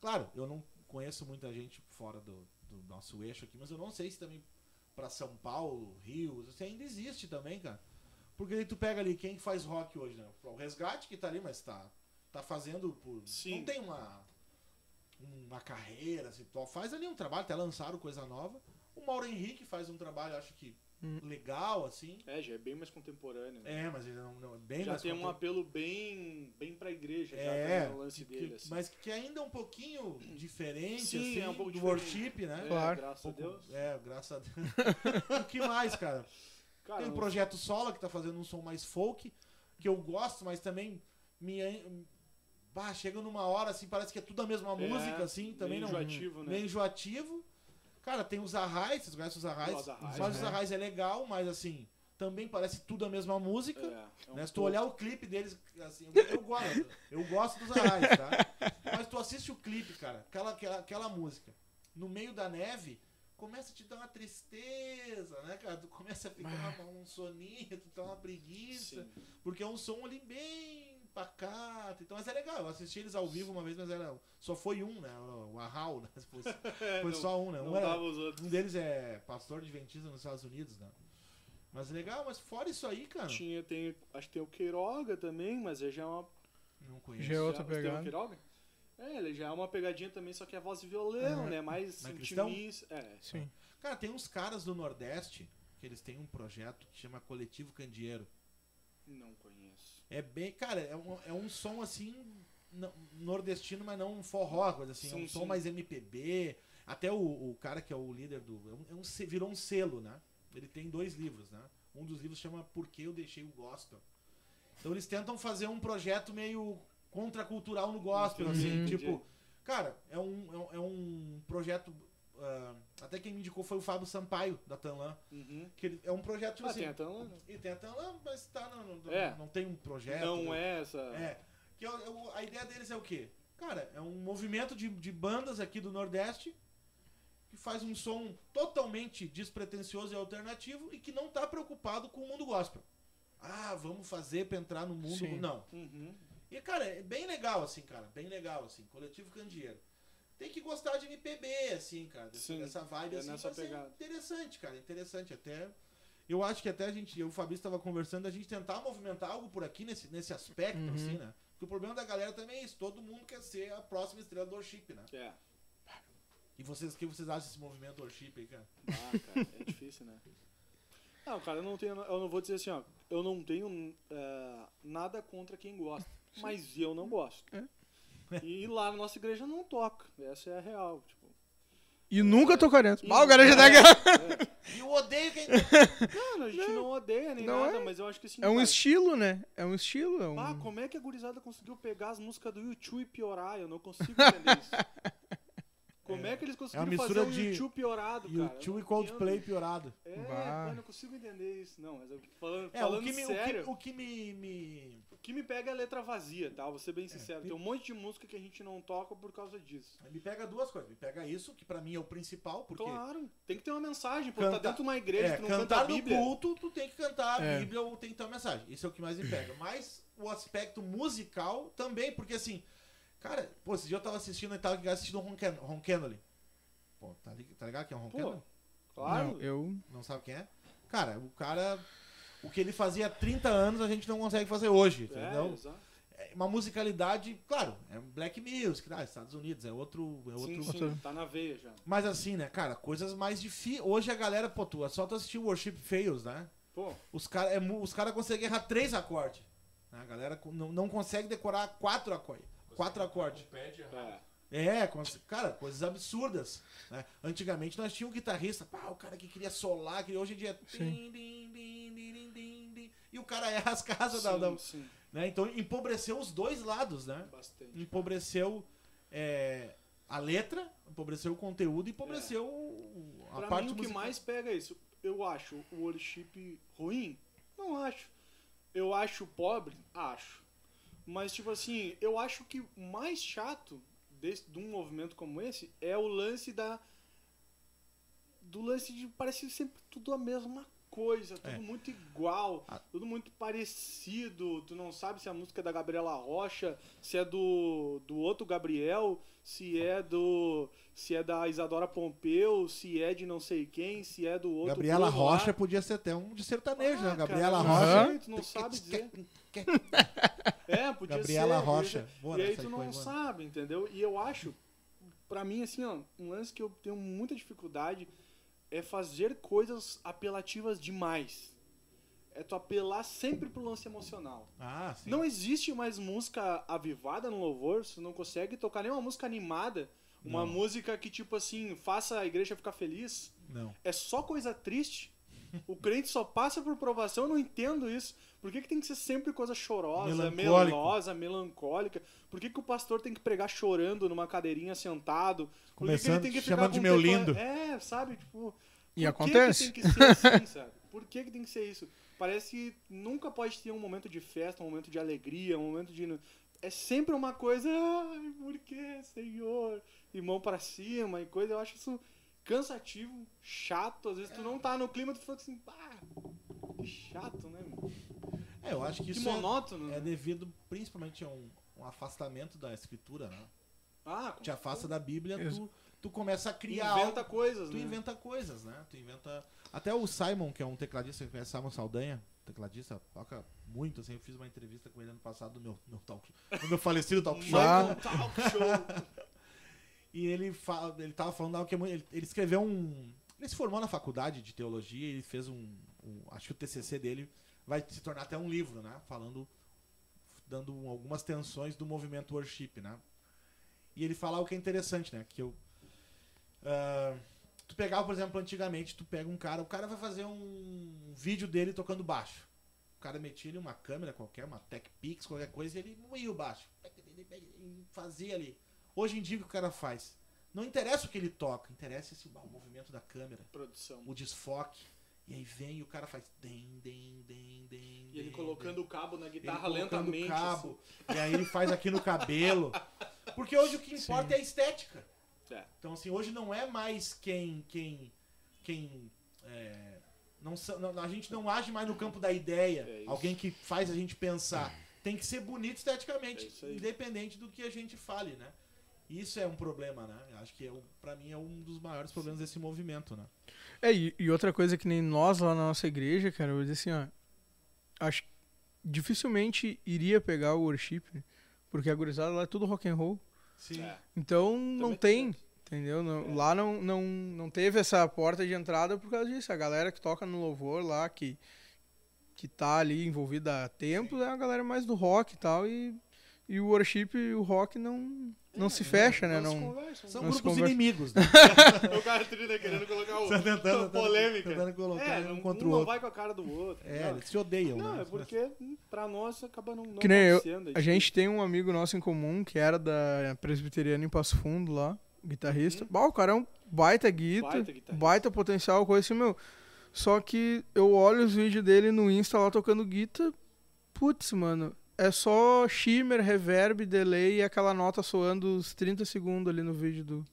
S1: Claro, eu não conheço muita gente fora do, do nosso eixo aqui, mas eu não sei se também pra São Paulo, Rio, se ainda existe também, cara. Porque aí tu pega ali quem faz rock hoje, né? O Resgate que tá ali, mas tá, tá fazendo por.
S2: Sim.
S1: Não tem uma. Uma carreira, assim, faz ali um trabalho, até lançaram coisa nova. O Mauro Henrique faz um trabalho, acho que
S4: Hum.
S1: legal, assim.
S2: é já é bem mais contemporâneo né?
S1: É, mas ele não, não é bem
S2: já
S1: mais
S2: tem um apelo bem bem para igreja já
S1: É,
S2: o lance
S1: que-
S2: dele assim.
S1: mas que ainda é um pouquinho diferente,
S2: Sim,
S1: assim,
S2: é um pouco
S1: do
S2: diferente.
S1: worship, né?
S2: É,
S4: Claro.
S2: graças
S1: Pouco-
S2: a Deus
S1: É, graças a Deus. o que mais, cara?
S2: cara
S1: Tem o
S2: não-
S1: Projeto Sola, que tá fazendo um som mais folk, que eu gosto, mas também me... Bah, chega numa hora, assim, parece que é tudo a mesma
S2: É,
S1: música, assim, também
S2: meio
S1: não...
S2: enjoativo, né?
S1: Meio enjoativo. Cara, tem os Arrais, vocês conhecem os Arrais?
S2: Os Arrais,
S1: Mas os
S4: é.
S1: Arrais é legal, mas assim, também parece tudo a mesma música.
S2: é, é um
S1: né? Se tu olhar o clipe deles, assim, eu, eu gosto, eu gosto dos Arrais, tá? Mas tu assiste o clipe, cara, aquela, aquela, aquela música, no meio da neve, começa a te dar uma tristeza, né, cara? Tu começa a ficar um soninho, tu tá uma preguiça,
S2: Sim.
S1: porque é um som ali bem pacato, então, mas é legal, eu assisti eles ao vivo uma vez, mas era, só foi um, né, o Arral, né,
S2: É,
S1: foi
S2: não-
S1: só um, né,
S2: não
S1: um, era- um deles é pastor adventista nos Estados Unidos, né. Mas legal, mas fora isso aí, cara,
S2: Tinha, tem, acho que tem o Queiroga também, mas ele já é uma.
S1: não conheço.
S4: Já é outra pegada.
S2: Queiroga? É, ele já é uma pegadinha também, só que é voz e violão,
S4: É.
S2: né? Mais
S1: cristão?
S2: intimista. É.
S4: Sim.
S1: Cara, tem uns caras do Nordeste que eles têm um projeto que chama Coletivo Candeeiro.
S2: Não conheço.
S1: É bem, cara, é um, é um som assim nordestino, mas não um forró, coisa assim. é
S2: Sim,
S1: um som
S2: sim.
S1: mais MPB. Até o, o cara que é o líder do. É um, é um virou um selo, né? Ele tem dois livros, né? Um dos livros chama Por que eu deixei o gospel. Então eles tentam fazer um projeto meio contracultural no gospel, assim.
S2: entendi.
S1: Tipo, cara, é um, é um, é um projeto. Ah, até quem me indicou foi o Fábio Sampaio, da Tanlan.
S2: Uhum.
S1: Que ele- é um projeto tipo
S2: Ah,
S1: assim.
S2: tem até um...
S1: E tem a Tanlan, mas tá, não, não,
S2: É.
S1: não tem um projeto.
S2: Não
S1: né?
S2: é essa...
S1: É. Que é o- a ideia deles é o quê? Cara, é um movimento de, de bandas aqui do Nordeste que faz um som totalmente despretensioso e alternativo e que não tá preocupado com o mundo gospel. Ah, vamos fazer pra entrar no mundo.
S4: Sim.
S1: Não.
S2: Uhum.
S1: E, cara, é bem legal, assim, cara. Bem legal, assim. Coletivo Candeeiro. Tem que gostar de MPB, assim, cara.
S2: Sim,
S1: dessa vibe,
S2: é
S1: assim.
S2: nessa
S1: vai ser
S2: pegada.
S1: interessante, cara. Interessante. Até... Eu acho que até a gente... Eu e o Fabrício tava conversando a gente tentar movimentar algo por aqui nesse, nesse aspecto,
S4: Uhum.
S1: assim, né? Porque o problema da galera também é isso. Todo mundo quer ser a próxima estrela do worship, né?
S2: É.
S1: E vocês, o que vocês acham desse movimento worship aí, cara?
S2: Ah, cara, é difícil, né? Não, cara, eu não tenho. Eu não vou dizer assim, ó. Eu não tenho é, nada contra quem gosta. Mas eu não gosto.
S4: É.
S2: E lá na nossa igreja não toca. Essa é a real. Tipo,
S4: E nunca tocaremos.
S2: E-
S4: Ah, o cara já tá aqui.
S2: é,
S1: E eu odeio quem...
S2: Cara, a gente não, odeia nem
S4: Não
S2: nada,
S4: é.
S2: mas eu acho que assim.
S4: É um
S2: cara,
S4: estilo, né? É um estilo. É um...
S2: Ah, como é que a gurizada conseguiu pegar as músicas do YouTube e piorar? Eu não consigo entender isso. Como é, que eles conseguiram
S1: mistura
S2: fazer um
S1: de
S2: YouTube piorado, cara?
S1: YouTube e Coldplay piorado.
S2: É,
S4: Bah.
S2: eu não consigo entender isso. Não, mas eu, falando,
S1: É,
S2: falando
S1: o que, me, o,
S2: sério,
S1: que, o que me, me,
S2: o que me pega é a letra vazia, tá? Vou ser bem sincero.
S1: É.
S2: Tem um monte de música que a gente não toca por causa disso.
S1: me pega duas coisas. Me pega isso, que pra mim é o principal, porque...
S2: Claro, tem que ter uma mensagem, pô.
S1: Canta-
S2: Tá dentro de uma igreja,
S1: É,
S2: tu não canta a
S1: cantar no
S2: Bíblia.
S1: culto, tu tem que cantar a
S4: É.
S1: Bíblia ou tem que ter uma mensagem. Isso é o que mais me pega. Mas o aspecto musical também, porque assim, cara, pô, esse dia eu tava assistindo e tava assistindo o Ron, Ken- Ron Kennedy. Pô, tá, tá ligado que é o Ron Kennedy?
S2: Claro.
S4: Não, eu...
S1: Não sabe quem é? Cara, o cara. O que ele fazia há 30 anos a gente não consegue fazer hoje,
S2: É,
S1: entendeu?
S2: exato.
S1: É uma musicalidade, claro, é black music, ah, Estados Unidos, é outro. É outro
S2: Sim, sim, tá na veia já.
S1: Mas assim, né, cara, coisas mais difíceis. Hoje a galera, pô, tu é só tu assistir o Worship Fails, né?
S2: Pô,
S1: Os caras é, os cara conseguem errar três acordes. né? A galera não, não consegue decorar quatro acordes. Quatro acordes.
S3: Pede errado.
S2: é.
S1: É, cara, coisas absurdas. Né? Antigamente nós tínhamos um guitarrista, pá, o cara que queria solar, que hoje em dia. é din, din, din, din, din, din, e o cara erra as casas da.
S2: Sim,
S1: da-
S2: sim,
S1: né? Então empobreceu os dois lados, né?
S2: bastante.
S1: Empobreceu é, a letra, empobreceu o conteúdo e empobreceu o- a
S2: Pra
S1: parte
S2: mim, o que
S1: musical.
S2: mais pega é isso. Eu acho o worship ruim? Não acho. Eu acho pobre? Acho. Mas, tipo assim, eu acho que o mais chato desse, de um movimento como esse é o lance da. Do lance de parecer sempre tudo a mesma coisa, tudo
S1: É.
S2: muito igual,
S1: Ah.
S2: tudo muito parecido. Tu não sabe se a música é da Gabriela Rocha, se é do, do outro Gabriel, se é do. se é da Isadora Pompeu, se é de não sei quem, se é do outro.
S1: Gabriela
S2: lá.
S1: Rocha podia ser até um de sertanejo,
S2: Ah,
S1: né? Gabriela
S2: cara,
S1: Rocha.
S2: não sei, tu não sabe dizer. É, podia
S1: Gabriela
S2: ser.
S1: Rocha. Boa,
S2: e aí tu não sabe, entendeu? E eu acho, pra mim, assim, ó, um lance que eu tenho muita dificuldade é fazer coisas apelativas demais. É tu apelar sempre pro lance emocional.
S1: Ah, sim.
S2: Não existe mais música avivada no louvor, você não consegue tocar nenhuma música animada, uma
S1: Não.
S2: música que, tipo assim, faça a igreja ficar feliz.
S1: Não.
S2: É só coisa triste. O crente só passa por provação, eu não entendo isso. Por que, que tem que ser sempre coisa chorosa, melosa, melancólica? Por que, que o pastor tem que pregar chorando numa cadeirinha sentado? Por que que,
S1: Começando
S2: ele tem que ficar
S1: chamando de
S2: com
S1: meu
S2: tecla-
S1: lindo.
S2: É, sabe? Tipo,
S4: E
S2: por
S4: acontece.
S2: Que, que tem que ser assim, sabe? Por que, que tem que ser isso? Parece que nunca pode ter um momento de festa, um momento de alegria, um momento de. É sempre uma coisa. Ai, por que, Senhor? E mão pra cima e coisa. Eu acho isso cansativo, chato. Às vezes tu não tá no clima, tu fica assim, pá, que chato, né? meu?
S1: É, eu acho que
S2: Que
S1: isso é-
S2: monótono.
S1: é,
S2: né?
S1: devido principalmente a um, um afastamento da escritura, né?
S2: Ah,
S1: Te afasta da Bíblia, tu, tu começa a criar
S2: Inventa
S1: algo,
S2: coisas,
S1: tu
S2: né?
S1: inventa coisas, né? Tu inventa... Até o Simon, que é um tecladista, que conhece Simon Saldanha, tecladista, toca muito, assim, eu fiz uma entrevista com ele ano passado no meu, no talk, no meu falecido talk show.
S2: Michael Talk Show.
S1: E ele, fala, ele tava falando algo que é. Ele, ele escreveu um. Ele se formou na faculdade de teologia e ele fez um, um- Acho que o TCC dele vai se tornar até um livro, né? Falando dando algumas tensões do movimento worship, né? E ele fala o que é interessante, né? Que eu. ah, tu pegava, por exemplo, antigamente, tu pega um cara, o cara vai fazer um vídeo dele tocando baixo. O cara metia ali uma câmera qualquer, uma Tech Pix, qualquer coisa, e ele moía o baixo. Fazia ali. Hoje em dia o que o cara faz? Não interessa o que ele toca, interessa esse, o movimento da câmera,
S2: Produção.
S1: o desfoque. E aí vem e o cara faz. Dem, dem, dem, dem,
S2: E ele colocando
S1: dem.
S2: o cabo na
S1: Ele
S2: guitarra
S1: colocando
S2: lentamente.
S1: cabo, e aí ele faz aqui no cabelo. Porque hoje o que importa é a estética.
S2: assim. É.
S1: Então, assim, hoje não é mais quem. quem. quem. é, não, a gente não age mais no campo da ideia.
S2: É
S1: alguém que faz a gente pensar. Tem que ser bonito esteticamente,
S2: É
S1: independente do que a gente fale, né? Isso é um problema, né? Acho que é, um- pra mim é um dos maiores problemas desse movimento, né?
S4: É, e, e outra coisa que nem nós lá na nossa igreja, cara, eu vou dizer assim, ó. Acho que dificilmente iria pegar o worship, porque a gurizada lá é tudo rock and roll.
S1: Sim.
S2: É.
S4: Então não
S2: Também
S4: tem, entendeu? Não-
S2: É.
S4: Lá não, não, não teve essa porta de entrada por causa disso. A galera que toca no louvor lá, que, que tá ali envolvida há tempo, é a galera mais do rock e tal. E, e o worship e o rock não, não se fecha, né?
S2: Não se
S4: Não.
S1: São
S4: Não se
S1: grupos
S4: conversa.
S1: inimigos, né?
S2: o cara trilha querendo colocar o
S1: Tá tentando, tentando-
S2: polêmica.
S1: tentando colocar
S2: é,
S1: um
S2: um,
S1: contra
S2: um
S1: o
S2: não
S1: outro.
S2: vai com a cara do outro.
S1: É,
S2: não.
S1: eles se odeiam,
S2: Não,
S1: né?
S2: é porque pra nós acaba não, não
S4: Que nem eu-
S2: acontecendo.
S4: A gente tem um amigo nosso em comum que era da presbiteriana em Passo Fundo lá, guitarrista. Bah, o cara é um baita guita,
S2: Uhum. Baita guitarrista.
S4: baita potencial, coisa assim, meu. Só que eu olho os vídeos dele no Insta lá tocando guitarra, putz, mano, é só shimmer, reverb, delay e aquela nota soando uns 30 segundos ali no vídeo do...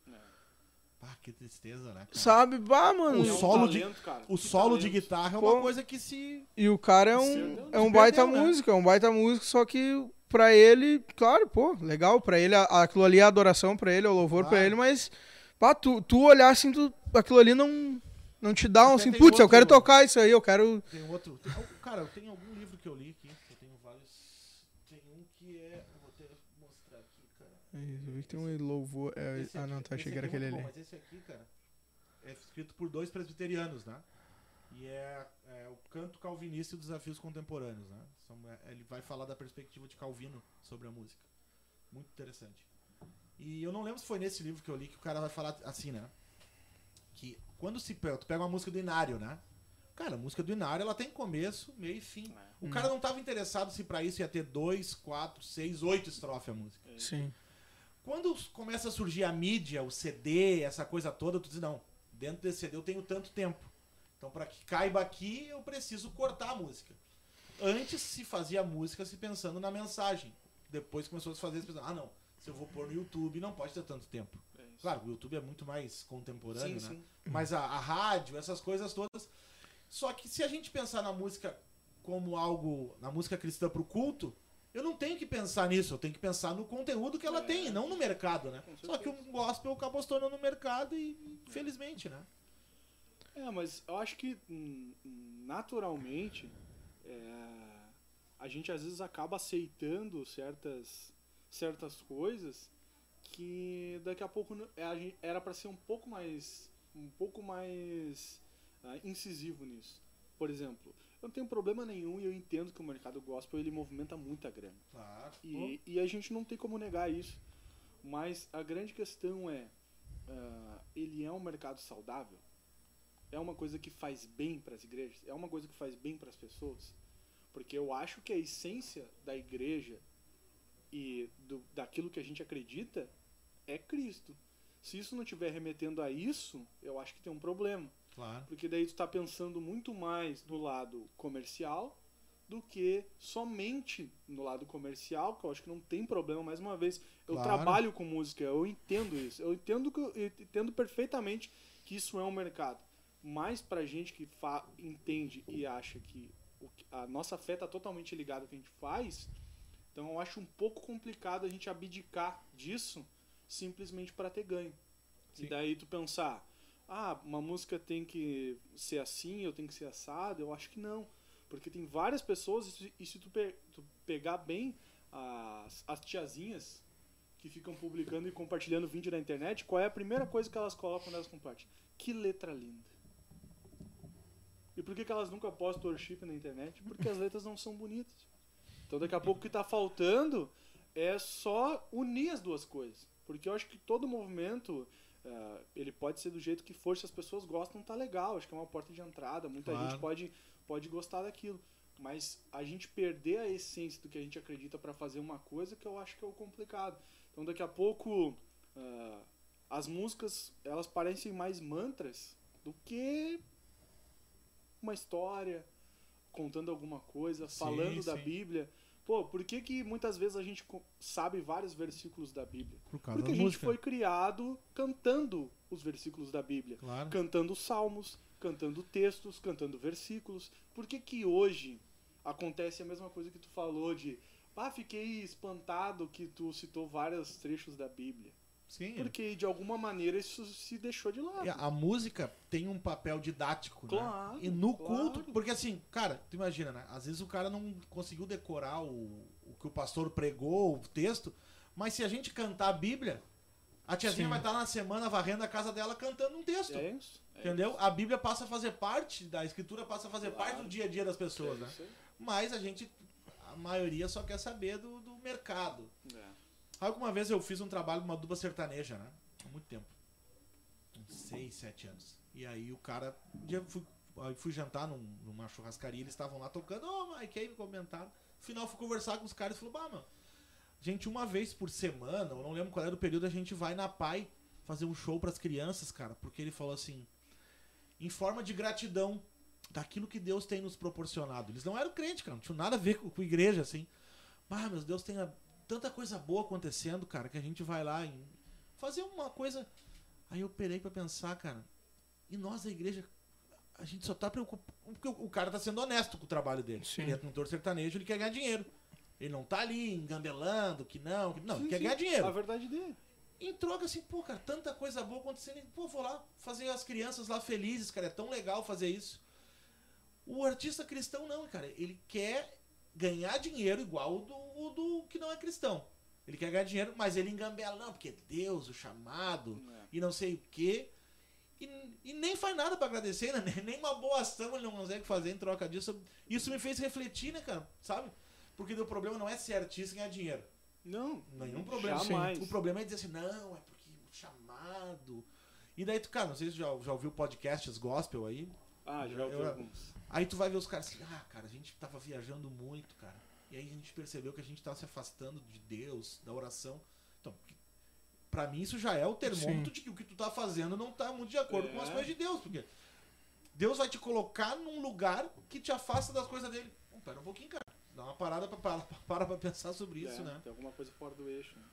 S1: Ah, que tristeza, né? cara?
S4: Sabe? Bah, mano.
S1: O
S2: É um
S1: solo de-
S2: talento, cara.
S1: O
S2: Que
S1: solo de
S2: talento.
S1: guitarra é
S4: Pô.
S1: uma coisa que se.
S4: E o cara é um, é um baita
S1: perdeu, né?
S4: músico, é um baita músico, só que pra ele, claro, pô, legal, pra ele, aquilo ali é adoração pra ele, é o louvor pra
S1: Claro.
S4: ele, mas pá, tu, tu olhar assim, tu, aquilo ali não, não te dá um
S1: Até
S4: assim,
S1: tem
S4: putz, eu quero tocar isso aí, eu quero...
S1: Tem outro. tem- cara, eu tenho algum livro que eu li aqui. Eu tenho vários. Tem um que é. Eu vou ter que mostrar aqui, cara.
S4: Eu vi que tem um louvor, é, ah não, tá, achei
S1: esse
S4: que era
S1: é
S4: aquele
S1: muito
S4: ali.
S1: bom, Mas esse aqui, cara, é escrito por dois presbiterianos, né? E é, é o canto calvinista e os desafios contemporâneos, né? São- é- ele vai falar da perspectiva de Calvino sobre a música. Muito interessante. E eu não lembro se foi nesse livro que eu li que o cara vai falar assim, né? Que quando se pega, tu pega uma música do Inário, né? Cara, a música do Inário ela tem começo, meio e fim.
S2: É.
S1: O cara não estava interessado se pra isso ia ter dois, quatro, seis, oito estrofes a música.
S4: Sim,
S1: Quando começa a surgir a mídia, o CD, essa coisa toda, tu diz, não, dentro desse CD eu tenho tanto tempo. Então, para que caiba aqui, eu preciso cortar a música. Antes se fazia música se pensando na mensagem. Depois começou a se fazer se pensando, ah, não, se eu vou pôr no YouTube, não pode ter tanto tempo.
S2: É.
S1: Claro, o YouTube é muito mais contemporâneo,
S2: sim,
S1: né?
S2: sim.
S1: Mas a, a rádio, essas coisas todas. Só que se a gente pensar na música como algo, na música cristã pro culto, eu não tenho que pensar nisso, eu tenho que pensar no conteúdo que ela
S2: É.
S1: tem, não no mercado, né? Só que o gospel acabou se tornando no mercado e, infelizmente, né?
S2: É, mas eu acho que hum, hum, naturalmente é, a gente às vezes acaba aceitando certas, certas coisas que daqui a pouco é, era para ser um pouco mais um pouco mais ah, incisivo nisso. Por exemplo, eu não tenho problema nenhum e eu entendo que o mercado gospel ele movimenta muita grana.
S1: Claro.
S2: E, e a gente não tem como negar isso. Mas a grande questão é: ah, ele é um mercado saudável? É uma coisa que faz bem para as igrejas? É uma coisa que faz bem para as pessoas? Porque eu acho que a essência da igreja e do, daquilo que a gente acredita é Cristo. Se isso não estiver remetendo a isso, eu acho que tem um problema.
S1: Claro.
S2: Porque daí tu tá pensando muito mais no lado comercial do que somente no lado comercial, que eu acho que não tem problema, mais uma vez. Eu
S1: Claro.
S2: trabalho com música, eu entendo isso. Eu entendo, que, eu entendo perfeitamente que isso é um mercado. Mas pra gente que fa entende e acha que- a nossa fé tá totalmente ligada ao que a gente faz, então eu acho um pouco complicado a gente abdicar disso simplesmente para ter ganho.
S1: Sim.
S2: E daí tu pensar, ah, uma música tem que ser assim, eu tenho que ser assado, eu acho que não. Porque tem várias pessoas, e se- tu, pe- tu pegar bem as, as tiazinhas que ficam publicando e compartilhando vídeo na internet, qual é a primeira coisa que elas colocam quando elas compartilham? Que letra linda. E por que, que elas nunca postam worship na internet? Porque as letras não são bonitas. Então daqui a pouco o que tá faltando é só unir as duas coisas. Porque eu acho que todo movimento, eh, ele pode ser do jeito que for, se as pessoas gostam, tá legal. Acho que é uma porta de entrada, muita
S1: Claro.
S2: gente pode, pode gostar daquilo. Mas a gente perder a essência do que a gente acredita para fazer uma coisa que eu acho que é o complicado. Então daqui a pouco ah, as músicas elas parecem mais mantras do que uma história contando alguma coisa,
S1: Sim,
S2: falando da
S1: sim.
S2: Bíblia. Pô, por que, que muitas vezes a gente sabe vários versículos da Bíblia?
S1: Por causa
S2: Porque a
S1: da
S2: gente
S1: música.
S2: foi criado cantando os versículos da Bíblia
S1: Claro.
S2: cantando salmos, cantando textos, cantando versículos. Por que que hoje acontece a mesma coisa que tu falou de ah, fiquei espantado que tu citou vários trechos da Bíblia.
S1: Sim.
S2: Porque de alguma maneira isso se deixou de lado.
S1: É, A música tem um papel didático, né?
S2: Claro,
S1: E no
S2: claro.
S1: culto, porque assim, cara, tu imagina, né? Às vezes o cara não conseguiu decorar o, o que o pastor pregou, o texto, mas se a gente cantar a Bíblia, a tiazinha
S4: Sim.
S1: vai estar na semana varrendo a casa dela cantando um texto.
S2: É isso. é
S1: Entendeu? A Bíblia passa a fazer parte, da escritura passa a fazer
S2: Claro.
S1: parte do dia a dia das
S2: isso,
S1: pessoas,
S2: é
S1: né?
S2: isso.
S1: Mas a gente, a maioria só quer saber do, do mercado.
S2: É.
S1: Alguma vez eu fiz um trabalho com uma dupla sertaneja, né? Há muito tempo. Uns 6, 7 anos. E aí o cara. Um dia fui, fui jantar num- numa churrascaria, eles estavam lá tocando, ô Mike, aí me comentaram. No final fui conversar com os caras e falou, bah, mano, gente, uma vez por semana, eu não lembro qual era o período, a gente vai na PAI fazer um show pras crianças, cara. Porque ele falou assim, em forma de gratidão daquilo que Deus tem nos proporcionado. Eles não eram crentes, cara, não tinham nada a ver com, com igreja, assim. Ah, meu Deus, tem a- tanta coisa boa acontecendo, cara, que a gente vai lá em fazer uma coisa. Aí eu perei pra pensar, cara, e nós da igreja, a gente só tá preocupado. Porque o cara tá sendo honesto com o trabalho dele.
S4: Sim.
S1: Ele é cantor sertanejo, ele quer ganhar dinheiro. Ele não tá ali engambelando, que não, que não, ele
S2: Sim,
S1: quer
S2: sim.
S1: ganhar dinheiro.
S2: A verdade dele.
S1: Em troca, assim, pô, cara, tanta coisa boa acontecendo. Pô, vou lá fazer as crianças lá felizes, cara. É tão legal fazer isso. O artista cristão não, cara. Ele quer ganhar dinheiro igual o do, o do que não é cristão. Ele quer ganhar dinheiro, mas ele engambela, não, porque Deus, o chamado,
S2: É.
S1: e não sei o quê. E, e nem faz nada pra agradecer, né? Nem uma boa ação ele não consegue fazer em troca disso. Isso me fez refletir, né, cara? Sabe? Porque o problema não é ser artista e ganhar dinheiro.
S2: Não.
S1: Nenhum problema.
S2: Jamais.
S1: O problema é dizer assim, não, é porque o chamado. E daí tu, cara, não sei se já, já ouviu podcasts gospel aí.
S2: Ah, já ouvi
S1: Eu-
S2: alguns.
S1: Aí tu vai ver os caras assim, ah, cara, a gente tava viajando muito, cara. E aí a gente percebeu que a gente tava se afastando de Deus, da oração. Então, pra mim isso já é o termômetro
S4: Sim.
S1: de que o que tu tá fazendo não tá muito de acordo
S2: É.
S1: com as coisas de Deus. Porque Deus vai te colocar num lugar que te afasta das coisas dele. Pô, pera um pouquinho, cara. Dá uma parada pra, para, para pra pensar sobre isso,
S2: É,
S1: né?
S2: Tem alguma coisa fora do eixo. né?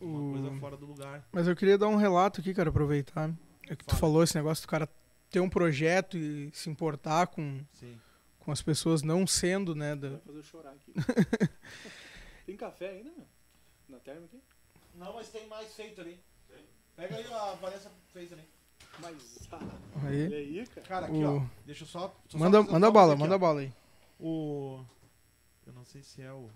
S1: Uma
S4: O-
S1: coisa fora do lugar.
S4: Mas eu queria dar um relato aqui, cara, aproveitar. É que tu
S1: Fala.
S4: falou esse negócio do cara ter um projeto e se importar com,
S1: Sim.
S4: com as pessoas não sendo, né? da-
S2: Vai fazer eu chorar aqui. tem café ainda, meu? Na terma aqui?
S1: Não, mas tem mais feito ali. Pega aí, a Vanessa fez ali.
S2: Mas. Ah,
S4: Aí.
S2: olha aí, cara.
S1: Cara, aqui,
S4: O-
S1: ó. Deixa eu só.
S4: Manda,
S1: só-
S4: manda
S1: só
S4: bala,
S1: aqui,
S4: manda
S1: ó.
S4: bala aí.
S1: O. Eu não sei se é o.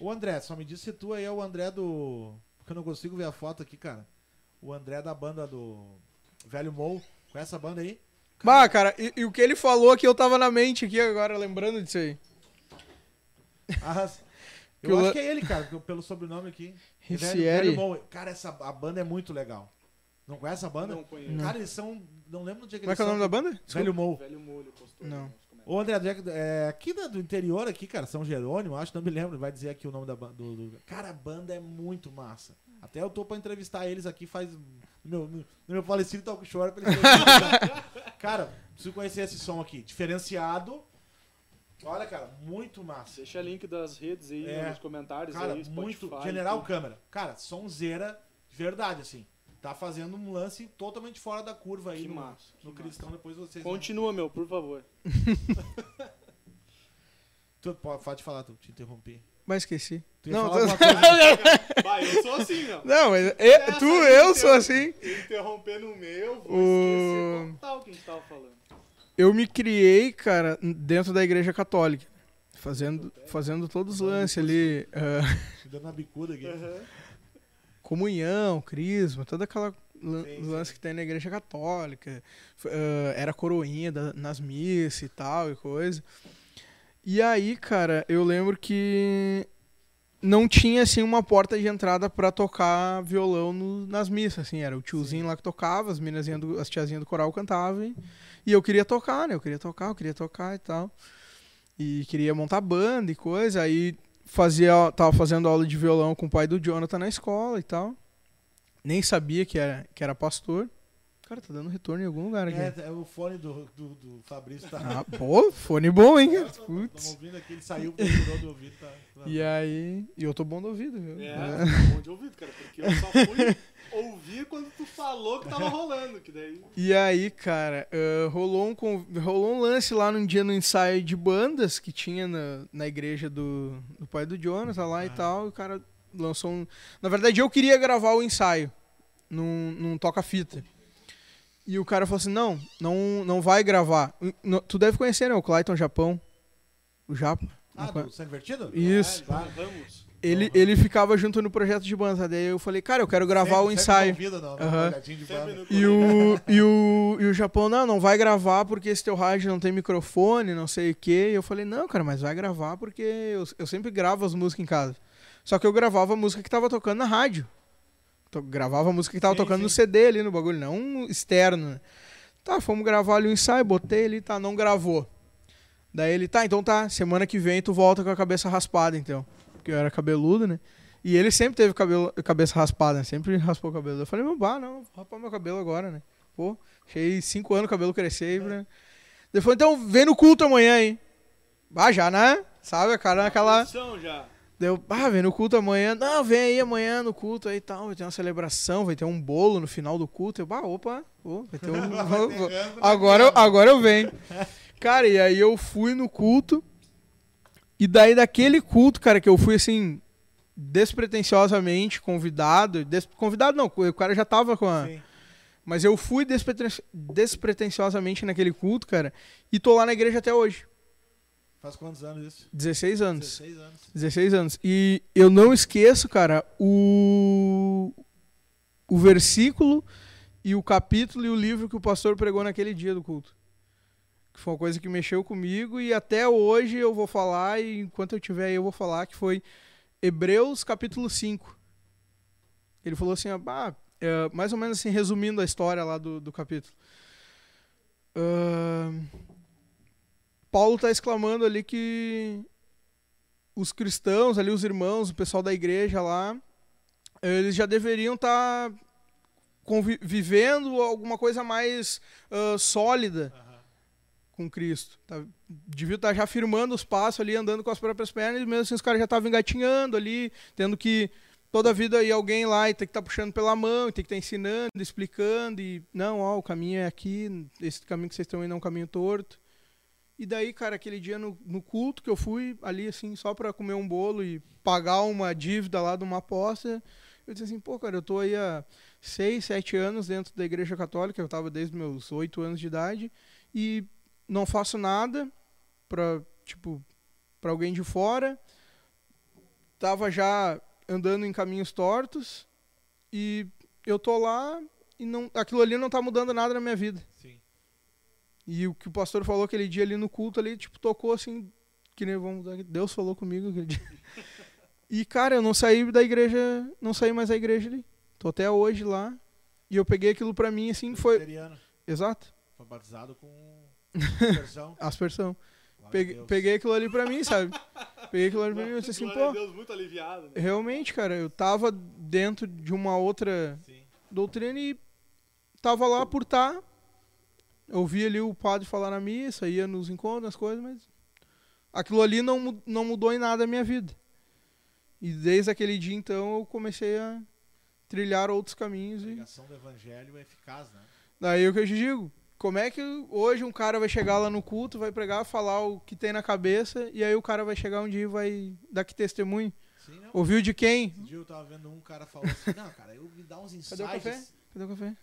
S1: O André, só me diz se tu aí é o André do. Porque eu não consigo ver a foto aqui, cara. O André da banda do. Velho Mou. Conhece essa banda aí?
S4: Bah, cara, e, e o que ele falou que eu tava na mente aqui agora, lembrando disso aí.
S1: Ah,
S4: Que
S1: eu acho que é ele, cara, pelo sobrenome aqui. Mou. Cara, essa, a banda é muito legal. Não conhece a banda?
S2: Não conheço.
S4: Não.
S1: Cara, eles são. Não lembro do dia que
S4: Como é que é o nome da banda? Desculpa.
S1: Velho Mou.
S2: Velho molho postou.
S4: Não.
S1: Ô André, é aqui da- do interior aqui, cara, São Jerônimo, acho, não me lembro, vai dizer aqui o nome da banda. Do, do- Cara, a banda é muito massa. Até eu tô pra entrevistar eles aqui faz. No meu, no, meu falecido talk show. pra terem- cara, preciso conhecer esse som aqui. Diferenciado. Olha, cara, muito massa.
S2: Deixa link das redes aí
S1: É.
S2: nos comentários
S1: Cara,
S2: aí,
S1: muito.
S2: Spotify,
S1: General
S2: tudo.
S1: Câmara. Cara, sonzeira de verdade, assim. Tá fazendo um lance totalmente fora da curva aí
S2: Que
S1: no,
S2: massa,
S1: no
S2: massa.
S1: cristão. Depois vocês.
S2: Continua, meu, por favor.
S1: Tu, pode, pode falar, tu te interrompi.
S4: Mas esqueci.
S1: Tu ia
S4: Não,
S1: falar
S4: tô-
S1: coisa?
S2: Vai, eu sou assim, meu.
S4: Não, mas e-
S2: Essa
S4: tu, eu
S2: tem
S4: sou assim.
S2: Interromper no meio, eu vou
S4: O-
S2: esquecer o que a gente tava falando.
S4: Eu me criei, cara, dentro da igreja católica. Fazendo, fazendo todos os lances ali.
S1: Te dando uma bicuda aqui.
S4: comunhão, crisma, toda aquela lan-
S1: Sim,
S4: lance
S1: sim.
S4: que tem na igreja católica. Ah, era coroinha da- nas missas e tal e coisa. E aí, cara, eu lembro que não tinha assim uma porta de entrada pra tocar violão no- nas missas, assim, era o tiozinho lá que tocava, as minazinhas do, as tiazinhas do coral cantavam e, e eu queria tocar, né? Eu queria tocar, eu queria tocar e tal. E queria montar banda e coisa, aí fazia tava fazendo aula de violão com o pai do Jonathan na escola e tal. Nem sabia que era que era pastor. Cara, tá dando retorno em algum lugar aqui.
S1: É, é, o fone do, do, do Fabrício tá.
S4: Ah, pô, fone bom, hein? cara?
S1: Estamos
S4: Putz.
S1: ouvindo aqui, ele saiu, procurou do ouvido, tá.
S4: E aí. E eu tô bom do ouvido, viu?
S2: É,
S4: É.
S2: bom de ouvido, cara, porque eu só fui ouvir quando tu falou que tava rolando, que daí...
S4: E aí, cara, ah, rolou, um, con- rolou um lance lá num dia no ensaio de bandas que tinha na, na igreja do, do pai do Jonathan lá e tal. E o cara lançou um. Na verdade, eu queria gravar o ensaio num, num toca-fita. E o cara falou assim: não, não, não vai gravar. N- Tu deve conhecer, né? O Clayton Japão. O Japa.
S1: Ah, do Sangue Invertido?
S4: Isso.
S1: Ah,
S2: Vamos.
S4: Ele, ele ficava junto no projeto de banda. Daí eu falei, cara, eu quero gravar o
S1: sempre-
S4: ensaio.
S1: banda.
S2: no
S4: E o, e, o, e o Japão, não, não vai gravar porque esse teu rádio não tem microfone, não sei o quê. E eu falei, não, cara, mas vai gravar porque eu, eu sempre gravo as músicas em casa. Só que eu gravava a música que tava tocando na rádio. Gravava a música que tava
S1: Sim,
S4: tocando no
S1: sim.
S4: CD ali no bagulho, não externo. né? Tá, fomos gravar ali o ensaio, botei ele, tá, não gravou. Daí ele, tá, então tá, semana que vem tu volta com a cabeça raspada, então. Porque eu era cabeludo, né? E ele sempre teve cabelo, cabeça raspada, né? Sempre raspou o cabelo. Eu falei, meu bah, não, vou rapar meu cabelo agora, né? Pô, achei cinco anos o cabelo crescer, né? Ele falou, então vem no culto amanhã, hein? Ah, já, né? Sabe, a cara naquela...
S2: Já.
S4: Deu, ah, vem no culto amanhã. Não, vem aí amanhã no culto aí e tal. Vai ter uma celebração, vai ter um bolo no final do culto. Eu, bah, opa, ô, vai ter um. agora, agora eu venho. Cara, e aí eu fui no culto. E daí daquele culto, cara, que eu fui assim, despretensiosamente convidado. des- convidado não, o cara já tava com a.
S1: Sim.
S4: Mas eu fui despreten- despretensiosamente naquele culto, cara. E tô lá na igreja até hoje.
S1: Faz quantos anos isso?
S4: 16 anos.
S1: 16 anos.
S4: 16 anos. E eu não esqueço, cara, o, o versículo e o capítulo e o livro que o pastor pregou naquele dia do culto. Que foi uma coisa que mexeu comigo e até hoje eu vou falar, e enquanto eu tiver aí eu vou falar, que foi Hebreus capítulo 5. Ele falou assim, ó, bah, é, mais ou menos assim, resumindo a história lá do, do capítulo. Ahn, Paulo está exclamando ali que os cristãos ali, os irmãos, o pessoal da igreja lá, eles já deveriam estar vivendo alguma coisa mais ah, sólida com Cristo. Tá, devia estar já firmando os passos ali, andando com as próprias pernas, e mesmo assim os caras já estavam engatinhando ali, tendo que toda a vida ir alguém lá e ter que estar puxando pela mão, ter que estar ensinando, explicando, e não, ó, o caminho é aqui, esse caminho que vocês estão indo é um caminho torto. E daí, cara, aquele dia no, no culto que eu fui ali, assim, só pra comer um bolo e pagar uma dívida lá de uma aposta, eu disse assim, pô, cara, eu tô aí há seis, sete anos dentro da igreja católica, eu tava desde meus oito anos de idade, e não faço nada pra, tipo, pra alguém de fora. Tava já andando em caminhos tortos, e eu tô lá, e não, aquilo ali não tá mudando nada na minha vida. E o que o pastor falou aquele dia ali no culto ali, tipo, tocou assim, que nem vamos dar- Deus falou comigo aquele dia. E, cara, eu não saí da igreja, não saí mais da igreja ali. Tô até hoje lá. E eu peguei aquilo pra mim, assim, foi. Exato,
S1: Foi batizado com
S4: aspersão.
S1: Glória a
S4: Peguei, peguei aquilo ali pra mim, sabe? Peguei aquilo ali pra mim e disse assim, pô,
S2: Deus, muito aliviado. Né?
S4: realmente, cara, eu tava dentro de uma outra
S1: Sim.
S4: doutrina e tava lá por estar. Ouvi ali o padre falar na missa, ia nos encontros, nas coisas, mas aquilo ali não, não mudou em nada a minha vida. E desde aquele dia então eu comecei a trilhar outros
S1: A
S4: caminhos e
S1: do evangelho é eficaz, né?
S4: daí o que eu te digo. Como é que hoje um cara vai chegar lá no culto, vai pregar, falar o que tem na cabeça, e aí o cara vai chegar um dia e vai dar que testemunho?
S1: Sim, não.
S4: Ouviu de quem?
S1: Esse dia eu tava vendo um cara falando assim, não, cara, eu me dá uns insights.
S4: Cadê o café? Cadê o café?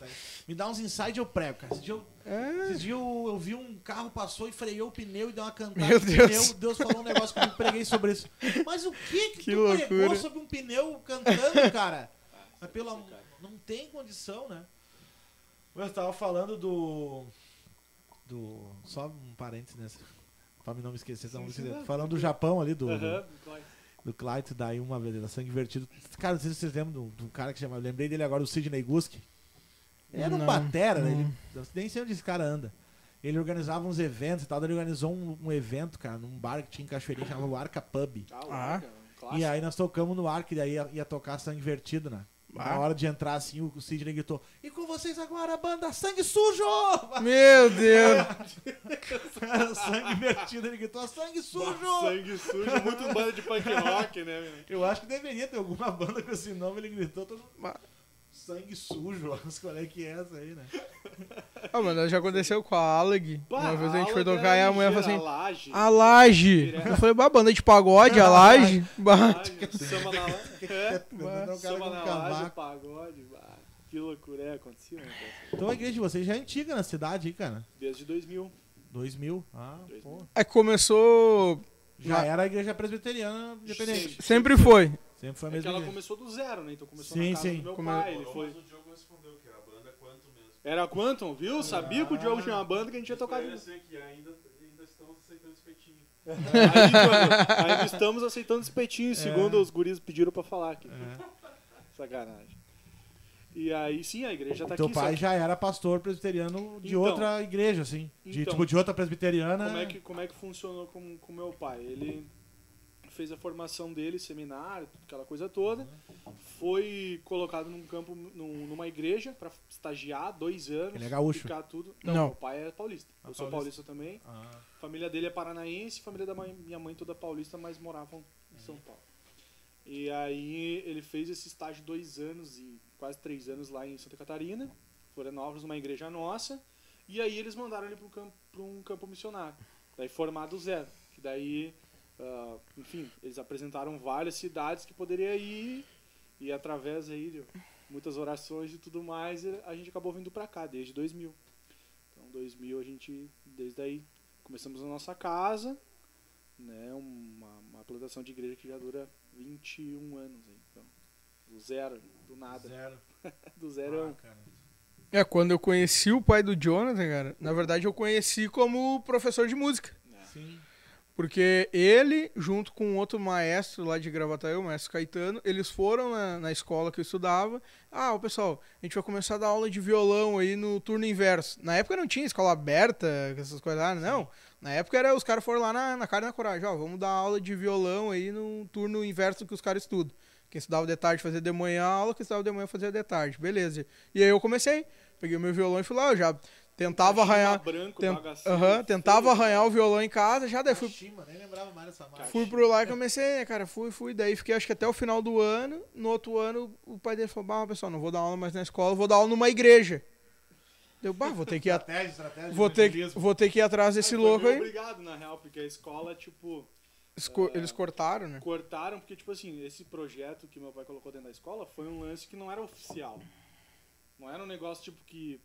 S1: Tá aí. Me dá uns insights eu prego, cara. Esse dia, eu,
S4: É.
S1: esse dia eu, eu vi um carro passou e freou o pneu e deu uma cantada
S4: Meu
S1: no
S4: Deus.
S1: pneu. Deus falou um negócio comigo, preguei sobre isso. Mas o que que,
S4: Que
S1: tu pregou
S4: loucura.
S1: sobre um pneu cantando, cara? Mas pelo amor, não tem condição, né? Eu tava falando do do só um parênteses nessa. Pra mim não me esquecer música dele.
S2: não.
S1: Falando do Japão ali, do, do,
S2: Aham, claro.
S1: do Clyde, daí uma vez, da Sangue Vertido. Cara, não sei se vocês lembram do, do cara que chama. eu Lembrei dele agora, o Sidney Guski. Ele era um batera, né? Ele, nem sei onde esse cara anda. Ele organizava uns eventos e tal, ele organizou um, um evento, cara, num bar que tinha em Cachoeirinha, chamava o Arca Pub.
S2: Ah, o
S4: Ah.
S2: Arca.
S1: E aí nós tocamos no Arca e daí ia, ia tocar Sangue Vertido, né? Na
S4: Ah.
S1: hora de entrar, assim, o, Sidney gritou: E com vocês agora a banda Sangue Sujo!
S4: Meu Deus.
S1: Era sangue vertido, ele gritou: Sangue sujo!
S2: Sangue sujo, muito banda de punk rock, né? meu?
S1: Eu acho que deveria ter alguma banda com esse nome, ele gritou todo
S4: Mas-
S1: sangue sujo. Mas qual é que é essa aí, né?
S4: Ah, mano, já aconteceu com a Aleg. Uma vez a gente foi tocar e a mulher falou assim:
S2: laje,
S4: A laje. Eu falei, bah, banda de pagode, a laje. Bah.
S2: Samba na laje. É, Samba na laje, pagode. bah, Que loucura é, acontecia, né?
S1: Então a igreja de vocês já é antiga na cidade, aí, cara.
S2: Desde 2000.
S1: 2000. Ah,
S2: 2000.
S1: pô.
S4: Aí começou.
S1: Já era a igreja presbiteriana independente.
S4: Sempre foi.
S1: Sempre foi a
S2: É que
S1: mesma
S2: ela
S1: igreja.
S2: começou do zero, né? Então começou
S1: Sim,
S2: na casa
S1: sim.
S2: do meu
S4: Come-
S2: pai. Ele
S3: Mas
S2: foi...
S3: o Diogo respondeu que a banda é quanto mesmo.
S2: Era Quantum, viu? Sabia que o Diogo tinha uma banda que a gente ia tocar. Junto.
S3: sei que ainda, ainda estamos aceitando espetinho.
S2: Aí, Diogo, ainda estamos aceitando espetinho, segundo
S1: É.
S2: os guris pediram pra falar aqui.
S1: É.
S2: Sacanagem. E aí, sim, a igreja tá
S1: Teu
S2: aqui.
S1: pai
S2: só
S1: já era pastor presbiteriano de
S2: Então.
S1: outra igreja, assim. De,
S2: Então.
S1: tipo, de outra presbiteriana.
S2: Como é que, como é que funcionou com o meu pai? Ele fez a formação dele, seminário, aquela coisa toda. Foi colocado num campo, num- numa igreja para estagiar dois anos.
S1: Ele é gaúcho?
S2: Ficar tudo. Não,
S4: Não.
S2: meu pai é paulista.
S1: Ah,
S2: Eu sou
S1: paulista.
S2: paulista também.
S1: Ah,
S2: A família dele é paranaense, a família da mãe- minha mãe toda paulista, mas moravam em São Paulo. E aí ele fez esse estágio dois anos e quase três anos lá em Santa Catarina, Florianópolis, numa igreja nossa. E aí eles mandaram ele para um campo, pra um campo missionário, daí formado zero. Que daí, ah, enfim, eles apresentaram várias cidades que poderia ir e através aí de muitas orações e tudo mais, a gente acabou vindo para cá desde 2000. Então, 2000 a gente, desde aí, começamos a nossa casa, né, uma, uma plantação de igreja que já dura 21 anos, aí, então, do zero, do nada,
S1: zero.
S2: do zero.
S1: Ah, cara.
S4: É, quando eu conheci o pai do Jonathan, cara, na verdade eu conheci como professor de música.
S1: Sim.
S4: Porque ele, junto com outro maestro lá de Gravataí, o maestro Caetano, eles foram na, na escola que eu estudava. Ah, o pessoal, a gente vai começar a dar aula de violão aí no turno inverso. Na época não tinha escola aberta, essas coisas lá, não. Na época era os caras foram lá na, na cara e na coragem, ó, vamos dar aula de violão aí no turno inverso que os caras estudam. Quem estudava de tarde fazia de manhã aula, quem estudava de manhã fazia de tarde, beleza. E aí eu comecei, peguei o meu violão e fui lá, eu já tentava arranhar,
S2: branco,
S4: ten-
S2: bagaceiro,
S4: aham, tentava
S2: feio.
S4: arranhar o violão em casa, já daí fui
S1: Kashima, nem lembrava mais dessa marca.
S4: Fui pro lá e comecei, né, cara? Fui, fui. Daí fiquei acho que até o final do ano. No outro ano, o pai dele falou: Bah, pessoal, não vou dar aula mais na escola, vou dar aula numa igreja. Deu, bah, vou ter que ir, at-
S1: Estratégia, estratégia.
S4: vou ter, que-
S1: evangelismo.
S4: vou ter que ir atrás desse
S2: Aí foi
S4: louco aí.
S2: Obrigado, na real, porque a escola, tipo,
S4: Eles, co- eles cortaram, né?
S2: cortaram, porque, tipo assim, esse projeto que meu pai colocou dentro da escola foi um lance que não era oficial. Não era um negócio, tipo, que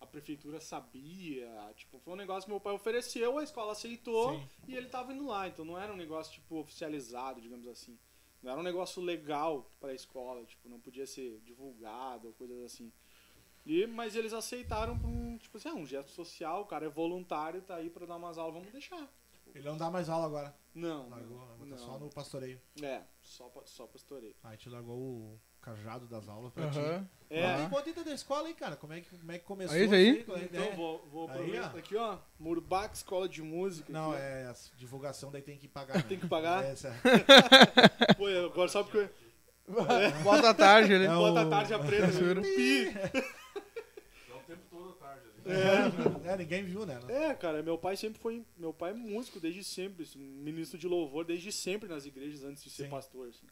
S2: a prefeitura sabia. Tipo, foi um negócio que meu pai ofereceu, a escola aceitou
S1: Sim.
S2: e ele tava indo lá. Então não era um negócio, tipo, oficializado, digamos assim. Não era um negócio legal pra escola, tipo, não podia ser divulgado ou coisas assim. E, mas eles aceitaram por um, tipo assim, ah, um gesto social, o cara é voluntário, tá aí pra dar umas aulas, vamos deixar.
S1: Ele não dá mais aula agora.
S2: Não,
S1: Largou,
S2: não,
S1: agora tá só
S2: não.
S1: no pastoreio.
S2: É, só, só pastoreio.
S1: Aí te largou o cajado das aulas pra ti.
S4: Aham.
S2: É,
S1: Fala aí, conta então da escola aí, cara. Como é que, como é que começou?
S4: Aí, aí.
S1: isso qual é a
S2: Então
S1: ideia?
S2: vou, vou
S1: Aí, ó.
S2: aqui, ó. Murbac Escola de Música.
S1: Não,
S2: aqui,
S1: é a divulgação, daí tem que pagar. né?
S2: Tem que pagar?
S1: É, essa-
S2: Pô, agora só porque.
S4: Bota a tarde, né?
S1: É o-
S2: Bota a tarja preta, né?
S4: Juro.
S2: Pi.
S3: Dá o tempo todo à tarde ali.
S1: É, ninguém viu, né?
S2: É, cara, meu pai sempre foi. Meu pai é músico desde sempre, assim, ministro de louvor desde sempre nas igrejas antes de ser
S1: Sim.
S2: pastor. assim.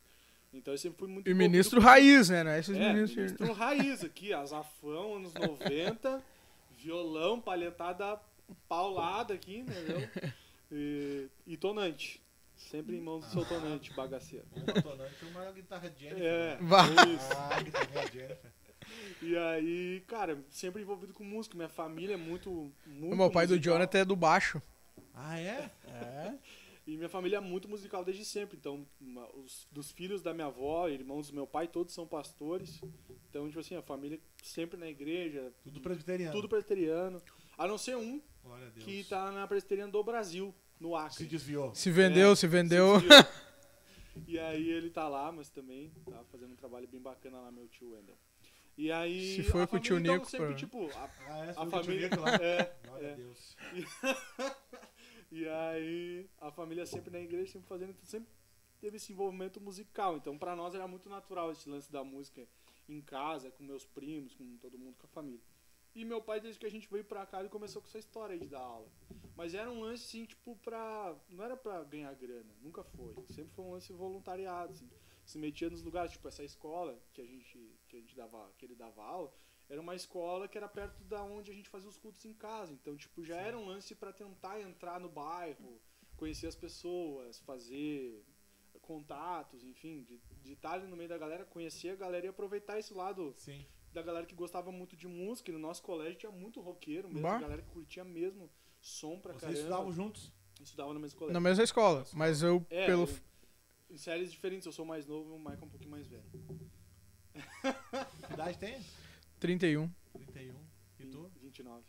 S2: Então eu sempre fui muito.
S4: E ministro
S2: com-
S4: raiz, né? Não é esses
S2: É,
S4: ministros.
S2: ministro raiz aqui, azafão, anos 90, violão, palhetada paulada aqui, entendeu? E, e tonante. Sempre em mãos do seu tonante, bagaceiro.
S1: Um batonante e uma guitarra Jennifer.
S2: É,
S1: né?
S4: Vá.
S2: isso.
S1: Ah, guitarra Jennifer.
S2: E aí, cara, sempre envolvido com música. Minha família é muito. muito
S4: O meu pai do
S2: musical.
S4: Jonathan é do baixo.
S1: Ah, é?
S4: É.
S2: E minha família é muito musical desde sempre. Então, uma- os, dos filhos da minha avó, irmãos do meu pai, todos são pastores. Então, tipo assim, a família sempre na igreja,
S1: Tudo presbiteriano.
S2: tudo presbiteriano. A não ser um que tá na presbiteriana do Brasil. no Acre.
S1: Se desviou.
S4: Se vendeu,
S2: É,
S4: se vendeu.
S2: se desviou. E aí ele tá lá, mas também tá fazendo um trabalho bem bacana lá, meu tio Wendel. E aí.
S4: Se foi
S2: a
S4: com o tio
S2: então,
S4: Nico,
S2: sempre,
S4: pra-
S2: tipo, a,
S1: Ah, é,
S2: a família.
S1: Tio Nico lá.
S2: É,
S1: Glória
S2: é.
S1: a Deus.
S2: E aí a família sempre na igreja, sempre fazendo, então sempre teve esse envolvimento musical. Então pra nós era muito natural esse lance da música em casa, com meus primos, com todo mundo, com a família. E meu pai, desde que a gente veio pra cá, ele começou com essa história aí de dar aula. Mas era um lance, assim, tipo, pra. Não era pra ganhar grana, nunca foi. Sempre foi um lance voluntariado, assim. Se metia nos lugares, tipo, essa escola que a gente, que a gente dava, que ele dava aula, era uma escola que era perto da onde a gente fazia os cultos em casa. Então, tipo, já era um lance pra tentar entrar no bairro, conhecer as pessoas, fazer contatos, enfim, de, de estar ali no meio da galera, conhecer a galera e aproveitar esse lado
S1: Sim.
S2: da galera que gostava muito de música. E no nosso colégio tinha muito roqueiro mesmo,
S4: Bah.
S2: galera que curtia mesmo som pra
S1: Vocês
S2: caramba.
S1: estudavam juntos?
S2: Estudava no mesmo colégio.
S4: Na mesma escola. Mas eu,
S2: É,
S4: pelo.
S2: eu- em séries diferentes, eu sou mais novo e o Michael é um pouquinho mais velho.
S1: Que idade tem?
S4: 31.
S1: 31. E tu?
S2: 29.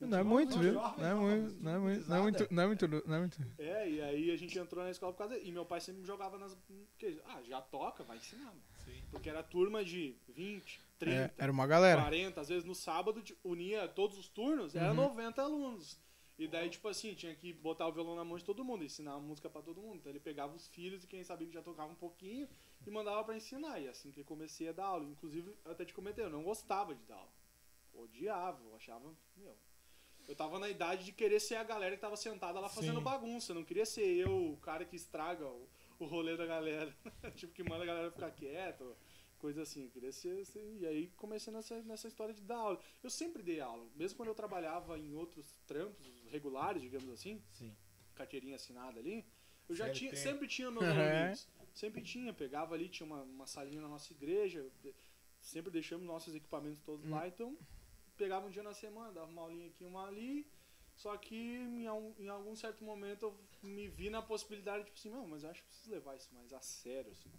S4: Não é muito, viu? Não é muito, não é muito, não é
S1: gurizada.
S4: muito, não é muito, não é muito.
S2: É, e aí a gente entrou na escola por causa. E meu pai sempre me jogava nas. ah, já toca, vai ensinar, mano.
S1: Sim.
S2: Porque era turma de 20, 30,
S4: É, era uma galera.
S2: 40, às vezes no sábado unia todos os turnos, era
S4: Uhum.
S2: 90 alunos. E daí, tipo assim, tinha que botar o violão na mão de todo mundo, ensinar a música pra todo mundo. Então ele pegava os filhos e quem sabia que já tocava um pouquinho e mandava pra ensinar. E assim que eu comecei a dar aula. Inclusive, eu até te comentei, eu não gostava de dar aula. Odiava, eu achava, meu. Eu tava na idade de querer ser a galera que tava sentada lá fazendo
S1: Sim.
S2: bagunça. Não queria ser eu, o cara que estraga o, o rolê da galera. tipo, que manda a galera ficar quieta coisa assim. Eu queria ser, ser- E aí comecei nessa, nessa história de dar aula. Eu sempre dei aula, mesmo quando eu trabalhava em outros trampos regulares, digamos assim,
S1: Sim.
S2: carteirinha assinada ali, eu já tinha, sempre tinha meus
S4: É.
S2: alunos. Sempre tinha, pegava ali, tinha uma, uma salinha na nossa igreja, sempre deixamos nossos equipamentos todos lá, então pegava um dia na semana, dava uma aulinha aqui, uma ali. Só que em, em algum certo momento eu me vi na possibilidade, tipo assim, não, mas eu acho que preciso levar isso mais a sério, assim.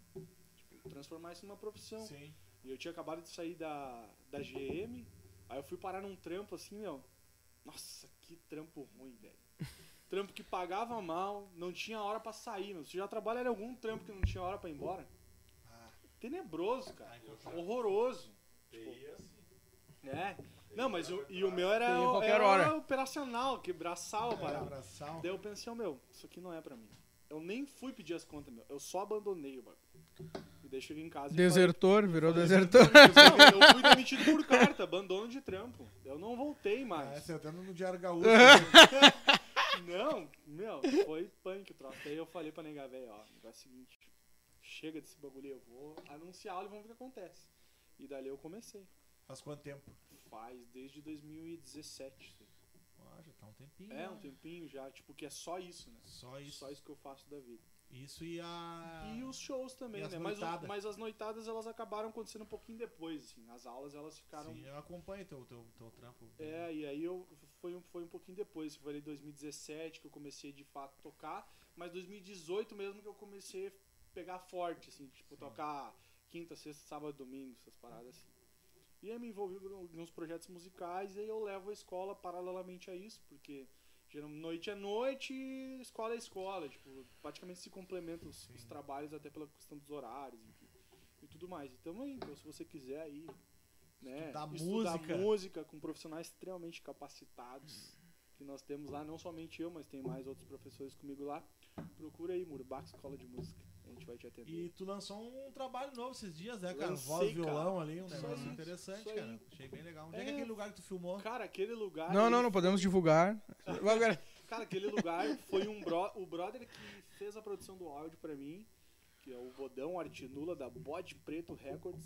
S2: Tipo, transformar isso numa profissão.
S1: Sim.
S2: E eu tinha acabado de sair da, da GM, aí eu fui parar num trampo assim, meu. Nossa, que trampo ruim, velho. Trampo que pagava mal, não tinha hora pra sair, meu. Você já trabalha em algum trampo que não tinha hora pra ir embora?
S1: Ah,
S2: Tenebroso, cara.
S1: Ai.
S2: Horroroso.
S3: TI é assim.
S2: É. Não, mas o, e o meu era, era
S4: hora.
S2: operacional, que braçal,
S1: é,
S2: parada.
S1: abração.
S2: Daí eu pensei, oh, meu, isso aqui não é pra mim. Eu nem fui pedir as contas, meu. Eu só abandonei o bagulho. E cheguei em casa e falei,
S4: Desertor, virou desertor.
S2: Eu fui demitido por carta, abandono de trampo. Eu não voltei
S1: Ah,
S2: mais.
S1: você entrando no Diário Gaúcho.
S2: Não, meu, foi punk o troço. Daí eu falei pra nega velho, ó, negócio é o seguinte, chega desse bagulho aí, eu vou anunciar aula e vamos ver o que acontece. E dali eu comecei.
S1: Faz quanto tempo?
S2: Faz desde 2017. isso aí.
S1: Ah, já tá um tempinho.
S2: É, um
S1: né?
S2: tempinho já, tipo, que é só isso, né?
S1: Só isso.
S2: Só isso que eu faço da vida.
S1: Isso e a.
S2: E os shows também, né? Mas, o- mas as noitadas elas acabaram acontecendo um pouquinho depois, assim. As aulas elas ficaram
S1: Sim, eu acompanho teu, teu, teu trampo.
S2: É, e aí eu foi um, foi um pouquinho depois, foi ali 2017 que eu comecei de fato a tocar, mas 2018 mesmo que eu comecei a pegar forte, assim, tipo, tocar quinta, sexta, sábado, domingo, essas paradas assim. E aí me envolvi uns projetos musicais e aí eu levo a escola paralelamente a isso, porque geralmente noite é noite escola é escola, tipo, praticamente se complementam os, os trabalhos até pela questão dos horários, enfim, e tudo mais. Então aí, então, se você quiser aí, né,
S1: Estudar
S2: estudar
S1: música.
S2: música com profissionais extremamente capacitados que nós temos lá, não somente eu, mas tem mais outros professores comigo lá. Procura aí, Murbac Escola de Música. A gente vai te atender.
S1: E tu lançou um trabalho novo esses dias, né, cara?
S2: Lancei,
S1: Voz e violão ali, um negócio interessante, cara. Achei bem legal. Onde é, é aquele lugar que tu filmou?
S2: Cara, aquele lugar.
S4: Não, não, não podemos divulgar.
S2: Cara, aquele lugar foi um bro, o brother que fez a produção do áudio pra mim, que é o Bodão Artinula da Bode Preto Records.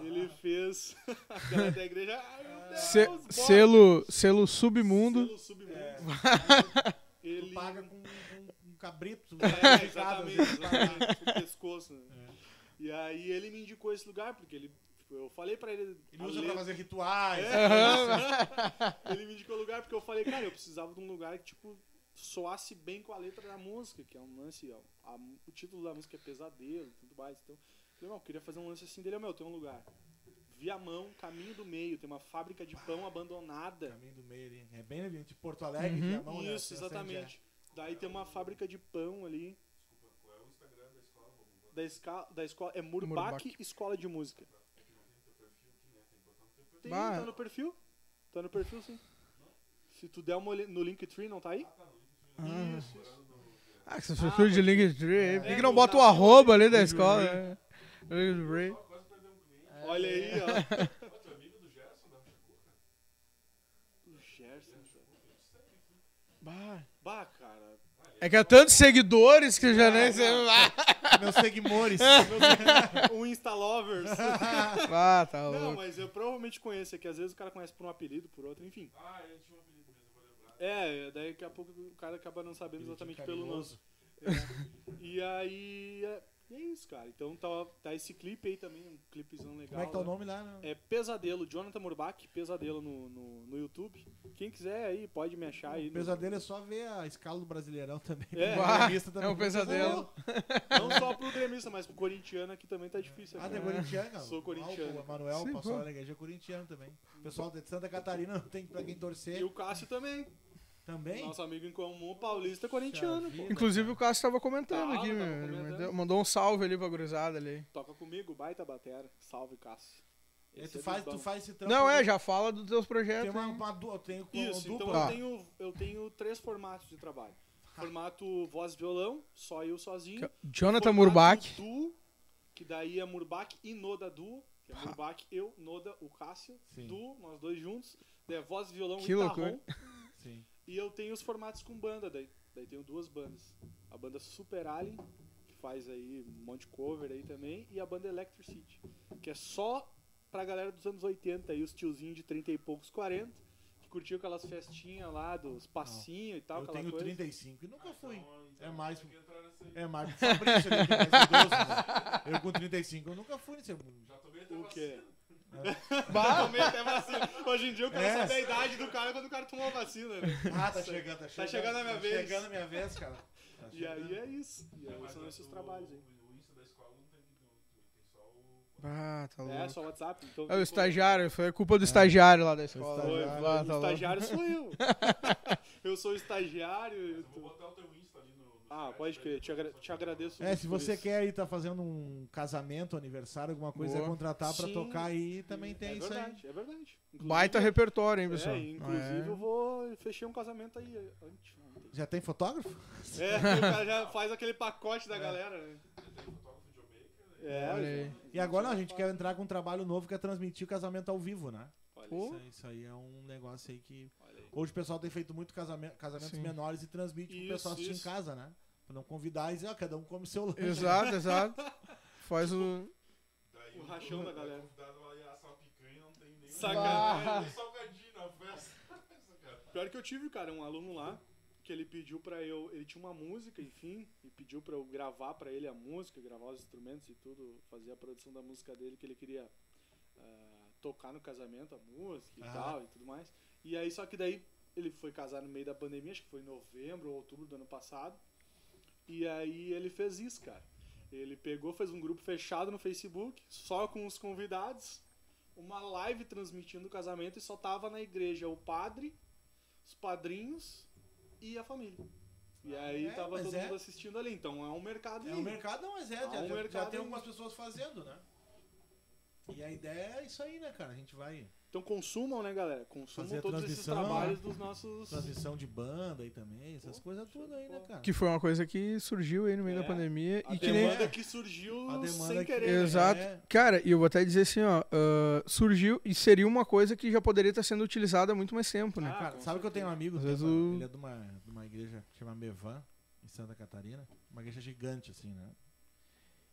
S2: Ele fez a galera da igreja. Ai, meu Deus,
S4: Se- selo, selo submundo.
S2: Selo submundo.
S1: É.
S2: Ele
S1: Tu paga com um, um cabrito.
S2: É,
S1: identificado,
S2: exatamente,
S1: assim,
S2: exatamente, o pescoço. Né?
S1: É.
S2: E aí ele me indicou esse lugar, porque ele. tipo, eu falei pra ele.
S1: Ele usa
S2: letra-
S1: pra fazer rituais.
S2: É. ele me indicou o lugar porque eu falei, cara, eu precisava de um lugar que, tipo, soasse bem com a letra da música, que é um lance, ó, a- o título da música é pesadelo e tudo mais. Então, falei, não, eu queria fazer um lance assim dele, meu, tem um lugar. Viamão, caminho do meio, tem uma fábrica de pão abandonada.
S1: Caminho do meio ali. É bem ali, de Porto Alegre,
S4: Uhum.
S1: Viamão, né?
S2: Isso,
S1: Essa
S2: exatamente. Daí tem uma fábrica de pão ali.
S3: Desculpa, qual é o Instagram da escola?
S2: Da, esca... da escola. É Murbach,
S4: Murbach.
S2: Escola de Música.
S3: tem né? Tem
S2: tá no perfil. Tá no perfil, sim. Se tu der uma olhada no Linktree, não tá aí?
S4: Ah.
S2: Isso, isso.
S4: Ah, que você fez de Linktree. Por que,
S2: É,
S4: que não bota o arroba ali da escola? Né?
S3: Um.
S2: Olha aí, ó.
S3: Tu é amigo do Gerson da Chacurra?
S2: O Gerson.
S4: Bah.
S2: Bah, cara.
S4: É que há tantos seguidores que já nem sei.
S1: Meus seguidores.
S2: o Insta Lovers.
S4: Ah, tá
S2: Não,
S4: louco.
S2: mas eu provavelmente conheço aqui. Às vezes o cara conhece por um apelido, por outro, enfim.
S3: Ah, ele tinha um apelido mesmo, eu vou lembrar.
S2: É, daí daqui a pouco o cara acaba não sabendo exatamente pelo nome.
S1: carinhoso.
S2: E aí. É, e é isso, cara. Então tá, tá esse clipe aí também, um clipezão legal.
S1: Como é que tá o
S2: né?
S1: nome lá? né?
S2: É Pesadelo, Jonathan Murbach, Pesadelo no, no, no YouTube. Quem quiser aí pode me achar aí.
S1: O
S2: no-
S1: pesadelo é só ver a escala do Brasileirão também.
S2: É.
S1: O gremista também
S4: É um pesadelo.
S2: Não só pro gremista, mas pro corintiano aqui também tá difícil.
S1: Ah,
S2: né?
S1: corintiano.
S2: Sou corintiano.
S1: O Manuel
S4: Sim,
S1: lá na igreja é corintiano também. O pessoal de Santa Catarina não tem pra quem torcer.
S2: E o Cássio também.
S1: Também?
S2: Nosso amigo em comum, paulista corintiano.
S1: Vida.
S4: Inclusive o Cássio tava comentando
S2: Tava,
S4: aqui,
S2: tava
S4: meu.
S2: comentando.
S4: Mandou- um salve ali pra gurizada ali.
S2: Toca comigo, baita batera. Salve, Cássio.
S1: E tu
S2: é
S1: faz, tu faz esse trampo.
S4: Não, é, já fala dos teus
S1: Tem
S4: projetos.
S1: uma,
S4: hein?
S1: uma du- tem com
S2: Isso, então
S1: dupla.
S2: eu tenho, eu tenho três formatos de trabalho. Formato voz e violão, só eu sozinho.
S4: Jonathan Murbach.
S2: Duo, que daí é Murbach e Noda Duo. Que é Murbach, eu, Noda, o Cássio.
S1: Sim.
S2: Duo, nós dois juntos. Daí é voz, violão
S4: Que
S2: e
S4: loucura.
S1: Sim.
S2: E eu tenho os formatos com banda daí. Daí tenho duas bandas. A banda Super Alien, que faz aí um monte de cover aí também, e a banda Electricity, que é só pra galera dos anos 80 aí, os tiozinhos de 30 e poucos, 40, que curtiam aquelas festinhas lá dos passinhos e tal,
S1: Eu tenho
S2: coisa.
S1: 35 e nunca fui.
S3: Então,
S1: É mais. É mais do Fabrício ali, que é mais idoso, né? Eu com 35 eu nunca fui nesse.
S3: Já tomei até
S2: O quê?
S3: vacina.
S2: Bah, tomei até vacina. Hoje em dia eu quero
S1: É.
S2: saber a idade do cara quando o cara tomou a vacina, né?
S1: Ah, tá chegando, tá chegando.
S2: chegando a minha
S1: tá
S2: vez.
S1: chegando a minha vez, cara. Tá
S2: E aí é isso. E aí são
S3: o-
S2: esses
S3: o-
S2: trabalhos aí.
S3: O Insta da escola não tem, não, tem só o.
S4: Ah, tá
S2: É,
S4: louco.
S2: só WhatsApp. Então,
S4: É o estagiário, foi culpa do estagiário lá da escola.
S1: Estagiário.
S4: Ah,
S2: o
S4: tá louco.
S2: estagiário sou eu. eu sou o estagiário. eu
S3: Eu
S2: tô-
S3: vou botar o teu Insta ali no. no
S2: Ah, pode crer. Te, agra- te agradeço
S1: É,
S2: muito
S1: se você
S2: isso.
S1: quer aí tá fazendo um casamento, aniversário, alguma coisa,
S4: Boa.
S1: é contratar pra
S2: Sim.
S1: tocar aí, também tem
S2: é
S1: isso aí.
S2: verdade, É verdade. Inclusive-
S4: Baita repertório, hein, pessoal?
S2: É, inclusive
S4: É.
S2: eu vou fechei um casamento aí antes.
S1: Já tem fotógrafo?
S2: É, o cara já faz aquele pacote da galera, né?
S3: Tem fotógrafo videomaker.
S2: É.
S1: E agora a gente quer entrar com um trabalho novo que é transmitir o casamento ao vivo, né?
S4: Pô.
S1: Isso, aí- isso aí é um negócio aí que. Hoje o pessoal tem feito muito casamento, casamentos
S4: Sim.
S1: menores e transmite pro
S2: Isso,
S1: pessoal assistir
S2: isso.
S1: em casa, né? Pra não convidar e dizer, ó, cada um come seu lanche.
S4: Exato, exato. Faz o.
S3: Daí
S2: O rachão da galera.
S3: convidado vai assar uma picanha não tem nem.
S2: Sacanagem.
S3: Nem salgadinho na festa.
S2: Pior que eu tive, cara, um aluno lá que ele pediu pra eu, ele tinha uma música, enfim, e pediu pra eu gravar pra ele a música, gravar os instrumentos e tudo, fazer a produção da música dele que ele queria ah, tocar no casamento a música e
S1: Ah.
S2: tal e tudo mais. E aí só que daí ele foi casar no meio da pandemia, acho que foi em novembro ou outubro do ano passado. E aí ele fez isso, cara. Ele pegou, fez um grupo fechado no Facebook, só com os convidados, uma live transmitindo o casamento e só tava na igreja o padre, os padrinhos e a família. E aí
S1: É,
S2: tava todo
S1: é.
S2: mundo assistindo ali. Então é um mercado
S1: É um mercado, não, mas é, já,
S2: Há um
S1: já- já
S2: mercado
S1: tem
S2: aí.
S1: algumas pessoas fazendo, né? E a ideia é isso aí, né, cara? A gente vai.
S2: Então consumam, né, galera? Consumam
S1: Fazer
S2: todos esses trabalhos dos nossos.
S1: Transmissão de banda aí também, essas coisas tudo aí, né, cara?
S4: Que foi uma coisa que surgiu aí no meio
S2: É,
S4: da pandemia
S2: A
S4: e que nem.
S2: demanda que surgiu
S1: A demanda
S2: sem
S1: que-
S2: querer. né?
S4: Exato.
S1: É.
S4: Cara, e eu vou até dizer assim, ó, ah, surgiu e seria uma coisa que já poderia estar sendo utilizada há muito mais tempo, né?
S2: Ah,
S1: Cara, sabe que eu tenho um amigo,
S4: Às
S1: tem
S4: vezes
S1: uma-
S4: o-
S1: ele é de uma, de uma igreja que chama Mevan, em Santa Catarina. Uma igreja gigante, assim, né?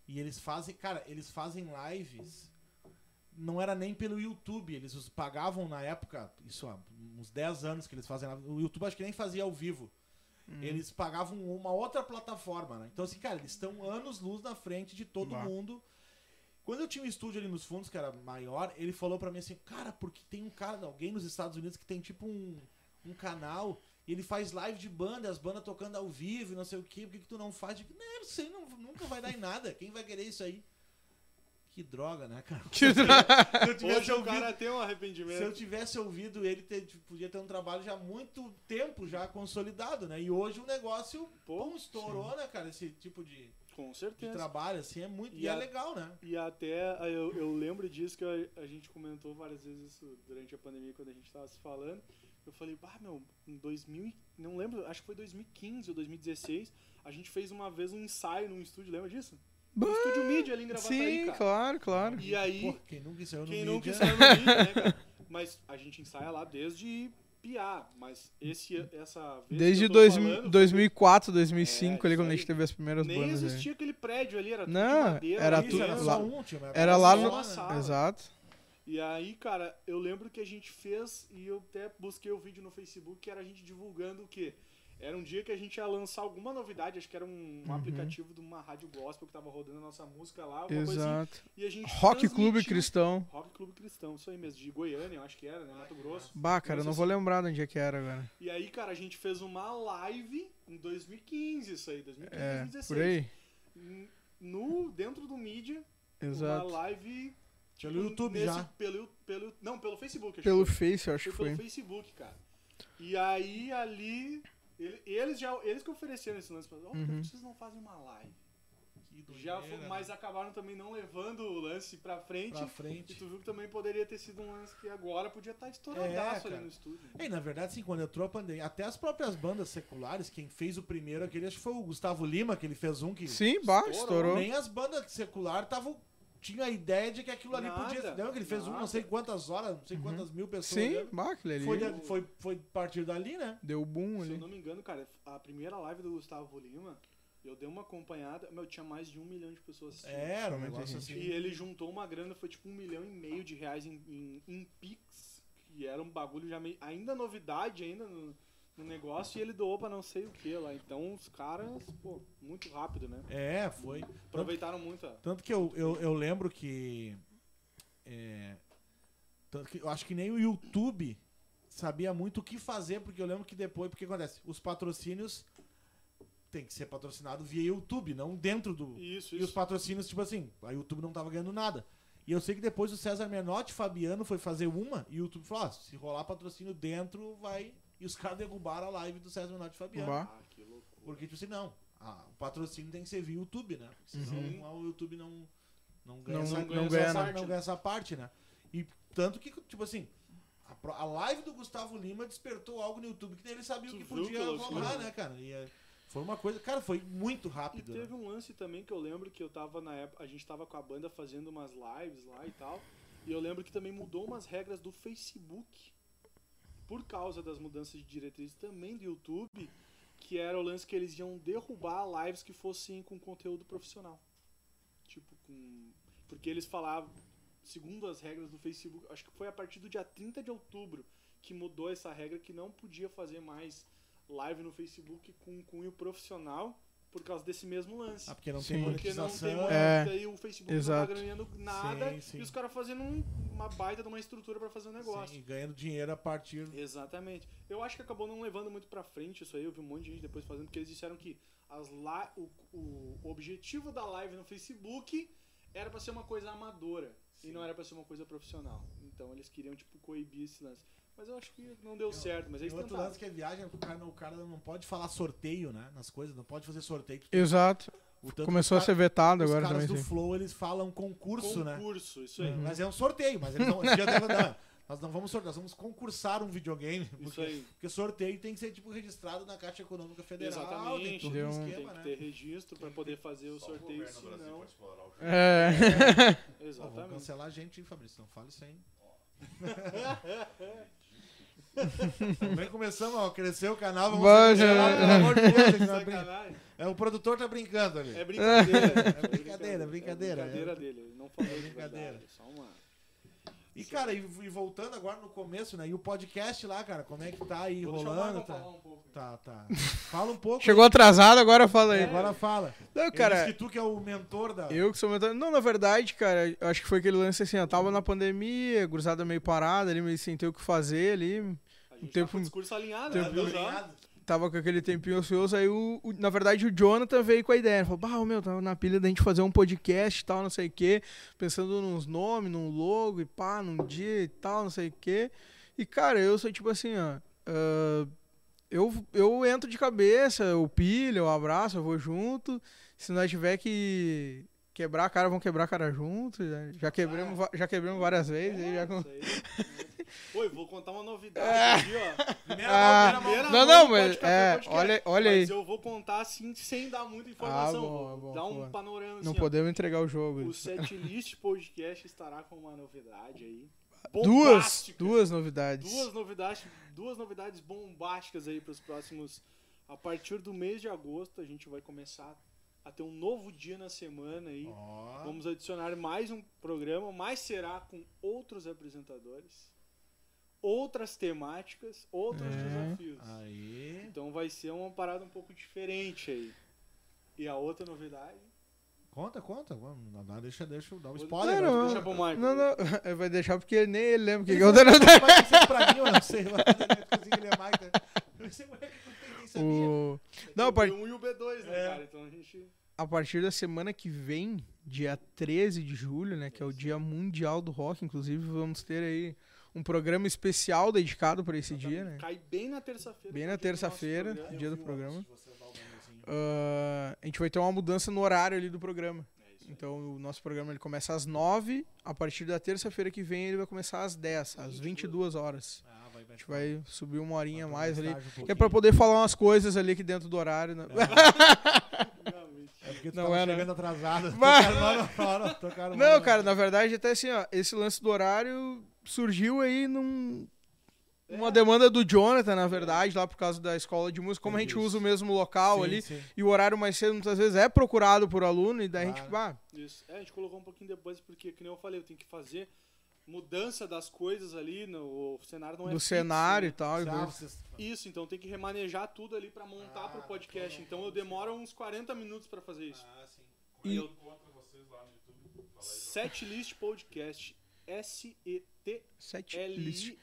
S1: E eles fazem, cara, eles fazem lives. Não era nem pelo YouTube, eles pagavam na época, isso há uns 10 anos que eles fazem. O YouTube acho que nem fazia ao vivo.
S4: Hum.
S1: Eles pagavam uma outra plataforma, né? Então, assim, cara, eles estão anos luz na frente de todo
S4: Bah.
S1: mundo. Quando eu tinha um estúdio ali nos fundos, que era maior, ele falou pra mim assim, cara, porque tem um cara, alguém nos Estados Unidos que tem tipo um, um canal, e ele faz live de banda, as bandas tocando ao vivo e não sei o quê, por que, que tu não faz? Eu digo, não, aí não, nunca vai dar em nada, quem vai querer isso aí? Que droga, né, cara?
S4: Que
S1: Se eu tivesse
S2: Hoje o
S1: ouvido,
S2: cara tem um
S1: se eu
S2: arrependimento.
S1: tivesse ouvido ele, ter- podia ter um trabalho já há muito tempo já consolidado, né? E hoje o negócio
S2: Pô,
S1: pum, estourou, né, cara? Esse tipo de,
S2: Com
S1: de
S2: certeza.
S1: trabalho, assim, é muito. E,
S2: E
S1: é
S2: a-
S1: legal, né?
S2: E até ah, eu, eu lembro disso que a, a gente comentou várias vezes isso durante a pandemia, quando a gente tava se falando. Eu falei, bah, meu, em 2000, e- não lembro, acho que foi 2015 ou 2016, a gente fez uma vez um ensaio num estúdio, lembra disso? No
S4: Bah,
S2: estúdio Mídia ali em Gravataí,
S4: Sim,
S2: cara.
S4: claro, claro.
S2: E aí,
S1: Pô, quem nunca ensaiou no
S2: quem
S1: mídia...
S2: nunca ensaiou no Mídia, né, cara? Mas a gente ensaia lá desde piá, mas esse, essa vez
S4: Desde dois,
S2: falando,
S4: 2004, 2005,
S2: É,
S4: ali, quando a
S2: aí.
S4: gente teve as primeiras
S2: nem
S4: bandas. aí.
S2: existia aquele prédio ali, era tudo
S4: Não,
S2: de madeira.
S4: era tudo
S1: era
S2: né?
S1: só
S4: lá-
S1: um, tinha uma-
S4: Era lá
S2: só
S4: no.
S2: uma sala.
S4: Exato.
S2: E aí, cara, eu lembro que a gente fez e eu até busquei o vídeo no Facebook que era a gente divulgando o quê? Era um dia que a gente ia lançar alguma novidade, acho que era um, um
S4: Uhum.
S2: aplicativo de uma rádio gospel que tava rodando a nossa música lá, alguma assim.
S4: Exato.
S2: E a gente
S4: Rock Clube Cristão.
S2: Rock Clube Cristão, isso aí mesmo, de Goiânia, eu acho que era, né? Mato Grosso.
S4: Bah, cara, eu não vou lembrar de onde é que era agora.
S2: E aí, cara, a gente fez uma live em 2015, isso aí, 2015,
S4: É,
S2: 2016.
S4: por aí.
S2: No, dentro do mídia, uma
S4: Exato.
S2: live.
S1: Pelo
S2: tipo,
S1: YouTube
S2: nesse-
S1: já.
S2: Pelo, pelo, não, pelo Facebook. acho
S4: Pelo
S2: que foi.
S4: Face, eu acho
S2: Foi
S4: que
S2: pelo
S4: foi.
S2: Facebook, cara. E aí, ali, ele- eles já eles que ofereceram esse lance pra oh, por que
S4: Uhum.
S2: vocês não fazem uma live?
S1: Que
S2: Já foi,
S1: né?
S2: mas acabaram também não levando o lance pra frente.
S1: Pra
S2: E
S1: frente.
S2: tu viu que também poderia ter sido um lance que agora podia estar estouradaço
S1: É,
S2: ali no estúdio.
S1: E, na verdade, assim, quando entrou a pandemia, até as próprias bandas seculares, quem fez o primeiro aquele, acho que foi o Gustavo Lima, que ele fez um que
S4: Sim, bah,
S2: Estourou.
S4: estourou.
S1: nem as bandas seculares estavam tinha a ideia de que aquilo ali
S2: Nada,
S1: podia. Não, que ele fez um não sei quantas horas, não sei quantas mil pessoas.
S4: Sim, bah, aquele ali.
S1: Foi, de- foi, foi a partir dali, né?
S4: Deu boom
S2: Se eu
S4: ali.
S2: não me engano, cara, a primeira live do Gustavo Lima, eu dei uma acompanhada, meu, tinha mais de um milhão de pessoas assistindo.
S1: É, era um negócio assim.
S2: E ele juntou uma grana, foi tipo um milhão e meio de reais em, em, em Pix, que era um bagulho já meio. ainda novidade ainda no, no negócio, e ele doou pra não sei o que lá. Então os caras, pô, muito rápido, né?
S1: É, foi. Tanto,
S2: Aproveitaram muito a.
S1: tanto que eu, eu, eu lembro que. é, tanto que eu acho que nem o YouTube sabia muito o que fazer, porque eu lembro que depois. Porque acontece? Os patrocínios tem que ser patrocinado via YouTube, não dentro do.
S2: Isso,
S1: E os
S2: isso.
S1: patrocínios, tipo assim, a YouTube não tava ganhando nada. E eu sei que depois o César Menotti Fabiano foi fazer uma e o YouTube falou: ah, se rolar patrocínio dentro, vai. E os caras derrubaram a live do César Menotti e Fabiano.
S2: Ah, que loucura.
S1: Porque, tipo assim, não. ah, o patrocínio tem que ser via YouTube, né? Porque senão o YouTube não, não ganha,
S4: Não-
S1: essa,
S4: não-
S1: ganha essa,
S2: né?
S1: não ganha essa parte, né? E tanto que, tipo assim, a, a live do Gustavo Lima despertou algo no YouTube que nem ele sabia o que podia rolar, né, cara? E é, foi uma coisa. Cara, foi muito
S2: E
S1: rápido. né?
S2: teve um lance também que eu lembro que eu tava na época, a gente tava com a banda fazendo umas lives lá e tal. E eu lembro que também mudou umas regras do Facebook por causa das mudanças de diretrizes também do YouTube, que era o lance que eles iam derrubar lives que fossem com conteúdo profissional. Tipo, com. Porque eles falavam, segundo as regras do Facebook, acho que foi a partir do dia 30 de outubro que mudou essa regra que não podia fazer mais live no Facebook com cunho profissional por causa desse mesmo lance.
S1: Ah, porque não
S4: Sim.
S1: tem
S2: Porque não
S1: monetização.
S2: tem
S4: É,
S2: monetização, daí o Facebook
S4: exato.
S2: não tá ganhando nada
S1: Sim, sim.
S2: e os caras fazendo um- uma baita de uma estrutura pra fazer um negócio.
S1: Sim, e ganhando dinheiro a partir.
S2: Exatamente. Eu acho que acabou não levando muito pra frente isso aí. Eu vi um monte de gente depois fazendo, porque eles disseram que as la o, o objetivo da live no Facebook era pra ser uma coisa amadora e não era pra ser uma coisa profissional. Então eles queriam, tipo, coibir esse lance. Mas eu acho que não deu certo, mas
S1: Tem
S2: eles
S1: outro
S2: tentaram.
S1: lance que é viagem, o cara, o cara não pode falar sorteio, né? Nas coisas, não pode fazer sorteio.
S4: Exato.
S1: O
S4: Começou a ser vetado
S1: os
S4: agora
S1: caras
S4: também,
S1: do
S4: sim.
S1: Flow, eles falam concurso, né?
S2: Concurso, isso aí.
S1: Mas é um sorteio, mas eles não. nós não vamos sortear, nós vamos concursar um videogame.
S2: Isso
S1: Porque,
S2: aí.
S1: porque sorteio tem que ser tipo registrado na Caixa Econômica Federal. Tem
S2: Exatamente.
S1: todo
S4: Deu
S1: um
S4: um-
S2: Tem
S1: esquema,
S2: que
S1: né?
S2: ter registro pra poder fazer o
S3: Só
S2: sorteio,
S3: governo do Brasil
S2: senão.
S3: pode explorar o.
S4: É.
S1: Vamos
S2: Exatamente.
S1: cancelar a gente, hein, Fabrício? Não fala isso aí. Também começamos, ó, cresceu o canal, vamos
S4: já-
S1: pelo amor de Deus, é é, o produtor tá brincando ali.
S2: É brincadeira.
S1: É brincadeira, brincadeira.
S2: É brincadeira dele. Ele não falou
S1: É
S2: de
S1: brincadeira.
S2: verdade, Só uma.
S1: E, cara, e, e voltando agora no começo, né? E o podcast lá, cara, como é que tá aí
S2: Vou
S1: rolando? Tá,
S2: falar um pouco.
S1: tá, tá. Fala um pouco.
S4: Chegou atrasado, agora fala aí.
S1: É, agora fala.
S4: Não, cara,
S1: disse que tu que é o mentor da.
S4: eu que sou mentor. Não, na verdade, cara, eu acho que foi aquele lance assim, eu tava na pandemia, cruzada meio parada ali, meio sem ter o que fazer ali.
S2: A gente
S4: tempo-
S2: tá com o discurso alinhado,
S4: tempo-
S2: né? Viu só?
S4: Tava com aquele tempinho ocioso, aí o, o- na verdade o Jonathan veio com a ideia, ele falou, bah, meu, tava na pilha da gente fazer um podcast e tal, não sei o quê, pensando nos nomes, num logo e pá, num dia e tal, não sei o quê. E, cara, eu sou tipo assim, ó, ah, eu, eu entro de cabeça, eu pilho, eu abraço, eu vou junto, se nós tiver que quebrar a cara, vamos quebrar a cara junto, já, já quebramos, va- já quebramos várias vezes, aí já...
S2: aí. Oi, vou contar uma novidade aqui, ó.
S1: Primeira
S4: Ah,
S1: mão, primeira.
S4: Não,
S2: mão
S4: não, mas é,
S2: Podcast.
S4: olha, olha aí.
S2: Mas eu vou contar assim, sem dar muita informação.
S4: Ah, bom,
S2: vou
S4: bom,
S2: dar um panorama
S4: Não
S2: assim, ó.
S4: podemos entregar o jogo.
S2: O Setlist Podcast estará com uma novidade aí.
S4: Duas,
S2: bombástica.
S4: duas novidades.
S2: Duas novidades, duas novidades bombásticas aí para os próximos. A partir do mês de agosto, a gente vai começar a ter um novo dia na semana aí.
S1: Ó,
S2: Vamos adicionar mais um programa, mas será com outros apresentadores, outras temáticas, outros
S4: É.
S2: desafios.
S1: Aí.
S2: Então vai ser uma parada um pouco diferente aí. E a outra novidade.
S1: Conta, conta. Vamos, não, não, deixa, deixa eu dar um spoiler.
S4: Não, não.
S2: Deixa pro Michael.
S4: Não, não, vai deixar porque nem ele lembra o que, que eu tô
S1: que vai ser pra mim, eu não sei. Mas eu consegui ele é mais, né? Eu sei, moleque, não tem nem sabia.
S4: o... Não,
S2: o
S4: a, par-
S2: B1 e o B2, né,
S1: É.
S2: cara? Então a gente.
S4: a partir da semana que vem, dia 13 de julho, né, que é o Dia Mundial do Rock, inclusive vamos ter aí um programa especial dedicado para esse dia, né?
S2: Cai bem na terça-feira.
S4: Bem
S2: que é
S4: na
S2: dia
S4: terça-feira,
S2: programa.
S4: dia do programa. Ah, a gente vai ter uma mudança no horário ali do programa.
S2: É.
S4: Então o nosso programa ele começa às 9, a partir da terça-feira que vem ele vai começar às 10, às 22 horas.
S1: Ah, vai,
S4: A gente vai subir uma horinha mais ali.
S1: um
S4: Que é pra poder falar umas coisas ali aqui dentro do horário. Né?
S2: Realmente.
S1: É porque tu
S4: Não
S1: tava
S4: é, né?
S1: chegando atrasado.
S4: Mas-
S1: Tocaram
S4: Não, cara, na verdade, até assim, ó, esse lance do horário surgiu aí num. Uma demanda do Jonathan, na verdade, lá por causa da escola de música. Como a gente
S1: Isso.
S4: usa o mesmo local
S1: Sim,
S4: ali,
S1: sim.
S4: e o horário mais cedo muitas vezes é procurado por aluno, e daí a gente,
S1: Claro.
S4: ah,
S2: Isso. É, a gente colocou um pouquinho depois, porque, que nem eu falei, eu tenho que fazer mudança das coisas ali. No, o cenário não é
S4: do
S2: fixo,
S4: cenário
S2: né?
S4: e tal. e
S2: Isso, então tem que remanejar tudo ali pra montar
S1: Ah,
S2: pro podcast.
S1: então-
S2: Então eu demoro uns 40 minutos pra fazer isso.
S1: Ah, sim.
S2: E
S3: Eu
S2: eu,
S3: encontro vocês lá no YouTube. Fala aí.
S2: Setlist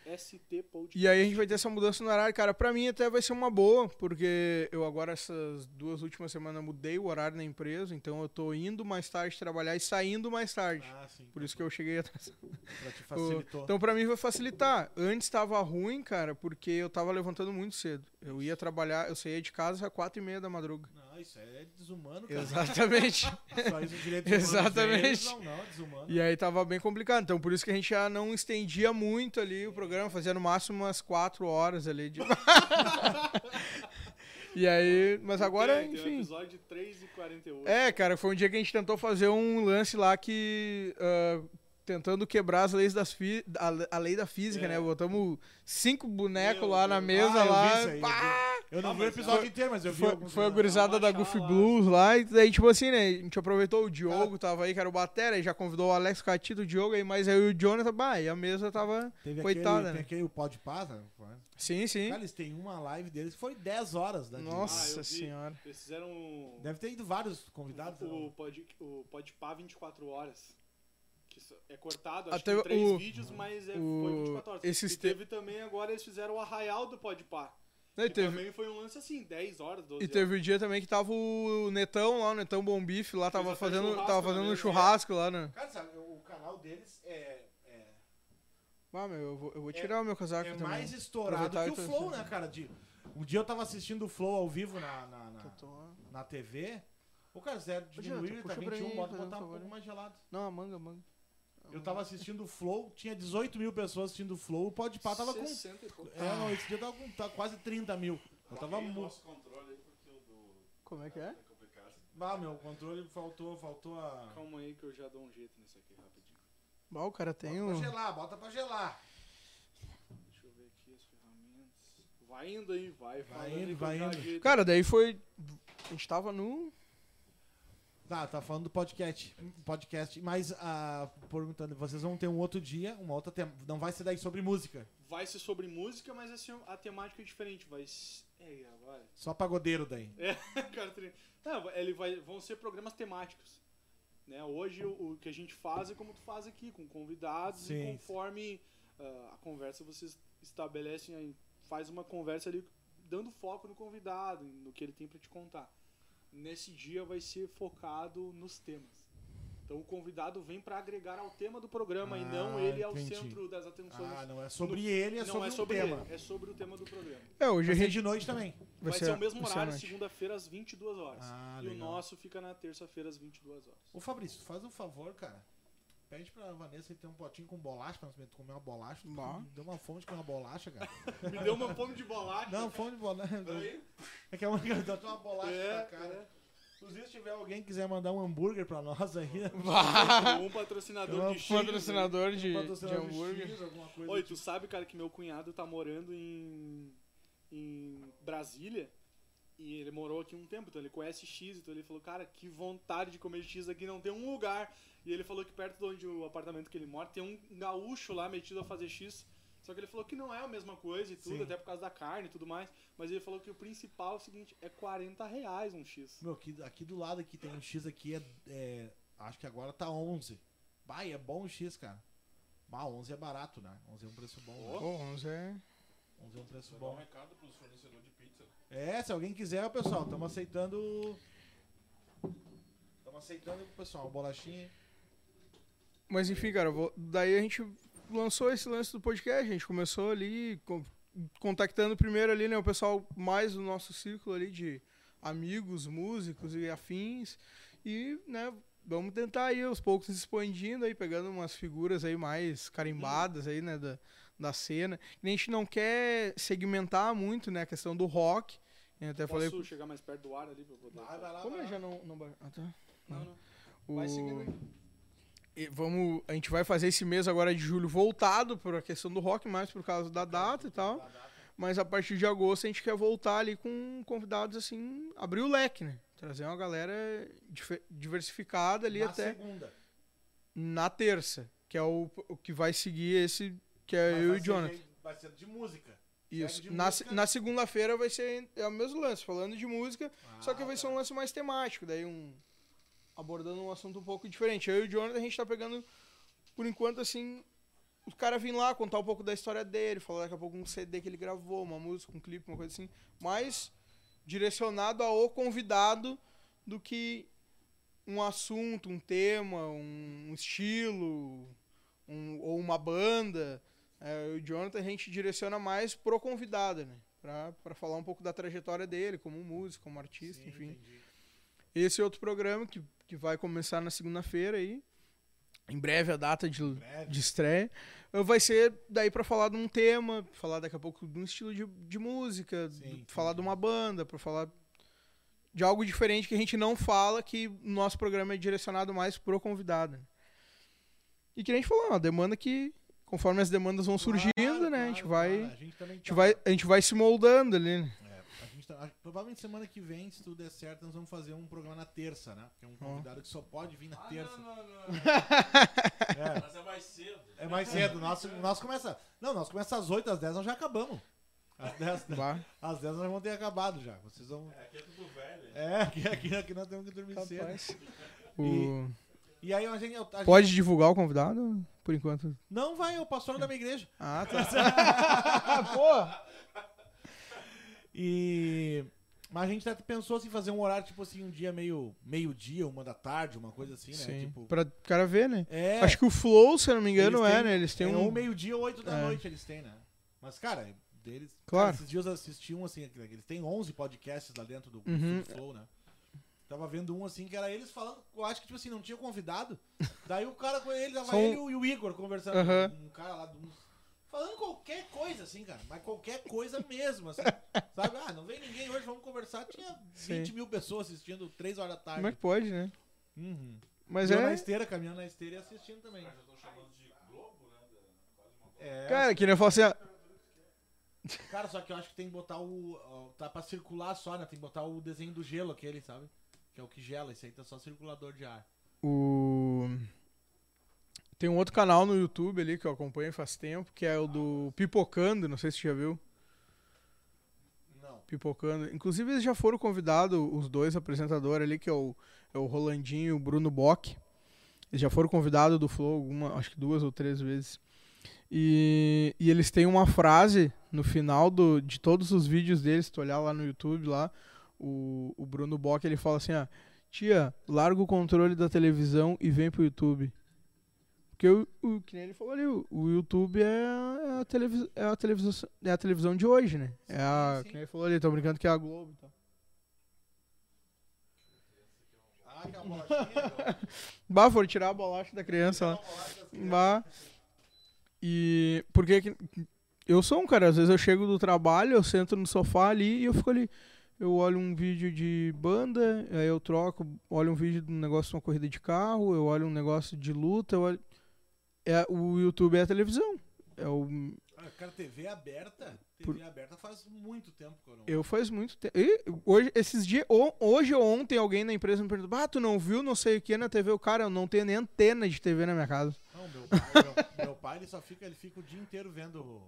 S2: Podcast.
S4: E aí a gente vai ter essa mudança no horário, cara. Pra mim até vai ser uma boa, porque eu agora essas duas últimas semanas mudei o horário na empresa, então eu tô indo mais tarde trabalhar e saindo mais tarde.
S1: Ah, sim.
S4: Por isso que eu cheguei atrasado.
S1: Pra te facilitou.
S4: Então pra mim vai facilitar. Antes tava ruim, cara, porque eu tava levantando muito cedo. Eu ia trabalhar, eu saía de casa às quatro e meia da madruga.
S1: Não, isso é desumano, cara.
S4: Exatamente.
S1: Só isso direito
S4: Exatamente.
S1: Não, não, desumano.
S4: E aí tava bem complicado. Então por isso que a gente já não estendia muito ali o programa, fazia no máximo umas quatro horas ali de. e aí, mas agora,
S2: Tem- tem um
S4: enfim.
S2: episódio de 3 e 48.
S4: É, cara, foi um dia que a gente tentou fazer um lance lá que. ah, tentando quebrar as leis das fi a, a lei da física,
S2: É.
S4: né? Botamos cinco bonecos
S2: Meu
S4: lá na mesa
S1: Ah, eu
S4: lá.
S1: aí, eu não
S2: Ah,
S1: vi o episódio
S2: foi-
S1: inteiro, mas eu vi
S4: Foi, foi a gurizada da Goofy
S2: lá.
S4: Blues lá, e daí, tipo assim, né? A gente aproveitou o Diogo, tava aí, que era o Batera, aí já convidou o Alex Catito, o Diogo, aí, mas aí o Jonathan, bah, e a mesa tava.
S1: Teve
S4: Coitada,
S1: aquele,
S4: né?
S1: tem aquele o Pode Paz,
S4: Sim, sim.
S1: Cara, eles têm uma live deles que foi 10 horas. Né, de-
S4: Nossa
S2: Ah,
S4: senhora.
S2: Eles fizeram
S1: Deve ter ido vários convidados.
S2: o,
S1: né?
S2: pod, o Podpah 24 horas. É cortado, acho
S4: teve
S2: que três
S4: o-
S2: vídeos, mas é,
S4: o-
S2: foi 24 horas.
S4: esses
S2: e
S4: te-
S2: teve também, agora eles fizeram o Arraial do Podpah.
S4: E
S2: Que
S4: teve,
S2: também foi um lance assim, 10 horas, 12
S4: e teve
S2: horas.
S4: o dia também que tava o Netão lá, o Netão Bom Bife lá, tava
S2: até
S4: fazendo,
S2: churrasco
S4: tava fazendo um
S2: mesa.
S4: churrasco lá, né?
S1: Cara, sabe, o canal deles é, é,
S4: Ah, meu, eu vou, eu vou tirar o meu casaco
S1: é
S4: também.
S1: mais estourado que o
S4: e
S1: Flow, né, cara? De, um dia eu tava assistindo o Flow ao vivo na, na, na, na TV. O cara, zero
S4: Jonathan,
S1: tá
S4: puxa pra
S1: 21,
S4: aí,
S1: bota botar um pouco mais gelado.
S4: Não, a manga, a manga.
S1: Eu tava assistindo o Flow, tinha 18 mil pessoas assistindo o Flow, o Podpah tava com...
S2: 60 e pouco.
S1: É, não, esse dia eu tava com tá quase 30 mil. Eu tava
S3: Tem o
S1: mu...
S3: nosso controle aí, porque o do.
S4: Como é que é?
S3: É.
S1: Ah, meu, o controle faltou, faltou a...
S2: Calma aí que eu já dou um jeito nisso aqui rapidinho.
S4: Bah, o cara tem
S1: Bota
S4: um...
S1: pra gelar, bota pra gelar.
S2: Deixa eu ver aqui as ferramentas. Vai indo aí, vai.
S1: Vai indo, vai indo.
S4: Cara, daí foi... A gente tava no...
S1: Tá, tá falando do podcast. Podcast, mas ah, perguntando, vocês vão ter um outro dia, uma outra tem... não vai ser daí sobre música,
S2: Vai ser sobre música, mas assim, a temática é diferente. Vai. É, agora.
S1: só pagodeiro daí.
S2: É, cara, não, ele vai, vão ser programas temáticos. Né? Hoje o, o que a gente faz é como tu faz aqui, com convidados
S1: Sim.
S2: e conforme ah, a conversa vocês estabelecem aí, faz uma conversa ali dando foco no convidado, no que ele tem pra te contar. Nesse dia vai ser focado nos temas. Então o convidado vem pra agregar ao tema do programa e não
S1: Ah,
S2: ele ao
S1: entendi.
S2: centro das atenções.
S1: Ah, não é sobre ele, é
S2: não
S1: sobre
S2: é sobre
S1: tema.
S2: ele, é sobre o tema do programa.
S4: É, hoje
S1: Vai ser
S4: gente
S1: de noite também.
S2: Vai, ser, o mesmo
S4: vai ser
S2: horário, segunda-feira às 22 horas.
S1: Ah,
S2: e o
S1: legal.
S2: nosso fica na terça-feira às 22 horas.
S1: Ô Fabrício, faz um favor, cara. Pede pra Vanessa ter um potinho com bolacha pra nós comer uma bolacha.
S4: Bah.
S1: Deu uma fome de comer uma bolacha, cara.
S2: Me deu uma fome de bolacha.
S1: Não, fome de bolacha.
S2: Peraí.
S1: É que a mãe deu uma bolacha
S2: É,
S1: na cara. Inclusive, se tiver alguém que quiser mandar um hambúrguer pra nós aí,
S2: Um patrocinador
S1: Eu-
S2: de X, né?
S4: patrocinador de, de
S1: patrocinador de
S4: hambúrguer.
S1: X, alguma coisa
S2: Oi,
S1: do
S2: tu
S1: tipo.
S2: sabe, cara, que meu cunhado tá morando em, em Brasília e ele morou aqui um tempo, então ele conhece X, então ele falou, cara, que vontade de comer X aqui, não tem um lugar. E ele falou que perto de onde o apartamento que ele mora tem um gaúcho lá metido a fazer X. Só que ele falou que não é a mesma coisa e tudo,
S1: Sim.
S2: até por causa da carne e tudo mais. Mas ele falou que o principal é o seguinte, é 40 reais um X.
S1: Meu, aqui, aqui do lado aqui tem um X aqui, é, é- Acho que agora tá 11. Bah, e é bom o X, cara. Bah, 11 é barato, né? 11 é um preço bom. né?
S4: Pô, onze é...
S1: 11 é um preço
S3: dar um
S1: bom.
S3: recado pros fornecedores.
S1: É, se alguém quiser, pessoal, estamos aceitando. Estamos aceitando, pessoal, uma bolachinha.
S4: Mas enfim, cara, vou- daí a gente lançou esse lance do podcast, a gente começou ali con- contactando primeiro ali, né, o pessoal mais do nosso círculo ali de amigos, músicos e afins e, né, vamos tentar aí aos poucos expandindo aí, pegando umas figuras aí mais carimbadas aí, né, da, da cena. E a gente não quer segmentar muito, né, a questão do rock. Eu até
S2: Posso
S4: falei...
S2: chegar mais perto do ar ali pra poder...
S1: Vai, vai lá,
S4: Como
S1: vai
S4: eu já não... não... Ah, tá.
S2: Não, não.
S4: O-
S2: Vai seguindo aí.
S4: E vamos, a gente vai fazer esse mês agora de julho voltado por a questão do rock, mais por causa da data e tal. Mas a partir de agosto a gente quer voltar ali com convidados assim, abrir o leque, né? Trazer uma galera diversificada ali
S1: Na
S4: até
S1: segunda.
S4: na terça, que é o, o que vai seguir esse que é
S1: Mas
S4: eu e o Jonathan.
S1: Vai ser de música.
S4: Isso.
S1: de
S4: Na,
S1: música.
S4: na segunda-feira vai ser é o mesmo lance, falando de música, só que
S1: Ah,
S4: vai ser
S1: tá.
S4: um lance mais temático, daí um abordando um assunto um pouco diferente. Eu e o Jonathan a gente tá pegando por enquanto assim, o cara vir lá contar um pouco da história dele, falar daqui a pouco um CD que ele gravou, uma música, um clipe, uma coisa assim, mais direcionado ao convidado do que um assunto, um tema, um estilo, um- ou uma banda. É, o Jonathan a gente direciona mais pro convidado, né? Pra, pra falar um pouco da trajetória dele, como músico, como artista,
S1: Sim,
S4: enfim.
S1: entendi.
S4: Esse é outro programa que, que vai começar na segunda-feira aí. Em breve a data de, de estreia. Vai ser daí pra falar de um tema, falar daqui a pouco de um estilo de, de música,
S1: Sim,
S4: do- falar de uma banda, pra falar de algo diferente que a gente não fala, que nosso programa é direcionado mais pro convidado. né? E que a gente falou, é uma demanda que, conforme as demandas vão surgindo,
S1: Claro,
S4: né, a gente
S1: claro,
S4: vai.
S1: claro. A gente também
S4: A gente
S1: tá-
S4: vai, a gente vai se moldando ali, né?
S1: É, tá- provavelmente semana que vem, se tudo der certo, nós vamos fazer um programa na terça, né? Porque é um convidado que só pode vir na
S3: Ah,
S1: terça.
S3: não, não, não.
S1: É,
S3: Mas é mais cedo.
S1: é mais cedo. Nosso, nosso começa. Não, nós começa às 8, às 10 nós já acabamos. Às 10,
S4: Vá.
S1: às 10 nós vamos ter acabado já. Vocês vão.
S3: É, aqui é tudo velho.
S1: É, aqui, aqui, aqui nós temos que dormir cedo.
S4: Rapaz. O-
S1: E aí a gente, a gente-
S4: Pode divulgar o convidado? Por enquanto.
S1: Não vai, é o pastor da minha igreja.
S4: Ah, tá. Pô!
S1: E. Mas a gente até pensou assim, fazer um horário, tipo assim, um dia meio. meio-dia, uma da tarde, uma coisa assim, né?
S4: Sim.
S1: Tipo.
S4: Pra o cara ver, né?
S1: É.
S4: Acho que o Flow, se eu não me engano,
S1: eles
S4: é,
S1: têm-
S4: né? Eles têm
S1: é
S4: um.
S1: ou meio-dia ou 8 da
S4: É.
S1: noite eles têm, né? Mas, cara, deles.
S4: Claro.
S1: Cara, esses dias eu assisti um assim, eles têm 11 podcasts lá dentro do, do
S4: Uhum.
S1: Feed Flow, né? Tava vendo um assim que era eles falando, eu acho que tipo assim, não tinha convidado. Daí o cara com ele, tava
S4: Só um-
S1: ele e o- Igor conversando.
S4: Aham.
S1: Um cara lá do. Falando qualquer coisa, assim, cara. Mas qualquer coisa mesmo, assim. sabe? Ah, não vem ninguém hoje, vamos conversar. Tinha 20
S4: Sim.
S1: mil pessoas assistindo 3 horas da tarde.
S4: Como é que pode, né?
S1: Uhum.
S4: Mas
S1: eu na
S4: é.
S1: esteira, caminhando na esteira e assistindo também.
S3: Já estão chamando de Globo, né? da- Quase uma
S1: É,
S4: Cara, que nem eu falo assim, ah,
S1: Cara, só que eu acho que tem que botar o. ó, Tá pra circular só, né? Tem que botar o desenho do gelo aquele, sabe? Que é o que gela. Esse aí tá só circulador de ar.
S4: o. Tem um outro canal no YouTube ali que eu acompanho faz tempo, que é o do Pipocando, não sei se você já viu.
S1: Não.
S4: Pipocando. Inclusive, eles já foram convidados, os dois apresentadores ali, que é o, é o Rolandinho e o Bruno Bock. Eles já foram convidados do Flow, alguma, acho que duas ou três vezes. E, e eles têm uma frase no final do, de todos os vídeos dele, se tu olhar lá no YouTube, lá, o, o Bruno Bock, ele fala assim, ó, tia, larga o controle da televisão e vem pro YouTube. Porque o, o que nem ele falou ali, o, o YouTube é, é a televis, é, a televisão, é a televisão de hoje, né? É a,
S1: Sim, sim.
S4: que nem ele falou ali, tô brincando que é a Globo. e tal.
S1: Ah, que a bolachinha, meu.
S4: Bah, foram tirar a bolacha da criança lá. Bah. E porque que- eu sou um cara, às vezes eu chego do trabalho, eu sento no sofá ali e eu fico ali. Eu olho um vídeo de banda, aí eu troco, olho um vídeo de um negócio de uma corrida de carro, eu olho um negócio de luta, eu olho... É, o YouTube é a televisão. É o,
S1: Ah, Cara, TV aberta. TV
S4: Por-
S1: aberta faz muito tempo que eu não.
S4: eu faz muito tempo. E hoje, esses dias, hoje ou ontem, alguém na empresa me perguntou: Ah, tu não viu não sei o que na TV? O cara, eu não tenho nem antena de TV na minha casa.
S1: Não, meu pai, meu, meu pai, ele só fica, ele fica o dia inteiro vendo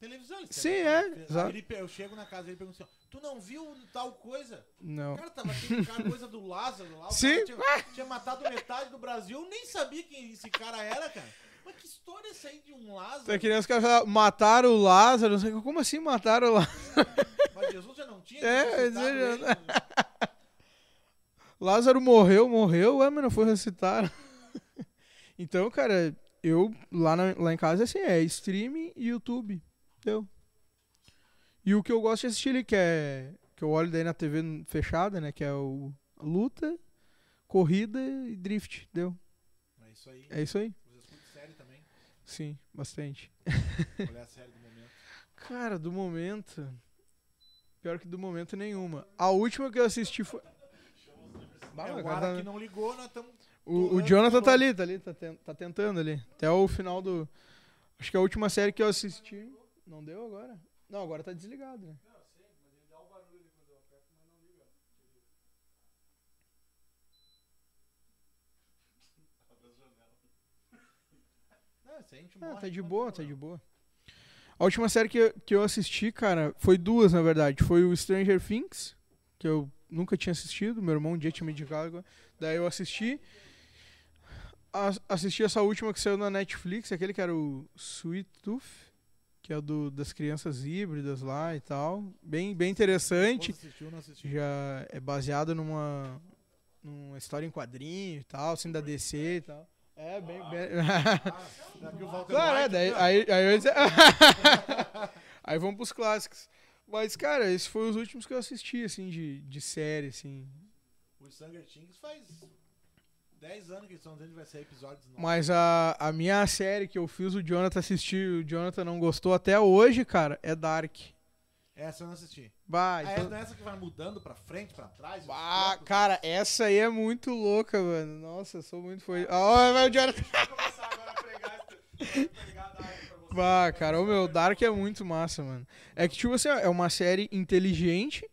S1: televisão. ele
S4: Sim, é, exato.
S1: ele eu chego na casa e ele pergunta assim: Tu não viu tal coisa?
S4: Não.
S1: Cara, tava aquele cara, coisa do Lázaro lá. O
S4: Sim.
S1: tinha, tinha matado metade do Brasil. Eu nem sabia quem esse cara era, cara. Mas que história é essa aí de um Lázaro?
S4: Tá que nem os caras mataram o Lázaro. Como assim mataram o Lázaro?
S1: Mas Jesus já não tinha
S4: É, eu
S1: ele?
S4: Lázaro morreu, morreu, ué, mas não foi ressuscitado. então, cara, eu lá, na- lá em casa assim, é streaming e YouTube. Entendeu? E o que eu gosto de assistir ali, que é. Que eu olho daí na TV fechada, né? Que é o luta, corrida e drift, entendeu?
S1: É isso aí.
S4: É isso aí.
S1: Série também.
S4: Sim, bastante.
S1: Olhar a série do momento.
S4: Cara, do momento. Pior que do momento nenhuma. A última que eu assisti foi. Bah,
S1: é, o
S4: cara, tá-
S1: que não ligou, nós estamos.
S4: O, o Jonathan tá ali, tá ali, tá, ten- tá tentando ali. Até o final do. Acho que a última série que eu assisti. Não deu agora? Não, agora tá desligado, né?
S1: Não, isso aí a gente
S4: Ah,
S1: morre
S4: tá de boa,
S1: não-
S4: tá de boa. A última série que eu, que eu assisti, cara, foi duas, na verdade. Foi o Stranger Things, que eu nunca tinha assistido. Meu irmão um dia tinha me indicado. agora. Daí eu assisti. As- assisti essa última que saiu na Netflix, aquele que era o Sweet Tooth, que é o do, das crianças híbridas lá e tal. Bem, bem interessante.
S1: Assistiu, assistiu.
S4: Já é baseado numa, numa história em quadrinho e tal, assim, da DC e tal. É, bem. bem...
S1: Ah,
S4: Claro, é, daí, aí, aí, eu aí vamos pros clássicos. Mas, cara, esses foram os últimos que eu assisti, assim, de, de série, assim.
S1: O Stranger Things faz 10 anos que eles estão dizendo que vai sair episódios novos.
S4: Mas a, a minha série que eu fiz o Jonathan assistir, o Jonathan não gostou até hoje, cara, é Dark.
S1: Essa eu não assisti.
S4: Bah,
S1: Ah,
S4: então-
S1: é essa que vai mudando pra frente, pra trás?
S4: bah, cara, essa aí é muito louca, mano. Nossa, eu sou muito fã. Ó, vai o Jonathan.
S3: Vou começar agora a pregar, esse- pregar a Dark pra você.
S4: Bah, cara, o meu Dark é muito massa, mano. É que, tipo assim, é uma série inteligente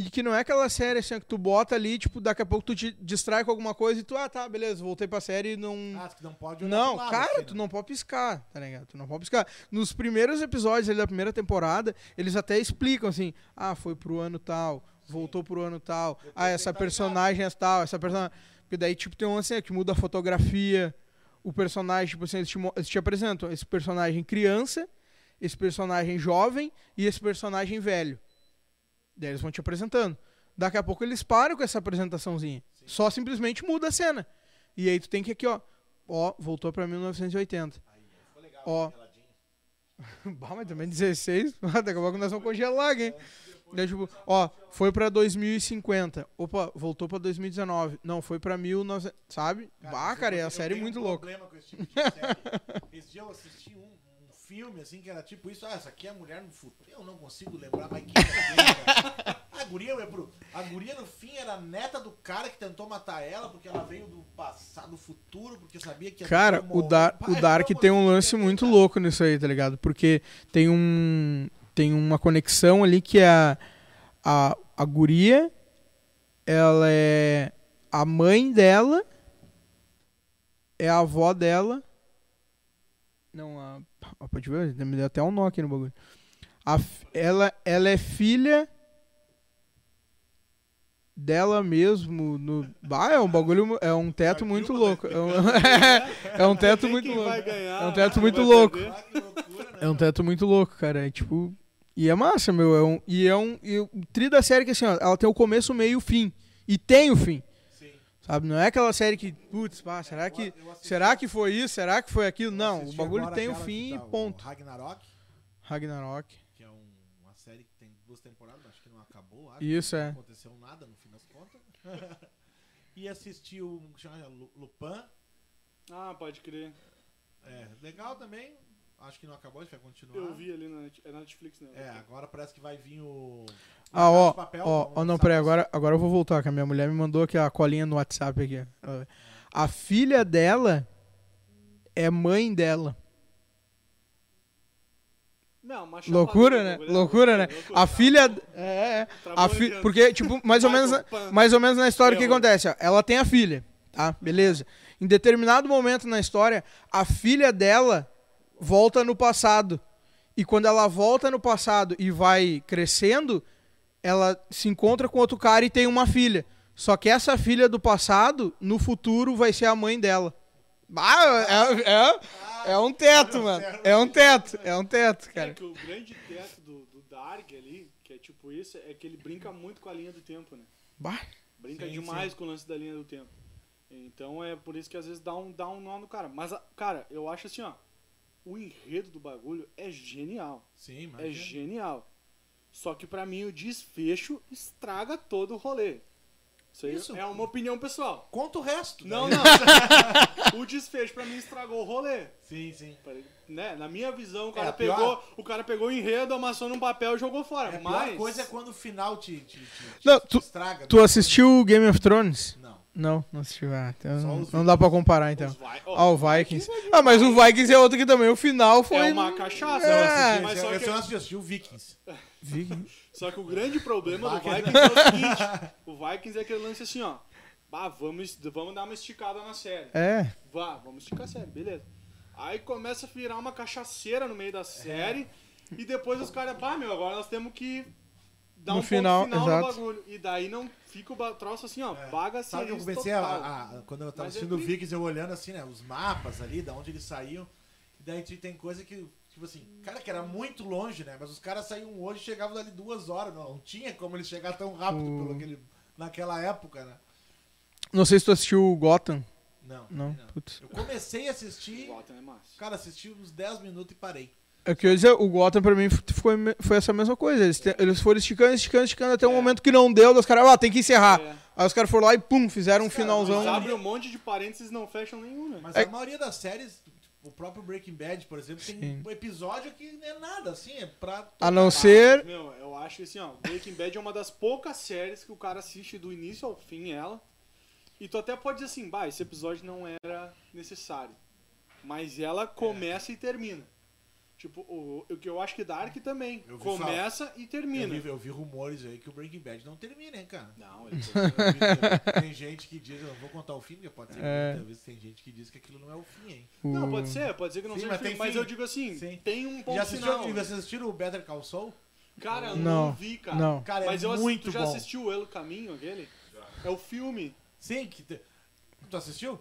S4: e que não é aquela série assim que tu bota ali, tipo, daqui a pouco tu te distrai com alguma coisa e tu, ah, tá, beleza, voltei pra série e não.
S1: Ah, que não pode olhar
S4: Não,
S1: lado,
S4: cara,
S1: assim,
S4: tu
S1: né?
S4: não pode piscar, tá ligado? Tu não pode piscar. Nos primeiros episódios ali da primeira temporada, eles até explicam assim: ah, foi pro ano tal, voltou pro ano tal, ah, essa personagem é tal, essa personagem. Porque daí, tipo, tem um assim, que muda a fotografia, o personagem, tipo assim, eles te, eles te apresentam esse personagem criança, esse personagem jovem e esse personagem velho. Daí eles vão te apresentando. Daqui a pouco eles param com essa apresentaçãozinha. Só simplesmente muda a cena. E aí tu tem que aqui, ó. Ó, voltou pra 1980.
S1: Aí, ficou legal,
S4: Ó.
S1: geladinho.
S4: bah, mas também 16. Daqui a pouco nós vamos congelar, hein? Daí, tipo, ó, foi pra 2050. Opa, voltou pra 2019. Não, foi pra 1900. Sabe? bah,
S1: você
S4: cara, é a série muito louca.
S1: tipo. Esse dia eu assisti um filme, assim, que era tipo isso. Ah, essa aqui é a mulher no futuro. Eu não consigo lembrar, mas que era A guria, eu ia pro- a guria, no fim, era a neta do cara que tentou matar ela, porque ela veio do passado, do futuro, porque sabia que
S4: Cara, o, Dar o
S1: Pai,
S4: Dark
S1: eu não
S4: tem um lance muito louco nisso aí, tá ligado? Porque tem um. Tem uma conexão ali que é a, a, a guria, ela é a mãe dela, é a avó dela. Não, a. Pode ver, me deu até um nó aqui no bagulho. A ela, ela é filha dela mesmo no. Ah, é um bagulho. É um teto muito louco. É um, é um teto muito louco. É um teto muito louco.
S1: Ah, né?
S4: É um teto muito louco, cara. É tipo. E é massa, meu. É um, e é um. E o tri da série que assim, ó, ela tem o começo, meio e o fim. E tem o fim. Sabe? Não é aquela série que, putz, pá, será
S1: Eu-
S4: que.
S1: eu
S4: Será que foi isso? Será que foi aquilo? Não, o bagulho tem o
S1: aquela
S4: fim e
S1: tá,
S4: ponto.
S1: Ragnarok,
S4: Ragnarok.
S1: que é um- uma série que tem duas temporadas, acho que não acabou. Acho
S4: Isso,
S1: que
S4: é.
S1: Não aconteceu nada no fim das contas. e assisti o que chama Lu- Lupin.
S2: Ah, pode crer.
S1: É, legal também. Acho que não acabou, a gente vai continuar.
S2: Eu vi ali na é na Netflix, né?
S1: É, agora parece que vai vir o.
S4: Ah,
S1: o
S4: ó,
S1: Papel,
S4: ó, ó, não, peraí, agora, agora eu vou voltar, que a minha mulher me mandou aqui a colinha no WhatsApp aqui. A filha dela é mãe dela.
S2: Não, mas
S4: Loucura, né? Loucura, né? A filha. É, é. A
S2: Travou
S4: fi... Porque, tipo, mais ou, menos, mais ou menos na história o que acontece? Ó, ela tem a filha, tá? Beleza. Em determinado momento na história, a filha dela volta no passado. E quando ela volta no passado e vai crescendo, ela se encontra com outro cara e tem uma filha. Só que essa filha do passado, no futuro, vai ser a mãe dela. Ah, é, é, é um teto, mano. É um teto. É um teto,
S2: É
S4: cara.
S2: que o grande teto do, do Dark ali, que é tipo isso, é que ele brinca muito com a linha do tempo, né?
S4: Bah.
S2: Brinca
S1: Sim,
S2: demais com o lance da linha do tempo. Então é por isso que às vezes dá um, dá um nó no cara. Mas, cara, eu acho assim, ó. O enredo do bagulho é genial.
S1: Sim, mas.
S2: É genial. Só que pra mim o desfecho estraga todo o rolê. Isso aí
S1: Isso.
S2: é uma opinião pessoal.
S1: Conta o resto.
S2: Não,
S1: daí.
S2: não. o desfecho pra mim estragou o rolê.
S1: Sim, sim.
S2: Né? Na minha visão, o
S1: É,
S2: cara,
S1: pior-
S2: pegou, o cara pegou o enredo, amassou num papel e jogou fora.
S1: É, a
S2: Mas.
S1: pior coisa é quando o final te, te, te- te-
S4: Não,
S1: te
S4: tu-
S1: estraga.
S4: Tu assistiu Game of Thrones?
S1: Não.
S4: Não, não assistiu. Ah, então não, não dá pra comparar, então.
S2: Vi-
S4: Ah, o Vikings. Ah, mas o Vikings é outro que também. O final foi.
S2: É uma cachaça,
S4: É.
S2: eu
S1: Assisti,
S2: assisti, mas só
S1: eu
S2: que-
S1: só assisti, assisti o Vikings.
S4: Vikings.
S2: Só que o grande problema do
S1: Vikings-
S2: é o seguinte: o Vikings é aquele lance assim, ó. Bah, vamos, vamos dar uma esticada na série.
S4: É.
S2: Vá, vamos esticar a série, beleza. Aí começa a virar uma cachaceira no meio da série. E depois os caras, pá, meu, agora nós temos que dar
S4: No
S2: um
S4: final,
S2: ponto final
S4: exato.
S2: no bagulho. E daí não fica o troço assim, ó, vaga
S1: Sabe que eu comecei a,
S2: total.
S1: a- Quando eu tava
S2: Mas é
S1: assistindo o Vikings, eu olhando assim, né? Os mapas ali, da onde eles saíam. E daí tem coisa que, tipo assim, cara, que era muito longe, né? Mas os caras saíam hoje e chegavam dali duas horas. Não, não tinha como eles chegar tão rápido
S4: O-
S1: pelo aquele, naquela época, né?
S4: Não sei se tu assistiu o Gotham.
S1: Não.
S4: Não, putz.
S1: Eu comecei a assistir,
S2: Gotham é massa.
S1: cara, assisti uns 10 minutos e parei.
S4: É que eu ia dizer, o Gotham pra mim foi, foi essa mesma coisa. Eles, te- eles foram esticando, esticando, esticando até um
S2: É.
S4: momento que não deu. Os caras, ah, tem que encerrar.
S2: É.
S4: Aí os caras foram lá e pum, fizeram um
S1: Mas, cara,
S4: finalzão.
S2: Eles
S1: Mas
S2: abrem um monte de parênteses e não fecham nenhum, né?
S1: Mas
S4: É-
S1: a maioria das séries, o próprio Breaking Bad, por exemplo, tem
S4: Sim.
S1: um episódio que não é nada, assim, é pra.
S4: A não ser.
S2: Meu, eu acho assim, ó, Breaking Bad é uma das poucas séries que o cara assiste do início ao fim ela. E tu até pode dizer assim, bah, esse episódio não era necessário. Mas ela começa e termina. Tipo, o, o que eu acho que Dark também.
S1: Eu
S2: Começa e
S1: Eu
S2: termina.
S1: vi, eu vi rumores aí que o Breaking Bad não termina, hein, cara.
S2: Não, ele
S1: Eu tem gente que diz, eu não vou contar o fim, porque pode ser que
S4: É.
S1: muitas vezes tem gente que diz que aquilo não é o fim, hein.
S4: o-
S2: Não, pode ser, pode ser que não
S1: Sim,
S2: seja
S1: mas
S2: mas,
S1: tem
S2: mas
S1: fim.
S2: eu digo assim,
S1: Sim.
S2: tem um ponto
S1: Já assistiu,
S2: final.
S1: vocês assistiram o Better Call Saul?
S2: Cara, eu
S4: Não,
S2: não, vi, cara.
S4: não.
S1: Cara, é
S2: mas eu
S1: muito
S2: tu já
S1: bom.
S2: assistiu o El Caminho, aquele? É o filme.
S1: Sim, que te- tu assistiu?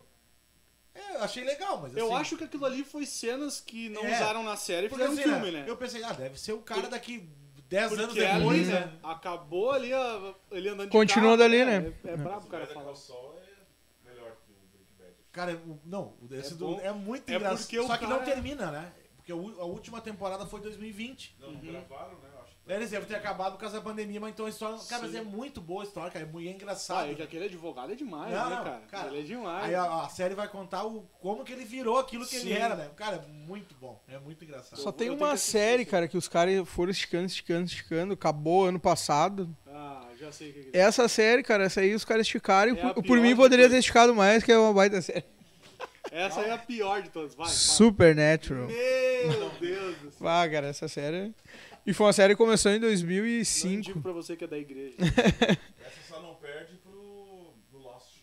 S1: É, eu achei legal, mas
S2: Eu
S1: assim,
S2: acho que aquilo ali foi cenas que não
S1: É.
S2: usaram na série e
S1: porque,
S2: fizeram um
S1: assim,
S2: filme,
S1: né,
S2: né?
S1: Eu pensei, ah, deve ser o cara daqui 10 anos
S2: Porque ali,
S1: depois,
S2: né?
S1: né?
S2: Acabou ali, a- ele andando de
S4: Continuou
S2: carro,
S4: dali,
S2: é,
S4: né?
S2: É, é brabo o cara
S3: Better
S2: falar.
S3: Saul é melhor que o Breaking Bad.
S1: Cara, o- não, o desse
S2: É
S1: do-
S2: bom.
S1: é muito
S2: É
S1: engraçado.
S2: porque o
S1: Só que não
S2: cara-
S1: termina, né? Porque a última temporada foi 2020.
S3: Não, não gravaram, né? Eu
S1: Eles devem ter acabado por causa da pandemia, mas então a história. Cara, mas é muito boa a história, cara. É muito
S2: Ah,
S1: engraçado.
S2: é que aquele advogado é demais,
S1: Não,
S2: né,
S1: não,
S2: cara?
S1: cara,
S2: Ele é demais.
S1: Aí a, a série vai contar o, como que ele virou aquilo que ele
S2: Sim.
S1: era, né? Cara, é muito bom. É muito engraçado.
S4: Só
S2: Eu
S4: tem uma série, cara, que os caras foram esticando, esticando, esticando. Acabou ano passado.
S2: Ah, já sei o que que é.
S4: Essa série, cara, essa aí os caras esticaram.
S2: É
S4: por, por mim
S2: de
S4: poderia ter esticado mais, que é uma baita série.
S2: Essa aí é a pior de todas. Vai.
S4: Supernatural.
S2: Meu Deus do céu.
S4: Ah, cara, essa série. E foi uma série que começou em
S2: Não digo
S4: 2005.
S2: pra você que é da igreja.
S3: essa só não perde pro, pro Lost.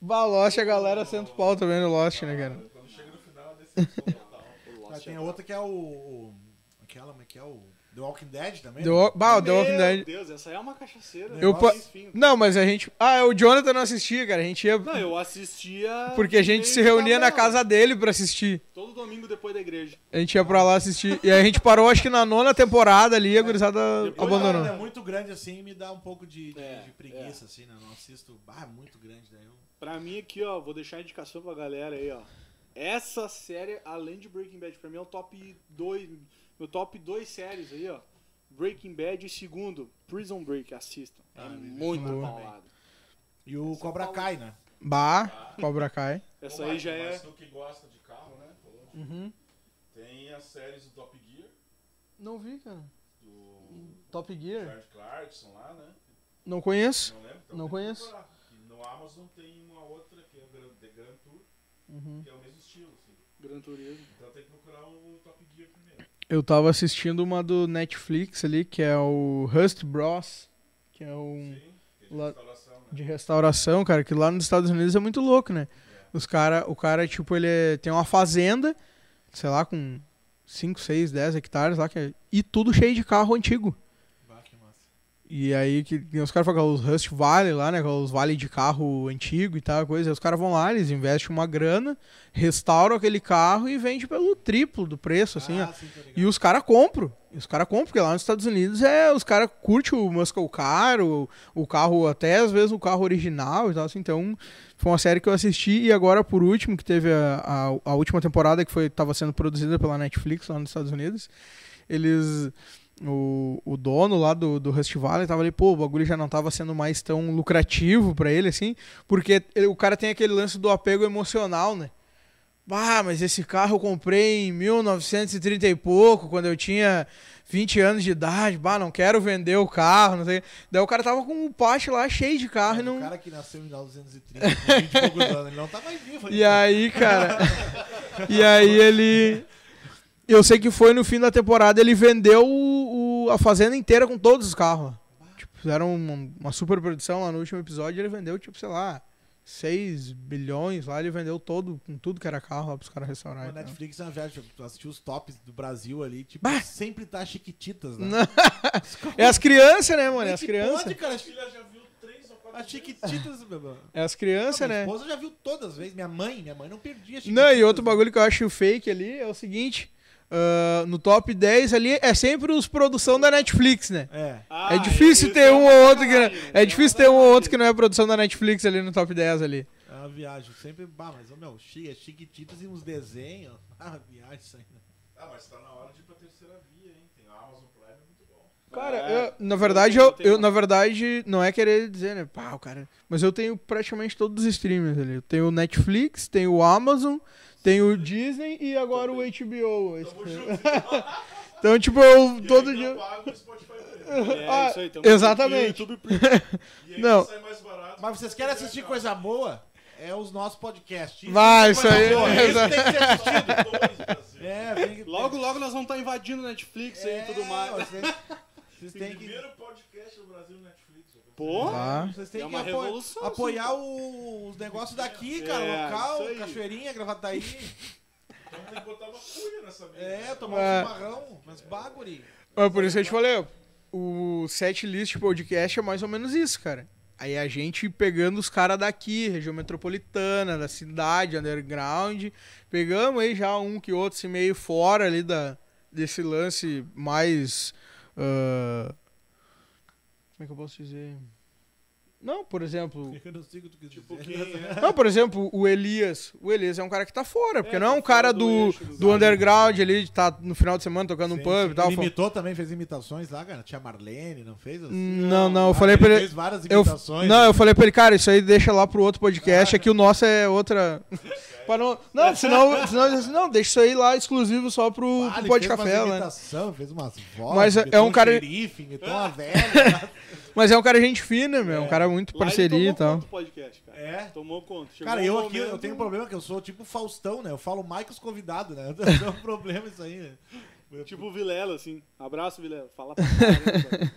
S4: Baloche, a galera senta o pau também no Lost, né, cara?
S3: Quando chega no final, é decepção total.
S1: Mas
S2: Lost
S1: tem
S2: é
S1: a outra que é o. o- aquela, como é que é o. The Walking Dead também?
S4: The,
S1: né?
S4: Bah, The Walking
S2: Meu
S4: Dead.
S2: Deus, essa aí é uma cachaceira.
S4: Eu pa-. Não, mas a gente. Ah, o Jonathan não assistia, cara. A gente ia.
S2: Não, eu assistia.
S4: Porque a gente se reunia na casa dele pra assistir.
S2: Todo domingo depois da igreja.
S4: A gente ia pra lá assistir. E aí a gente parou, acho que na nona temporada ali, a gurizada
S1: Depois,
S4: abandonou.
S1: é muito grande assim, me dá um pouco de, de-
S2: É,
S1: de preguiça, assim, né? Não assisto. Ah, é muito grande, daí eu.
S2: Pra mim aqui, ó, vou deixar a indicação pra galera aí, ó. Essa série, além de Breaking Bad, pra mim é o top 2. Meu top 2 séries aí, ó. Breaking Bad e segundo, Prison Break, assistam. É
S1: Ah,
S2: muito paulado.
S1: E o Cobra Kai, né?
S4: Bah, Cobra Kai.
S2: Essa aí já é.
S3: Mas tu que gosta de carro, né? Falou.
S4: Uhum.
S3: Tem as séries do Top Gear,
S4: Não vi, cara.
S3: do
S4: Top Gear?
S3: George Clarkson lá, né?
S4: Não conheço.
S3: Não lembro? Então
S4: Não conheço.
S3: no Amazon tem uma outra que é The Grand Tour,
S4: Uhum.
S3: que é o mesmo estilo, assim.
S2: Gran Turismo.
S3: Então tem que procurar o Top Gear primeiro.
S4: Eu tava assistindo uma do Netflix ali, que é o Rust Bros. Que é um.
S3: Sim, é de
S4: Lá-
S3: restauração, né?
S4: de restauração, cara, que lá nos Estados Unidos é muito louco, né? Os cara, o cara, tipo, ele é- tem uma fazenda, sei lá, com 5, 6, 10 hectares lá, que é- e tudo cheio de carro antigo. E aí que os caras falam os Rust Valley lá, né? é Os vale de carro antigo e tal, coisa. Aí os caras vão lá, eles investem uma grana, restauram aquele carro e vende pelo triplo do preço, assim,
S1: ah, sim.
S4: E os caras compram. E os caras compram, porque lá nos Estados Unidos é, os caras curtem o muscle car, o, o carro, até às vezes o carro original e tal. Assim, então, foi uma série que eu assisti. E agora, por último, que teve a, a, a última temporada que foi tava sendo produzida pela Netflix lá nos Estados Unidos, eles. O, o dono lá do, do Rust Valley tava ali, pô, o bagulho já não tava sendo mais tão lucrativo pra ele, assim, porque ele- o cara tem aquele lance do apego emocional, né? Ah, mas esse carro eu comprei em 1930 e pouco, quando eu tinha 20 anos de idade. Bah, não quero vender o carro, não sei. Daí o cara tava com o pátio lá cheio de carro e
S1: Mas
S4: não.
S1: O cara que nasceu em 1930, com 20 e poucos anos, ele não tá mais vivo.
S4: E aí, cara. e aí ele. Eu sei que foi no fim da temporada, ele vendeu o, o- a fazenda inteira com todos os carros. Tipo, fizeram uma, uma super produção lá no último episódio ele vendeu, tipo, sei lá, 6 bilhões lá, ele vendeu todo, com tudo que era carro lá pros caras
S1: A
S4: restaurarem. e tal.
S1: Netflix é uma viagem, tu assistiu os tops do Brasil ali, tipo,
S4: Bah!
S1: sempre tá chiquititas, né?
S4: É as crianças, né, mano? É as crianças.
S1: Pode, cara,
S3: Minha filha já viu três ou quatro
S1: as chiquititas, meu irmão.
S4: É as crianças,
S1: minha
S4: né?
S1: esposa já viu todas as vezes. Minha mãe, minha mãe não perdia chiquititas.
S4: Não, e outro bagulho que eu acho fake ali é o seguinte: ah, no top 10 ali é sempre os produção da Netflix, né?
S1: É.
S2: Ah,
S4: é difícil ter
S2: é
S4: um ou outro que.
S2: sacanagem,
S4: É
S2: né?
S4: difícil ter um ou outro que não é produção da Netflix ali no top 10 ali.
S1: É uma viagem. Sempre, bah, mas, ô, meu, chi- é chiquititas e uns desenhos. Ah, viagem isso aí. né?
S3: Ah, mas tá na hora de ir pra terceira via, hein? Tem a Amazon Prime, é muito bom.
S4: Cara,
S2: É,
S4: eu- na verdade, eu,
S2: eu
S4: na verdade, não é querer dizer, né? Pá, o cara. Mas eu tenho praticamente todos os streamers ali. Eu tenho o Netflix, tenho o Amazon, tenho o Disney e agora o HBO.
S3: Tamo junto.
S4: Então, tipo, eu
S3: E
S4: todo
S3: ainda
S4: dia.
S3: pago o Spotify Premium.
S2: É,
S4: Ah,
S2: isso aí, tamo
S4: exatamente.
S2: YouTube.
S3: E ainda
S4: Não.
S3: sai mais barato.
S1: Mas vocês querem assistir coisa boa? É os nossos podcasts.
S4: Vai,
S1: é
S4: isso aí, é
S1: Isso tem que ser assistido. É, tem que...
S2: Logo, logo nós vamos estar invadindo Netflix aí e tudo mais.
S1: Vocês, vocês têm que...
S3: Primeiro podcast do Brasil Netflix.
S2: Pô,
S4: Ah.
S1: Vocês têm
S2: É
S1: que
S2: uma
S1: apo-
S2: revolução,
S1: apoiar o- os negócios daqui, cara.
S2: É,
S1: local,
S2: aí.
S1: cachoeirinha, gravataí.
S3: Então tem que botar uma cuia nessa mesa.
S1: É, tomar
S4: É.
S1: um chimarrão, mas bagulho.
S4: É por isso que eu te falei, o set list podcast é mais ou menos isso, cara. Aí a gente pegando os caras daqui, região metropolitana, da cidade, underground, pegamos aí já um que outro, assim, meio fora ali da, desse lance mais. ah, como é que eu posso dizer? Não, por exemplo.
S1: Eu não sei o que
S2: tipo,
S1: dizer.
S2: quem é?
S4: Não, por exemplo, o Elias. O Elias é um cara que tá fora, porque
S2: É,
S4: não é
S2: tá
S4: um cara
S2: do
S4: do, do underground ali, de tá no final de semana tocando um
S1: Sim,
S4: pub
S1: sim.
S4: e tal.
S1: Ele imitou também, fez imitações lá, cara. Tinha Marlene, não fez?
S4: Não, não, eu
S1: Ah,
S4: falei pra ele.
S1: fez várias
S4: Eu,
S1: imitações.
S4: não, eu falei pra ele, cara, isso aí deixa lá pro outro podcast, aqui o nosso é outra. Pra não, não, senão, senão assim, não, deixa isso aí lá exclusivo só pro,
S1: Ah,
S4: pro Pó de Café, né?
S1: fez umas vozes,
S4: Mas é- é um cara-
S1: xerife, uma velha.
S4: Mas é um cara gente fina, meu, um cara muito parceria e
S2: tomou
S4: tal.
S2: conta do podcast, cara.
S1: É.
S2: Tomou conta. Chegou
S1: Cara,
S2: um
S1: eu aqui, eu
S2: momento-
S1: tenho um problema que eu sou tipo Faustão, né? Eu falo mais que os convidados, né? Eu tenho um problema isso aí, né?
S2: Tipo o Vilela, assim. Abraço, Vilela. Fala pra cara.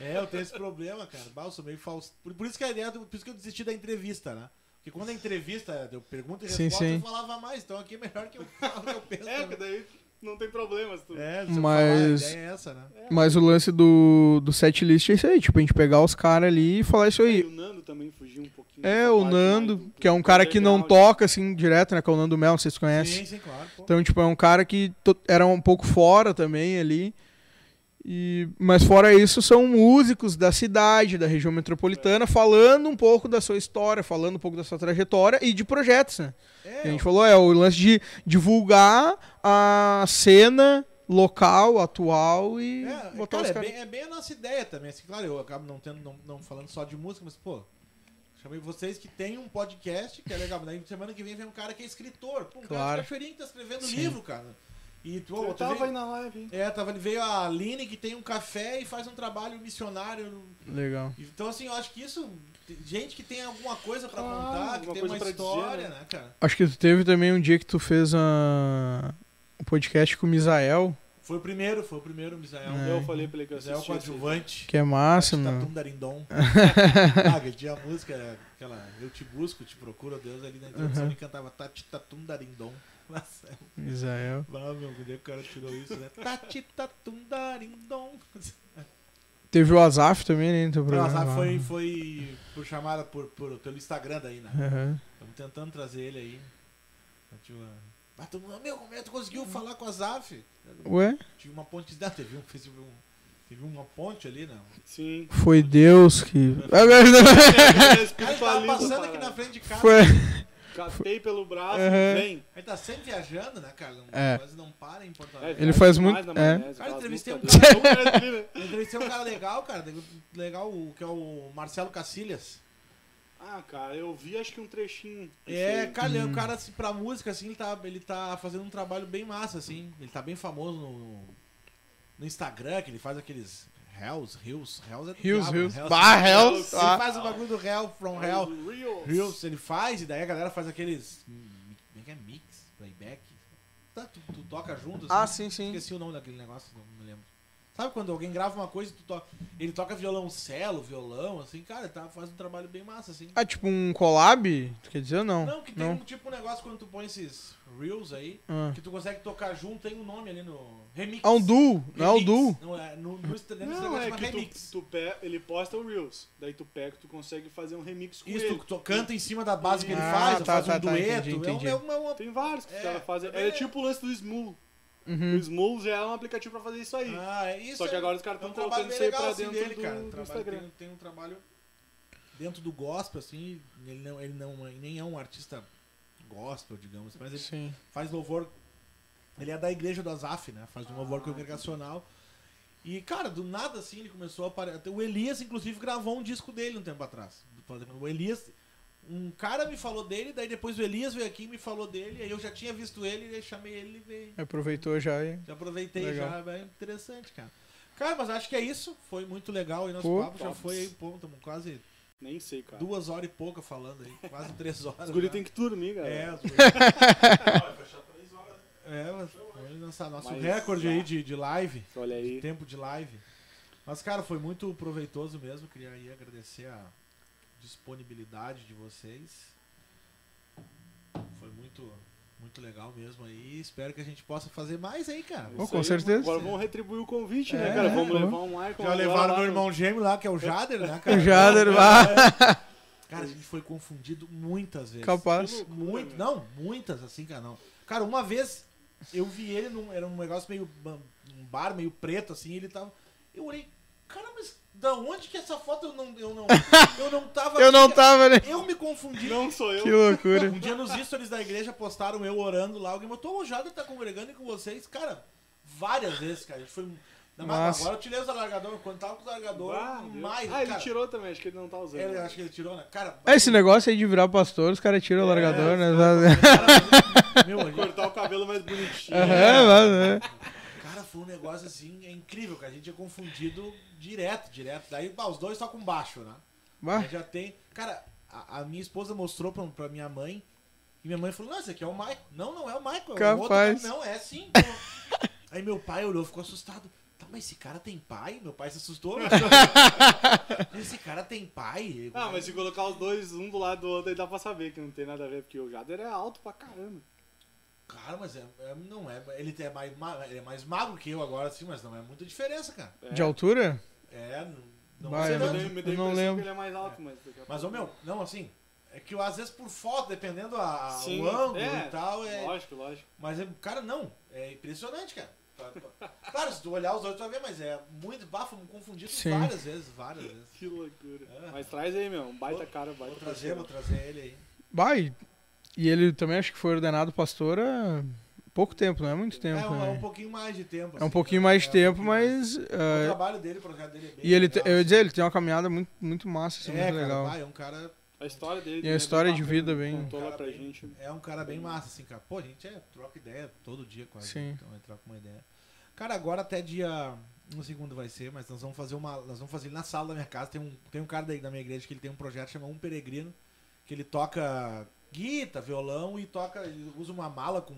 S1: É, eu tenho esse problema, cara. Bah, eu sou meio Faustão. Por, por isso que a ideia, por isso que eu desisti da entrevista, né? Porque quando a entrevista, eu pergunta e
S4: Sim,
S1: resposta,
S4: sim.
S1: eu falava mais. Então aqui é melhor que eu falo o que eu penso.
S2: É, que daí Não tem problema. se Tu...
S1: É,
S4: Mas-
S1: falar, a ideia é essa, né?
S4: Mas o lance do, do set list é isso aí, tipo, a gente pegar os caras ali e falar isso
S2: E
S4: aí.
S2: o Nando também fugiu um pouquinho.
S4: É, o Nando,
S2: do-
S4: que é um cara que não toca assim direto, né? Que é o Nando Mel, vocês conhecem.
S1: Sim, sim, claro. pô.
S4: Então, tipo, é um cara que era um pouco fora também ali. E, mas fora isso, são músicos da cidade, da região metropolitana, falando um pouco da sua história, falando um pouco da sua trajetória e de projetos, né?
S1: É,
S4: a gente falou, é o lance de divulgar a cena local, atual e
S1: É,
S4: botar
S1: cara,
S4: os
S1: é,
S4: caras.
S1: bem, é bem a nossa ideia também. Assim, claro, eu acabo não, tendo, não, não falando só de música, mas, pô, chamei vocês que tem um podcast, que é legal. Daí semana que vem vem um cara que é escritor. Pô, um
S4: Claro.
S1: cara de que tá escrevendo
S4: Sim.
S1: livro, cara. E, pô,
S2: Eu tava
S1: veio-
S2: aí na live, hein?
S1: É, tava ali, veio a Aline, que tem um café e faz um trabalho missionário.
S4: Legal.
S1: Então, assim, eu acho que isso. Gente que tem alguma coisa pra
S2: Claro,
S1: contar, que tem uma
S2: pra dizer,
S1: história,
S2: né?
S1: né, cara?
S4: Acho que tu teve também um dia que tu fez a... um podcast com o Misael,
S1: Foi o primeiro, foi o primeiro, Misael.
S4: É.
S2: Eu falei pra ele que eu
S1: Misael
S2: assisti.
S1: coadjuvante.
S4: que é massa,
S1: Tatum
S4: mano.
S1: Darindom. ah, que tinha a música, aquela Eu te busco, te procuro, Deus ali na introdução
S4: Uhum.
S1: ele cantava Tati Tatum Darindom. Nossa,
S4: Misael.
S1: ah, meu, onde o cara tirou isso, né? Tati Tatum Darindom.
S4: Teve o Azaf também, né? teu
S1: O. Azar foi, foi por chamada por, por- pelo Instagram daí, né?
S4: Aham.
S1: Estamos tentando trazer ele aí. Tu, meu, como é que tu conseguiu falar com a Zaf?
S4: Ué?
S1: Tive uma ponte, não, teve, um, fez um, teve uma ponte ali, não.
S2: Sim.
S4: Foi Deus que.
S2: É,
S1: Cara, ele tava passando aqui na frente de casa.
S4: Foi.
S2: Catei pelo braço,
S4: Uhum.
S2: vem.
S1: Ele tá sempre viajando, né, cara? Não,
S4: É.
S1: Quase não para em Porto
S2: É,
S1: Alegre.
S4: Ele
S2: viaja
S4: faz muito-
S2: na
S4: é.
S2: maionese,
S1: Cara,
S2: aquelas
S1: entrevistei um
S2: é né?
S1: Eu entrevistei um cara legal, cara. Legal, o- que é o Marcelo Cacilhas.
S2: Ah, cara, eu vi acho que um trechinho.
S1: É, cara, ele é um cara assim, pra música, assim, ele tá, ele tá fazendo um trabalho bem massa, assim. Ele tá bem famoso no, no Instagram, que ele faz aqueles Hells, Hills, Hells é do
S4: Rios,
S1: diabo,
S4: Rios.
S1: Hells.
S4: Bah, Hells.
S1: Ele
S4: Ah.
S1: faz o bagulho do Hell, From Hell.
S2: Reels,
S1: ele faz, e daí a galera faz aqueles. Como é que é? Mix, playback. Tá, tu, tu toca junto, assim.
S4: Ah, sim, sim.
S1: Esqueci o nome daquele negócio, não me lembro. Sabe quando alguém grava uma coisa e tu toca. Ele toca violoncelo, violão, assim, cara, tá, faz um trabalho bem massa, assim.
S4: Ah, tipo um collab? Tu quer dizer ou não?
S1: Não, que tem
S4: Não.
S1: um tipo um negócio quando tu põe esses reels aí,
S4: Ah.
S1: que tu consegue tocar junto, tem um nome ali no. Remix.
S4: Ah, um duo. Não é o
S1: Remix.
S4: duo.
S1: Não, é, no, no, dentro do
S2: Não, é que
S1: remix.
S2: tu, tu pe- ele posta o Reels. Daí tu pega, tu consegue fazer um remix com
S1: Isso,
S2: ele.
S1: tu, tu canta em cima da base que ele
S4: Ah,
S1: faz,
S4: tá,
S1: faz
S4: tá,
S1: um
S4: tá,
S1: dueto.
S4: entendi, entendi.
S1: É, uma, é uma-
S2: Tem vários que os
S1: É,
S2: caras fazem.
S1: é.
S2: É tipo o lance do Smooth. O
S4: Uhum.
S2: Smooth já é um aplicativo pra fazer isso aí.
S1: Ah, é isso.
S2: Só que
S1: é-
S2: agora os caras
S1: é um
S2: estão
S1: trabalho
S2: colocando isso aí pra
S1: assim,
S2: dentro
S1: dele,
S2: do,
S1: cara.
S2: do Instagram.
S1: Tem, tem um trabalho dentro do gospel, assim. Ele não, ele não ele nem é um artista gospel, digamos, mas ele
S4: Sim.
S1: faz louvor. Ele é da igreja do Azaf, né? Faz um louvor congregacional. E, cara, do nada assim ele começou a aparecer. O Elias, inclusive, gravou um disco dele um tempo atrás. O Elias. Um cara me falou dele, daí depois o Elias veio aqui e me falou dele, aí eu já tinha visto ele, aí chamei ele e veio.
S4: Aproveitou já e.
S1: Já aproveitei
S4: Legal.
S1: já, é interessante, cara. Cara, mas acho que é isso. Foi muito legal aí nosso
S4: Pô,
S1: papo. Já
S2: tops.
S1: foi aí, pô, tamo quase
S2: Nem sei, cara.
S1: duas horas e pouca falando aí. Quase três horas.
S2: Os guri
S1: já.
S2: tem que dormir, cara.
S1: É,
S3: fechar três horas.
S1: é, mas foi lançar nosso
S2: Mas-
S1: recorde aí de, de live,
S2: Olha aí.
S1: tempo de live. Mas, cara, foi muito proveitoso mesmo. Queria aí agradecer a disponibilidade de vocês. Foi muito, muito legal mesmo aí. Espero que a gente possa fazer mais aí, cara.
S2: Isso
S4: com
S2: aí,
S4: certeza.
S2: Agora vamos retribuir o convite,
S1: É,
S2: né, cara? Vamos
S4: é,
S2: levar um Michael.
S1: Já levaram meu irmão gêmeo lá, que é o Jader, né, cara?
S4: O Jader, lá.
S1: Cara, a gente foi confundido muitas vezes.
S4: Capaz.
S1: Muito, não, muitas assim, cara, não. Cara, uma vez eu vi ele num era um negócio meio um bar meio preto assim, ele tava eu olhei, cara, mas da onde que essa foto eu não eu não eu não tava
S4: Eu não tava, né?
S1: Eu me confundi.
S2: Não sou eu.
S4: Que loucura.
S1: Um dia nos stories da igreja postaram eu orando lá, alguém botou o Jader tá congregando com vocês, cara, várias vezes, cara. A gente foi mas agora eu tirei os alargadores, quando tava com os alargadores,
S2: Ah,
S1: mais,
S2: Ah, ele
S1: cara,
S2: tirou também, acho que ele não tá usando.
S1: ele, acho que ele tirou, né? Cara,
S4: É, esse negócio aí de virar pastor, os caras tiram o largador, né?
S1: Cara, meu,
S2: Cortar o cabelo mais bonitinho.
S4: Aham, mas, é.
S1: cara, foi um negócio assim, é incrível, cara. A gente é confundido direto, direto. Daí, bah, os dois tocam baixo, né?
S4: Bah,
S1: Aí já tem. Cara, a, a minha esposa mostrou pra, pra minha mãe. E minha mãe falou: Não, esse aqui é o Michael. Não, não é o Michael. É o outro,
S4: Capaz.
S1: não, é sim. Aí meu pai olhou, ficou assustado. Tá, mas esse cara tem pai? Meu pai se assustou. esse cara tem pai?
S2: Ah, mas se colocar os dois um do lado do outro, aí dá pra saber que não tem nada a ver, porque o Jader é alto pra caramba.
S1: Cara, mas é, é- não é. Ele é mais, ma- ele é mais magro que eu agora, assim, mas não é muita diferença, cara.
S4: De altura?
S1: É, não, não
S4: Vai,
S1: é
S4: eu
S2: Me
S4: não
S2: impressão
S4: lembro.
S2: que ele é mais alto, mas... daqui a
S1: Mas, ô meu, não, assim. É que às vezes por foto, dependendo a, a-
S2: Sim,
S1: o ângulo
S2: é,
S1: e tal, é.
S2: Lógico, lógico.
S1: Mas, é, cara, não. É impressionante, cara. Claro, se tu olhar os dois, tu vai ver, mas é muito bafo, confundido
S4: Sim.
S1: várias vezes, várias vezes.
S2: Que loucura.
S1: É.
S2: Mas traz aí, meu. Um baita cara, baita
S1: Vou trazer, vou
S2: parceiro.
S1: trazer ele aí.
S4: Vai. E ele também acho que foi ordenado pastor há pouco tempo, não é muito tempo.
S1: é, um, é um
S4: né?
S1: pouquinho mais de tempo.
S4: É um
S1: assim,
S4: pouquinho
S1: né?
S4: mais de
S1: É um
S4: tempo, mas.
S1: O
S4: ah,
S1: trabalho dele, o projeto dele é bem
S4: e ele, te-
S1: legal,
S4: eu ia
S1: assim.
S4: dizer, ele tem uma caminhada muito, muito massa, assim,
S1: É,
S4: muito
S1: cara,
S4: legal.
S1: vai, é um cara
S2: A história dele.
S4: E a
S2: né,
S4: história de vida bem-
S2: Contou lá
S1: Cara,
S2: pra
S1: bem-
S2: gente.
S1: É um cara bem massa, assim, cara. Pô, a gente é, troca ideia todo dia quase.
S4: Sim.
S1: Então é troca uma ideia. Cara, agora até dia. Não sei quando vai ser, mas nós vamos fazer uma. Nós vamos fazer na sala da minha casa. Tem um, tem um cara daí da minha igreja que ele tem um projeto chamado Um Peregrino. Que ele toca guitarra, violão e toca. Usa uma mala com.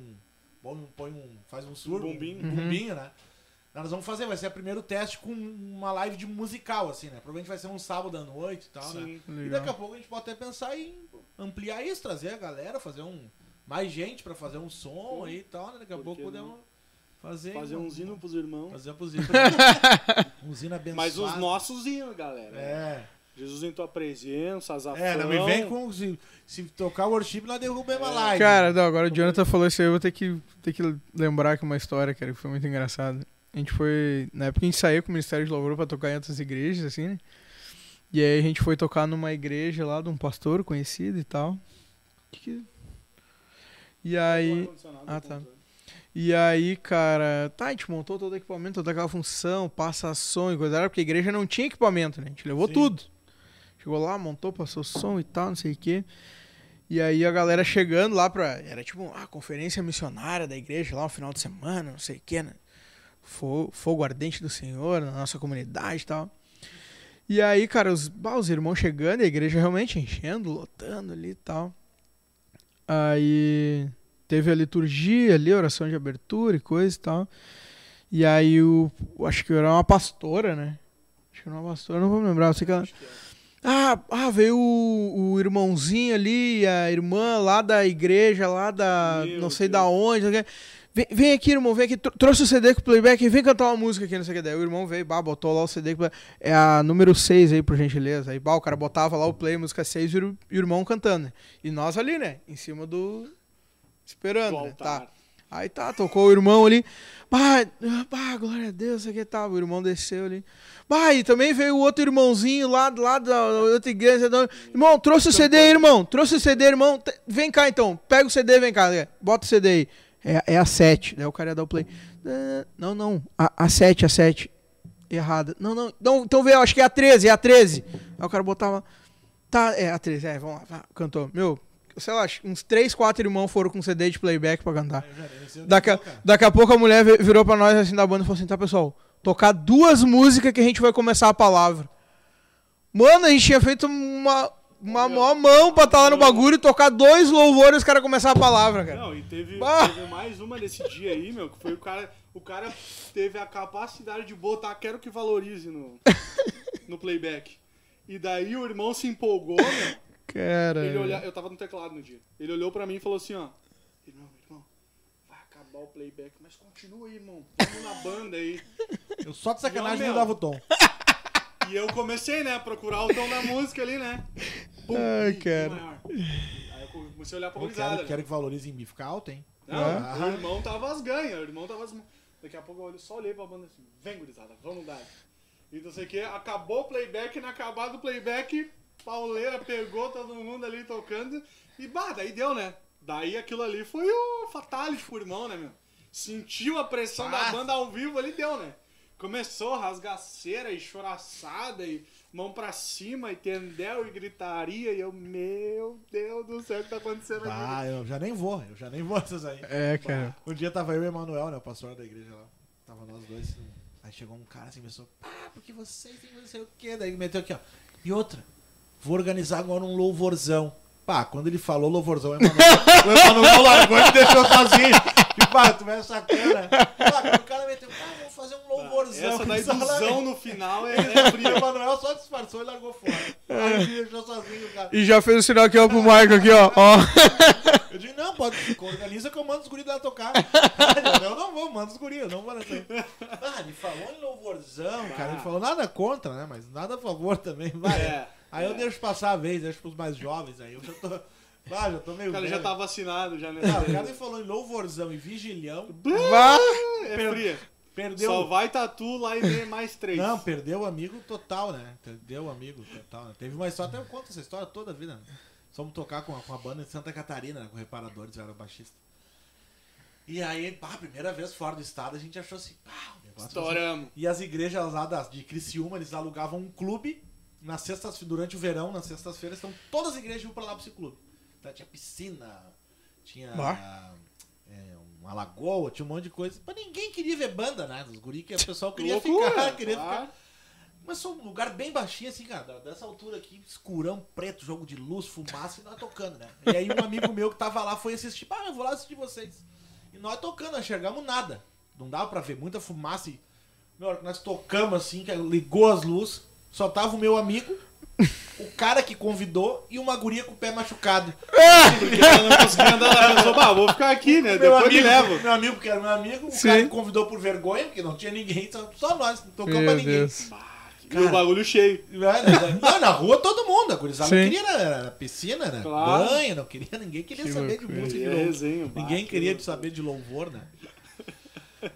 S1: Põe, põe um. Faz um surdo.
S2: bombinho.
S1: Um,
S4: Uhum.
S1: bombinho, né? Nós vamos fazer, vai ser o primeiro teste com uma live de musical, assim, né? Provavelmente vai ser um sábado à noite e tal, né?
S2: Sim.
S1: E
S4: Legal.
S1: daqui a pouco a gente pode até pensar em ampliar isso, trazer a galera, fazer um. Mais gente pra fazer um som aí e tal, né? Daqui a pouco podemos fazer.
S2: Fazer um zino pros irmãos.
S1: Fazer um zino. um zino abençoado.
S2: Mas os nossos hinos, galera.
S1: É.
S2: Jesus em tua presença, azafrão.
S1: É, não me vem com. Se, se tocar o worship, nós derrubamos a live.
S4: Cara, não, agora o Jonathan falou isso aí, eu vou ter que, ter que lembrar aqui uma história, cara, que foi muito engraçada. A gente foi. Na época a gente saiu com o Ministério de Louvor pra tocar em outras igrejas, assim, né? E aí a gente foi tocar numa igreja lá de um pastor conhecido e tal. Que que- E aí. Ah, tá. E aí, cara, tá, a gente montou todo o equipamento, toda aquela função, passa som e coisa, era porque a igreja não tinha equipamento, né? A gente levou
S1: Sim.
S4: tudo. Chegou lá, montou, passou som e tal, não sei o quê. E aí a galera chegando lá pra. Era tipo a conferência missionária da igreja lá no final de semana, não sei o quê, né? Fogo, fogo ardente do Senhor na nossa comunidade e tal. E aí, cara, os, bah, os irmãos chegando, a igreja realmente enchendo, lotando ali e tal. Aí teve a liturgia ali, oração de abertura e coisa e tal. E aí o. Acho que era uma pastora, né? Acho que era uma pastora, não vou me lembrar. Eu sei que ela. Ah, ah, veio o, o irmãozinho ali, a irmã lá da igreja, lá da.
S2: Meu
S4: não sei
S2: Deus.
S4: da onde. Vem, vem aqui, irmão, vem aqui. Tro- Trouxe o CD com o playback, vem cantar uma música aqui, não sei o que. Daí o irmão veio, bah, botou lá o CD. com- É a número 6 aí, por gentileza. Aí, bah, o cara botava lá o play, música 6 e o, irmão cantando, né? E nós ali, né? Em cima do. Esperando,
S2: Do
S4: né? Tá. Aí tá, tocou o irmão ali. Bah, bah, glória a Deus, aqui tá. O irmão desceu ali. Bah, e também veio o outro irmãozinho lá, lá da outra igreja. da- Irmão, trouxe o CD aí, irmão. Trouxe o CD, irmão. Vem cá então. Pega o CD, vem cá. Bota o CD aí. É, é a 7. Daí o cara ia dar o play. Ah, Não, não. A, a 7, a 7. Errada. Não, não. Não, então vê, acho que é a 13, é a 13. Aí o cara botava. Tá, é a 13, é, vamos lá. Cantou. Meu, sei lá, uns 3, 4 irmãos foram com CD de playback pra cantar.
S1: Já onde
S4: Daqui a, daqui a pouco a mulher vi- virou pra nós assim da banda e falou assim: tá, pessoal, tocar duas músicas que a gente vai começar a palavra. Mano, a gente tinha feito uma, uma maior mão pra estar lá no bagulho e tocar dois louvores e os caras começar a palavra, cara.
S2: Não, e teve,
S4: Bah!
S2: teve mais uma desse dia aí, meu, que foi o cara. O cara teve a capacidade de botar quero que valorize no, no playback. E daí o irmão se empolgou, meu.
S4: Cara.
S2: Ele olha, eu tava no teclado no dia. Ele olhou pra mim e falou assim, ó. Irmão, irmão, vai acabar o playback, mas continua aí, irmão. Vamos na banda aí.
S1: Eu só de sacanagem
S2: Não,
S1: mudava o tom.
S2: E eu comecei, né, a procurar o tom da música ali, né? Pum,
S4: Ai, cara.
S2: maior. Aí eu comecei a olhar pra
S1: Eu
S2: gurizada.
S1: quero, quero que valorize em mim. Fica alto, hein?
S2: Não,
S1: Ah.
S2: o irmão tava as ganhas, o irmão tava as... Daqui a pouco eu olhei- só olhei pra banda assim, vem gurizada, vamos dar. E não sei o que, acabou o playback, na acabada do playback, pauleira pegou todo mundo ali tocando, e bah, daí deu, né? Daí aquilo ali foi o fatality pro irmão, né, meu? Sentiu a pressão da
S1: Ah.
S2: banda ao vivo ali, deu, né? Começou rasgaceira e choraçada e mão pra cima e tendel e gritaria e eu, meu Deus do céu, o que tá acontecendo aqui?
S1: Ah, eu já nem vou. Eu já nem vou essas aí.
S4: É, cara.
S1: Um dia tava eu e o Emanuel, né? O pastor da igreja lá. Tava nós dois. Aí chegou um cara assim, começou, pá, porque vocês têm não sei o quê. Daí meteu aqui, ó. E outra, vou organizar agora um louvorzão. Pá, quando ele falou louvorzão, o Emanuel, o Emanuel largou e me deixou sozinho. Que pá, tu vai sacana. Pá, quando o cara meteu, pá, vamos fazer um louvorzão.
S2: Essa da ilusão no final é, é
S1: O
S2: fria.
S1: Emanuel só disfarçou e largou fora. Aí me deixou sozinho, cara.
S4: E já fez o sinal aqui, ó, pro Marco aqui, ó. ó.
S1: Eu digo, não, pode, organiza que eu mando os guris lá tocar. eu não vou, manda os guris, eu não vou nessa. Ah, ele falou em louvorzão, cara. Ele falou nada contra, né? Mas nada a favor também. Vai.
S2: É,
S1: aí eu deixo passar a vez, deixo pros mais jovens aí. Eu já tô. Ah, já tô meio.
S2: O cara já
S1: velho.
S2: tá vacinado já, né?
S1: Ah, o cara falou em louvorzão e vigilhão.
S4: Bah!
S2: É fria.
S1: Perdeu.
S2: Só vai tatu lá e vem mais três.
S1: Não, perdeu o amigo total, né? Perdeu o amigo total. Né? Teve uma história, até eu conto essa história toda a vida. Né? Fomos tocar com a, com a banda de Santa Catarina, né? com reparadores, eu era baixista. E aí, pá, primeira vez fora do estado, a gente achou assim, pá, o negócio.
S2: Estouramos.
S1: E as igrejas lá das, de Criciúma, eles alugavam um clube nas sextas, durante o verão, nas sextas-feiras, então todas as igrejas iam pra lá pra esse clube. Então, tinha piscina, tinha é, uma lagoa, tinha um monte de coisa. Mas ninguém queria ver banda, né? Dos guri que o pessoal queria ficar, queria ficar. Mas só um lugar bem baixinho, assim, cara, dessa altura aqui, escurão, preto, jogo de luz, fumaça e nós tocando, né? E aí um amigo meu que tava lá foi assistir, ah, eu vou lá assistir vocês. E nós tocando, não enxergamos nada. Não dava pra ver, muita fumaça e. Meu, nós tocamos assim, que ligou as luzes, só tava o meu amigo, o cara que convidou e uma guria com o pé machucado.
S2: Porque ela não conseguia andar lá. Pensou, bah, vou ficar aqui, né?
S1: Meu
S2: Depois
S1: amigo,
S2: me levo.
S1: meu amigo, que era meu amigo, o
S4: Sim.
S1: cara que convidou por vergonha, porque não tinha ninguém, só, só nós, não tocamos pra ninguém.
S4: Deus.
S2: E o bagulho cheio.
S1: Não, na rua todo mundo, a gurizada não queria, era, era piscina, era
S2: Claro.
S1: banho, não queria, ninguém queria
S4: Que
S1: saber de
S4: loucura.
S1: música de
S2: E é
S1: louvor.
S2: resenha, bah,
S1: Ninguém
S2: que
S1: queria
S2: loucura.
S1: saber de louvor, né?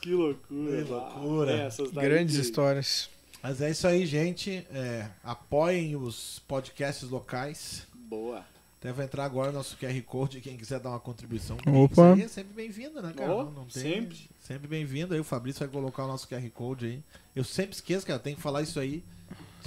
S2: Que loucura.
S1: Que loucura.
S2: Daí
S4: Grandes
S2: que-
S4: histórias.
S1: Mas é isso aí, gente. É, apoiem os podcasts locais.
S2: Boa.
S1: Até vai entrar agora nosso QR Code, quem quiser dar uma contribuição.
S4: Opa.
S1: Isso aí é sempre bem-vindo, né, cara?
S2: Oh,
S1: não, não tem,
S2: sempre.
S1: Sempre bem-vindo. Aí o Fabrício vai colocar o nosso QR Code aí. Eu sempre esqueço, cara. Tem que falar isso aí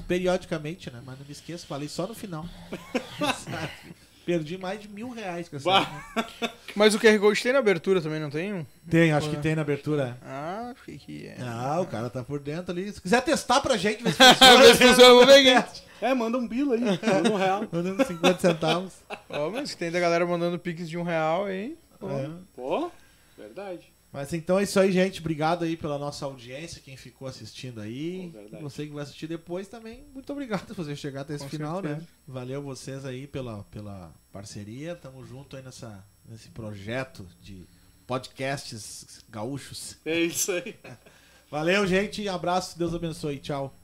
S1: periodicamente, né? Mas não me esqueço, falei só no final. Perdi mais de mil reais com essa.
S4: Mas o QR Code tem na abertura também, não tem um?
S1: Tem, acho que tem na abertura.
S4: Ah, achei que é.
S1: Ah, o cara tá por dentro ali. Se quiser testar pra gente, ver se funciona.
S4: se funciona, vou ver.
S2: É, manda um bilo aí. Manda um real.
S1: Mandando 50 centavos.
S4: Ó, mas tem da galera mandando pix de um real aí. Pô.
S1: É.
S2: Pô, verdade.
S1: Mas então é isso aí, gente. Obrigado aí pela nossa audiência, quem ficou assistindo aí.
S2: Verdade.
S1: Você que vai assistir depois também, muito obrigado por você chegar até esse
S4: Com
S1: final, né?
S4: certeza.
S1: Valeu vocês aí pela, pela parceria. Tamo junto aí nessa, nesse projeto de podcasts gaúchos.
S2: É isso aí.
S1: Valeu, gente. Abraço. Deus abençoe. Tchau.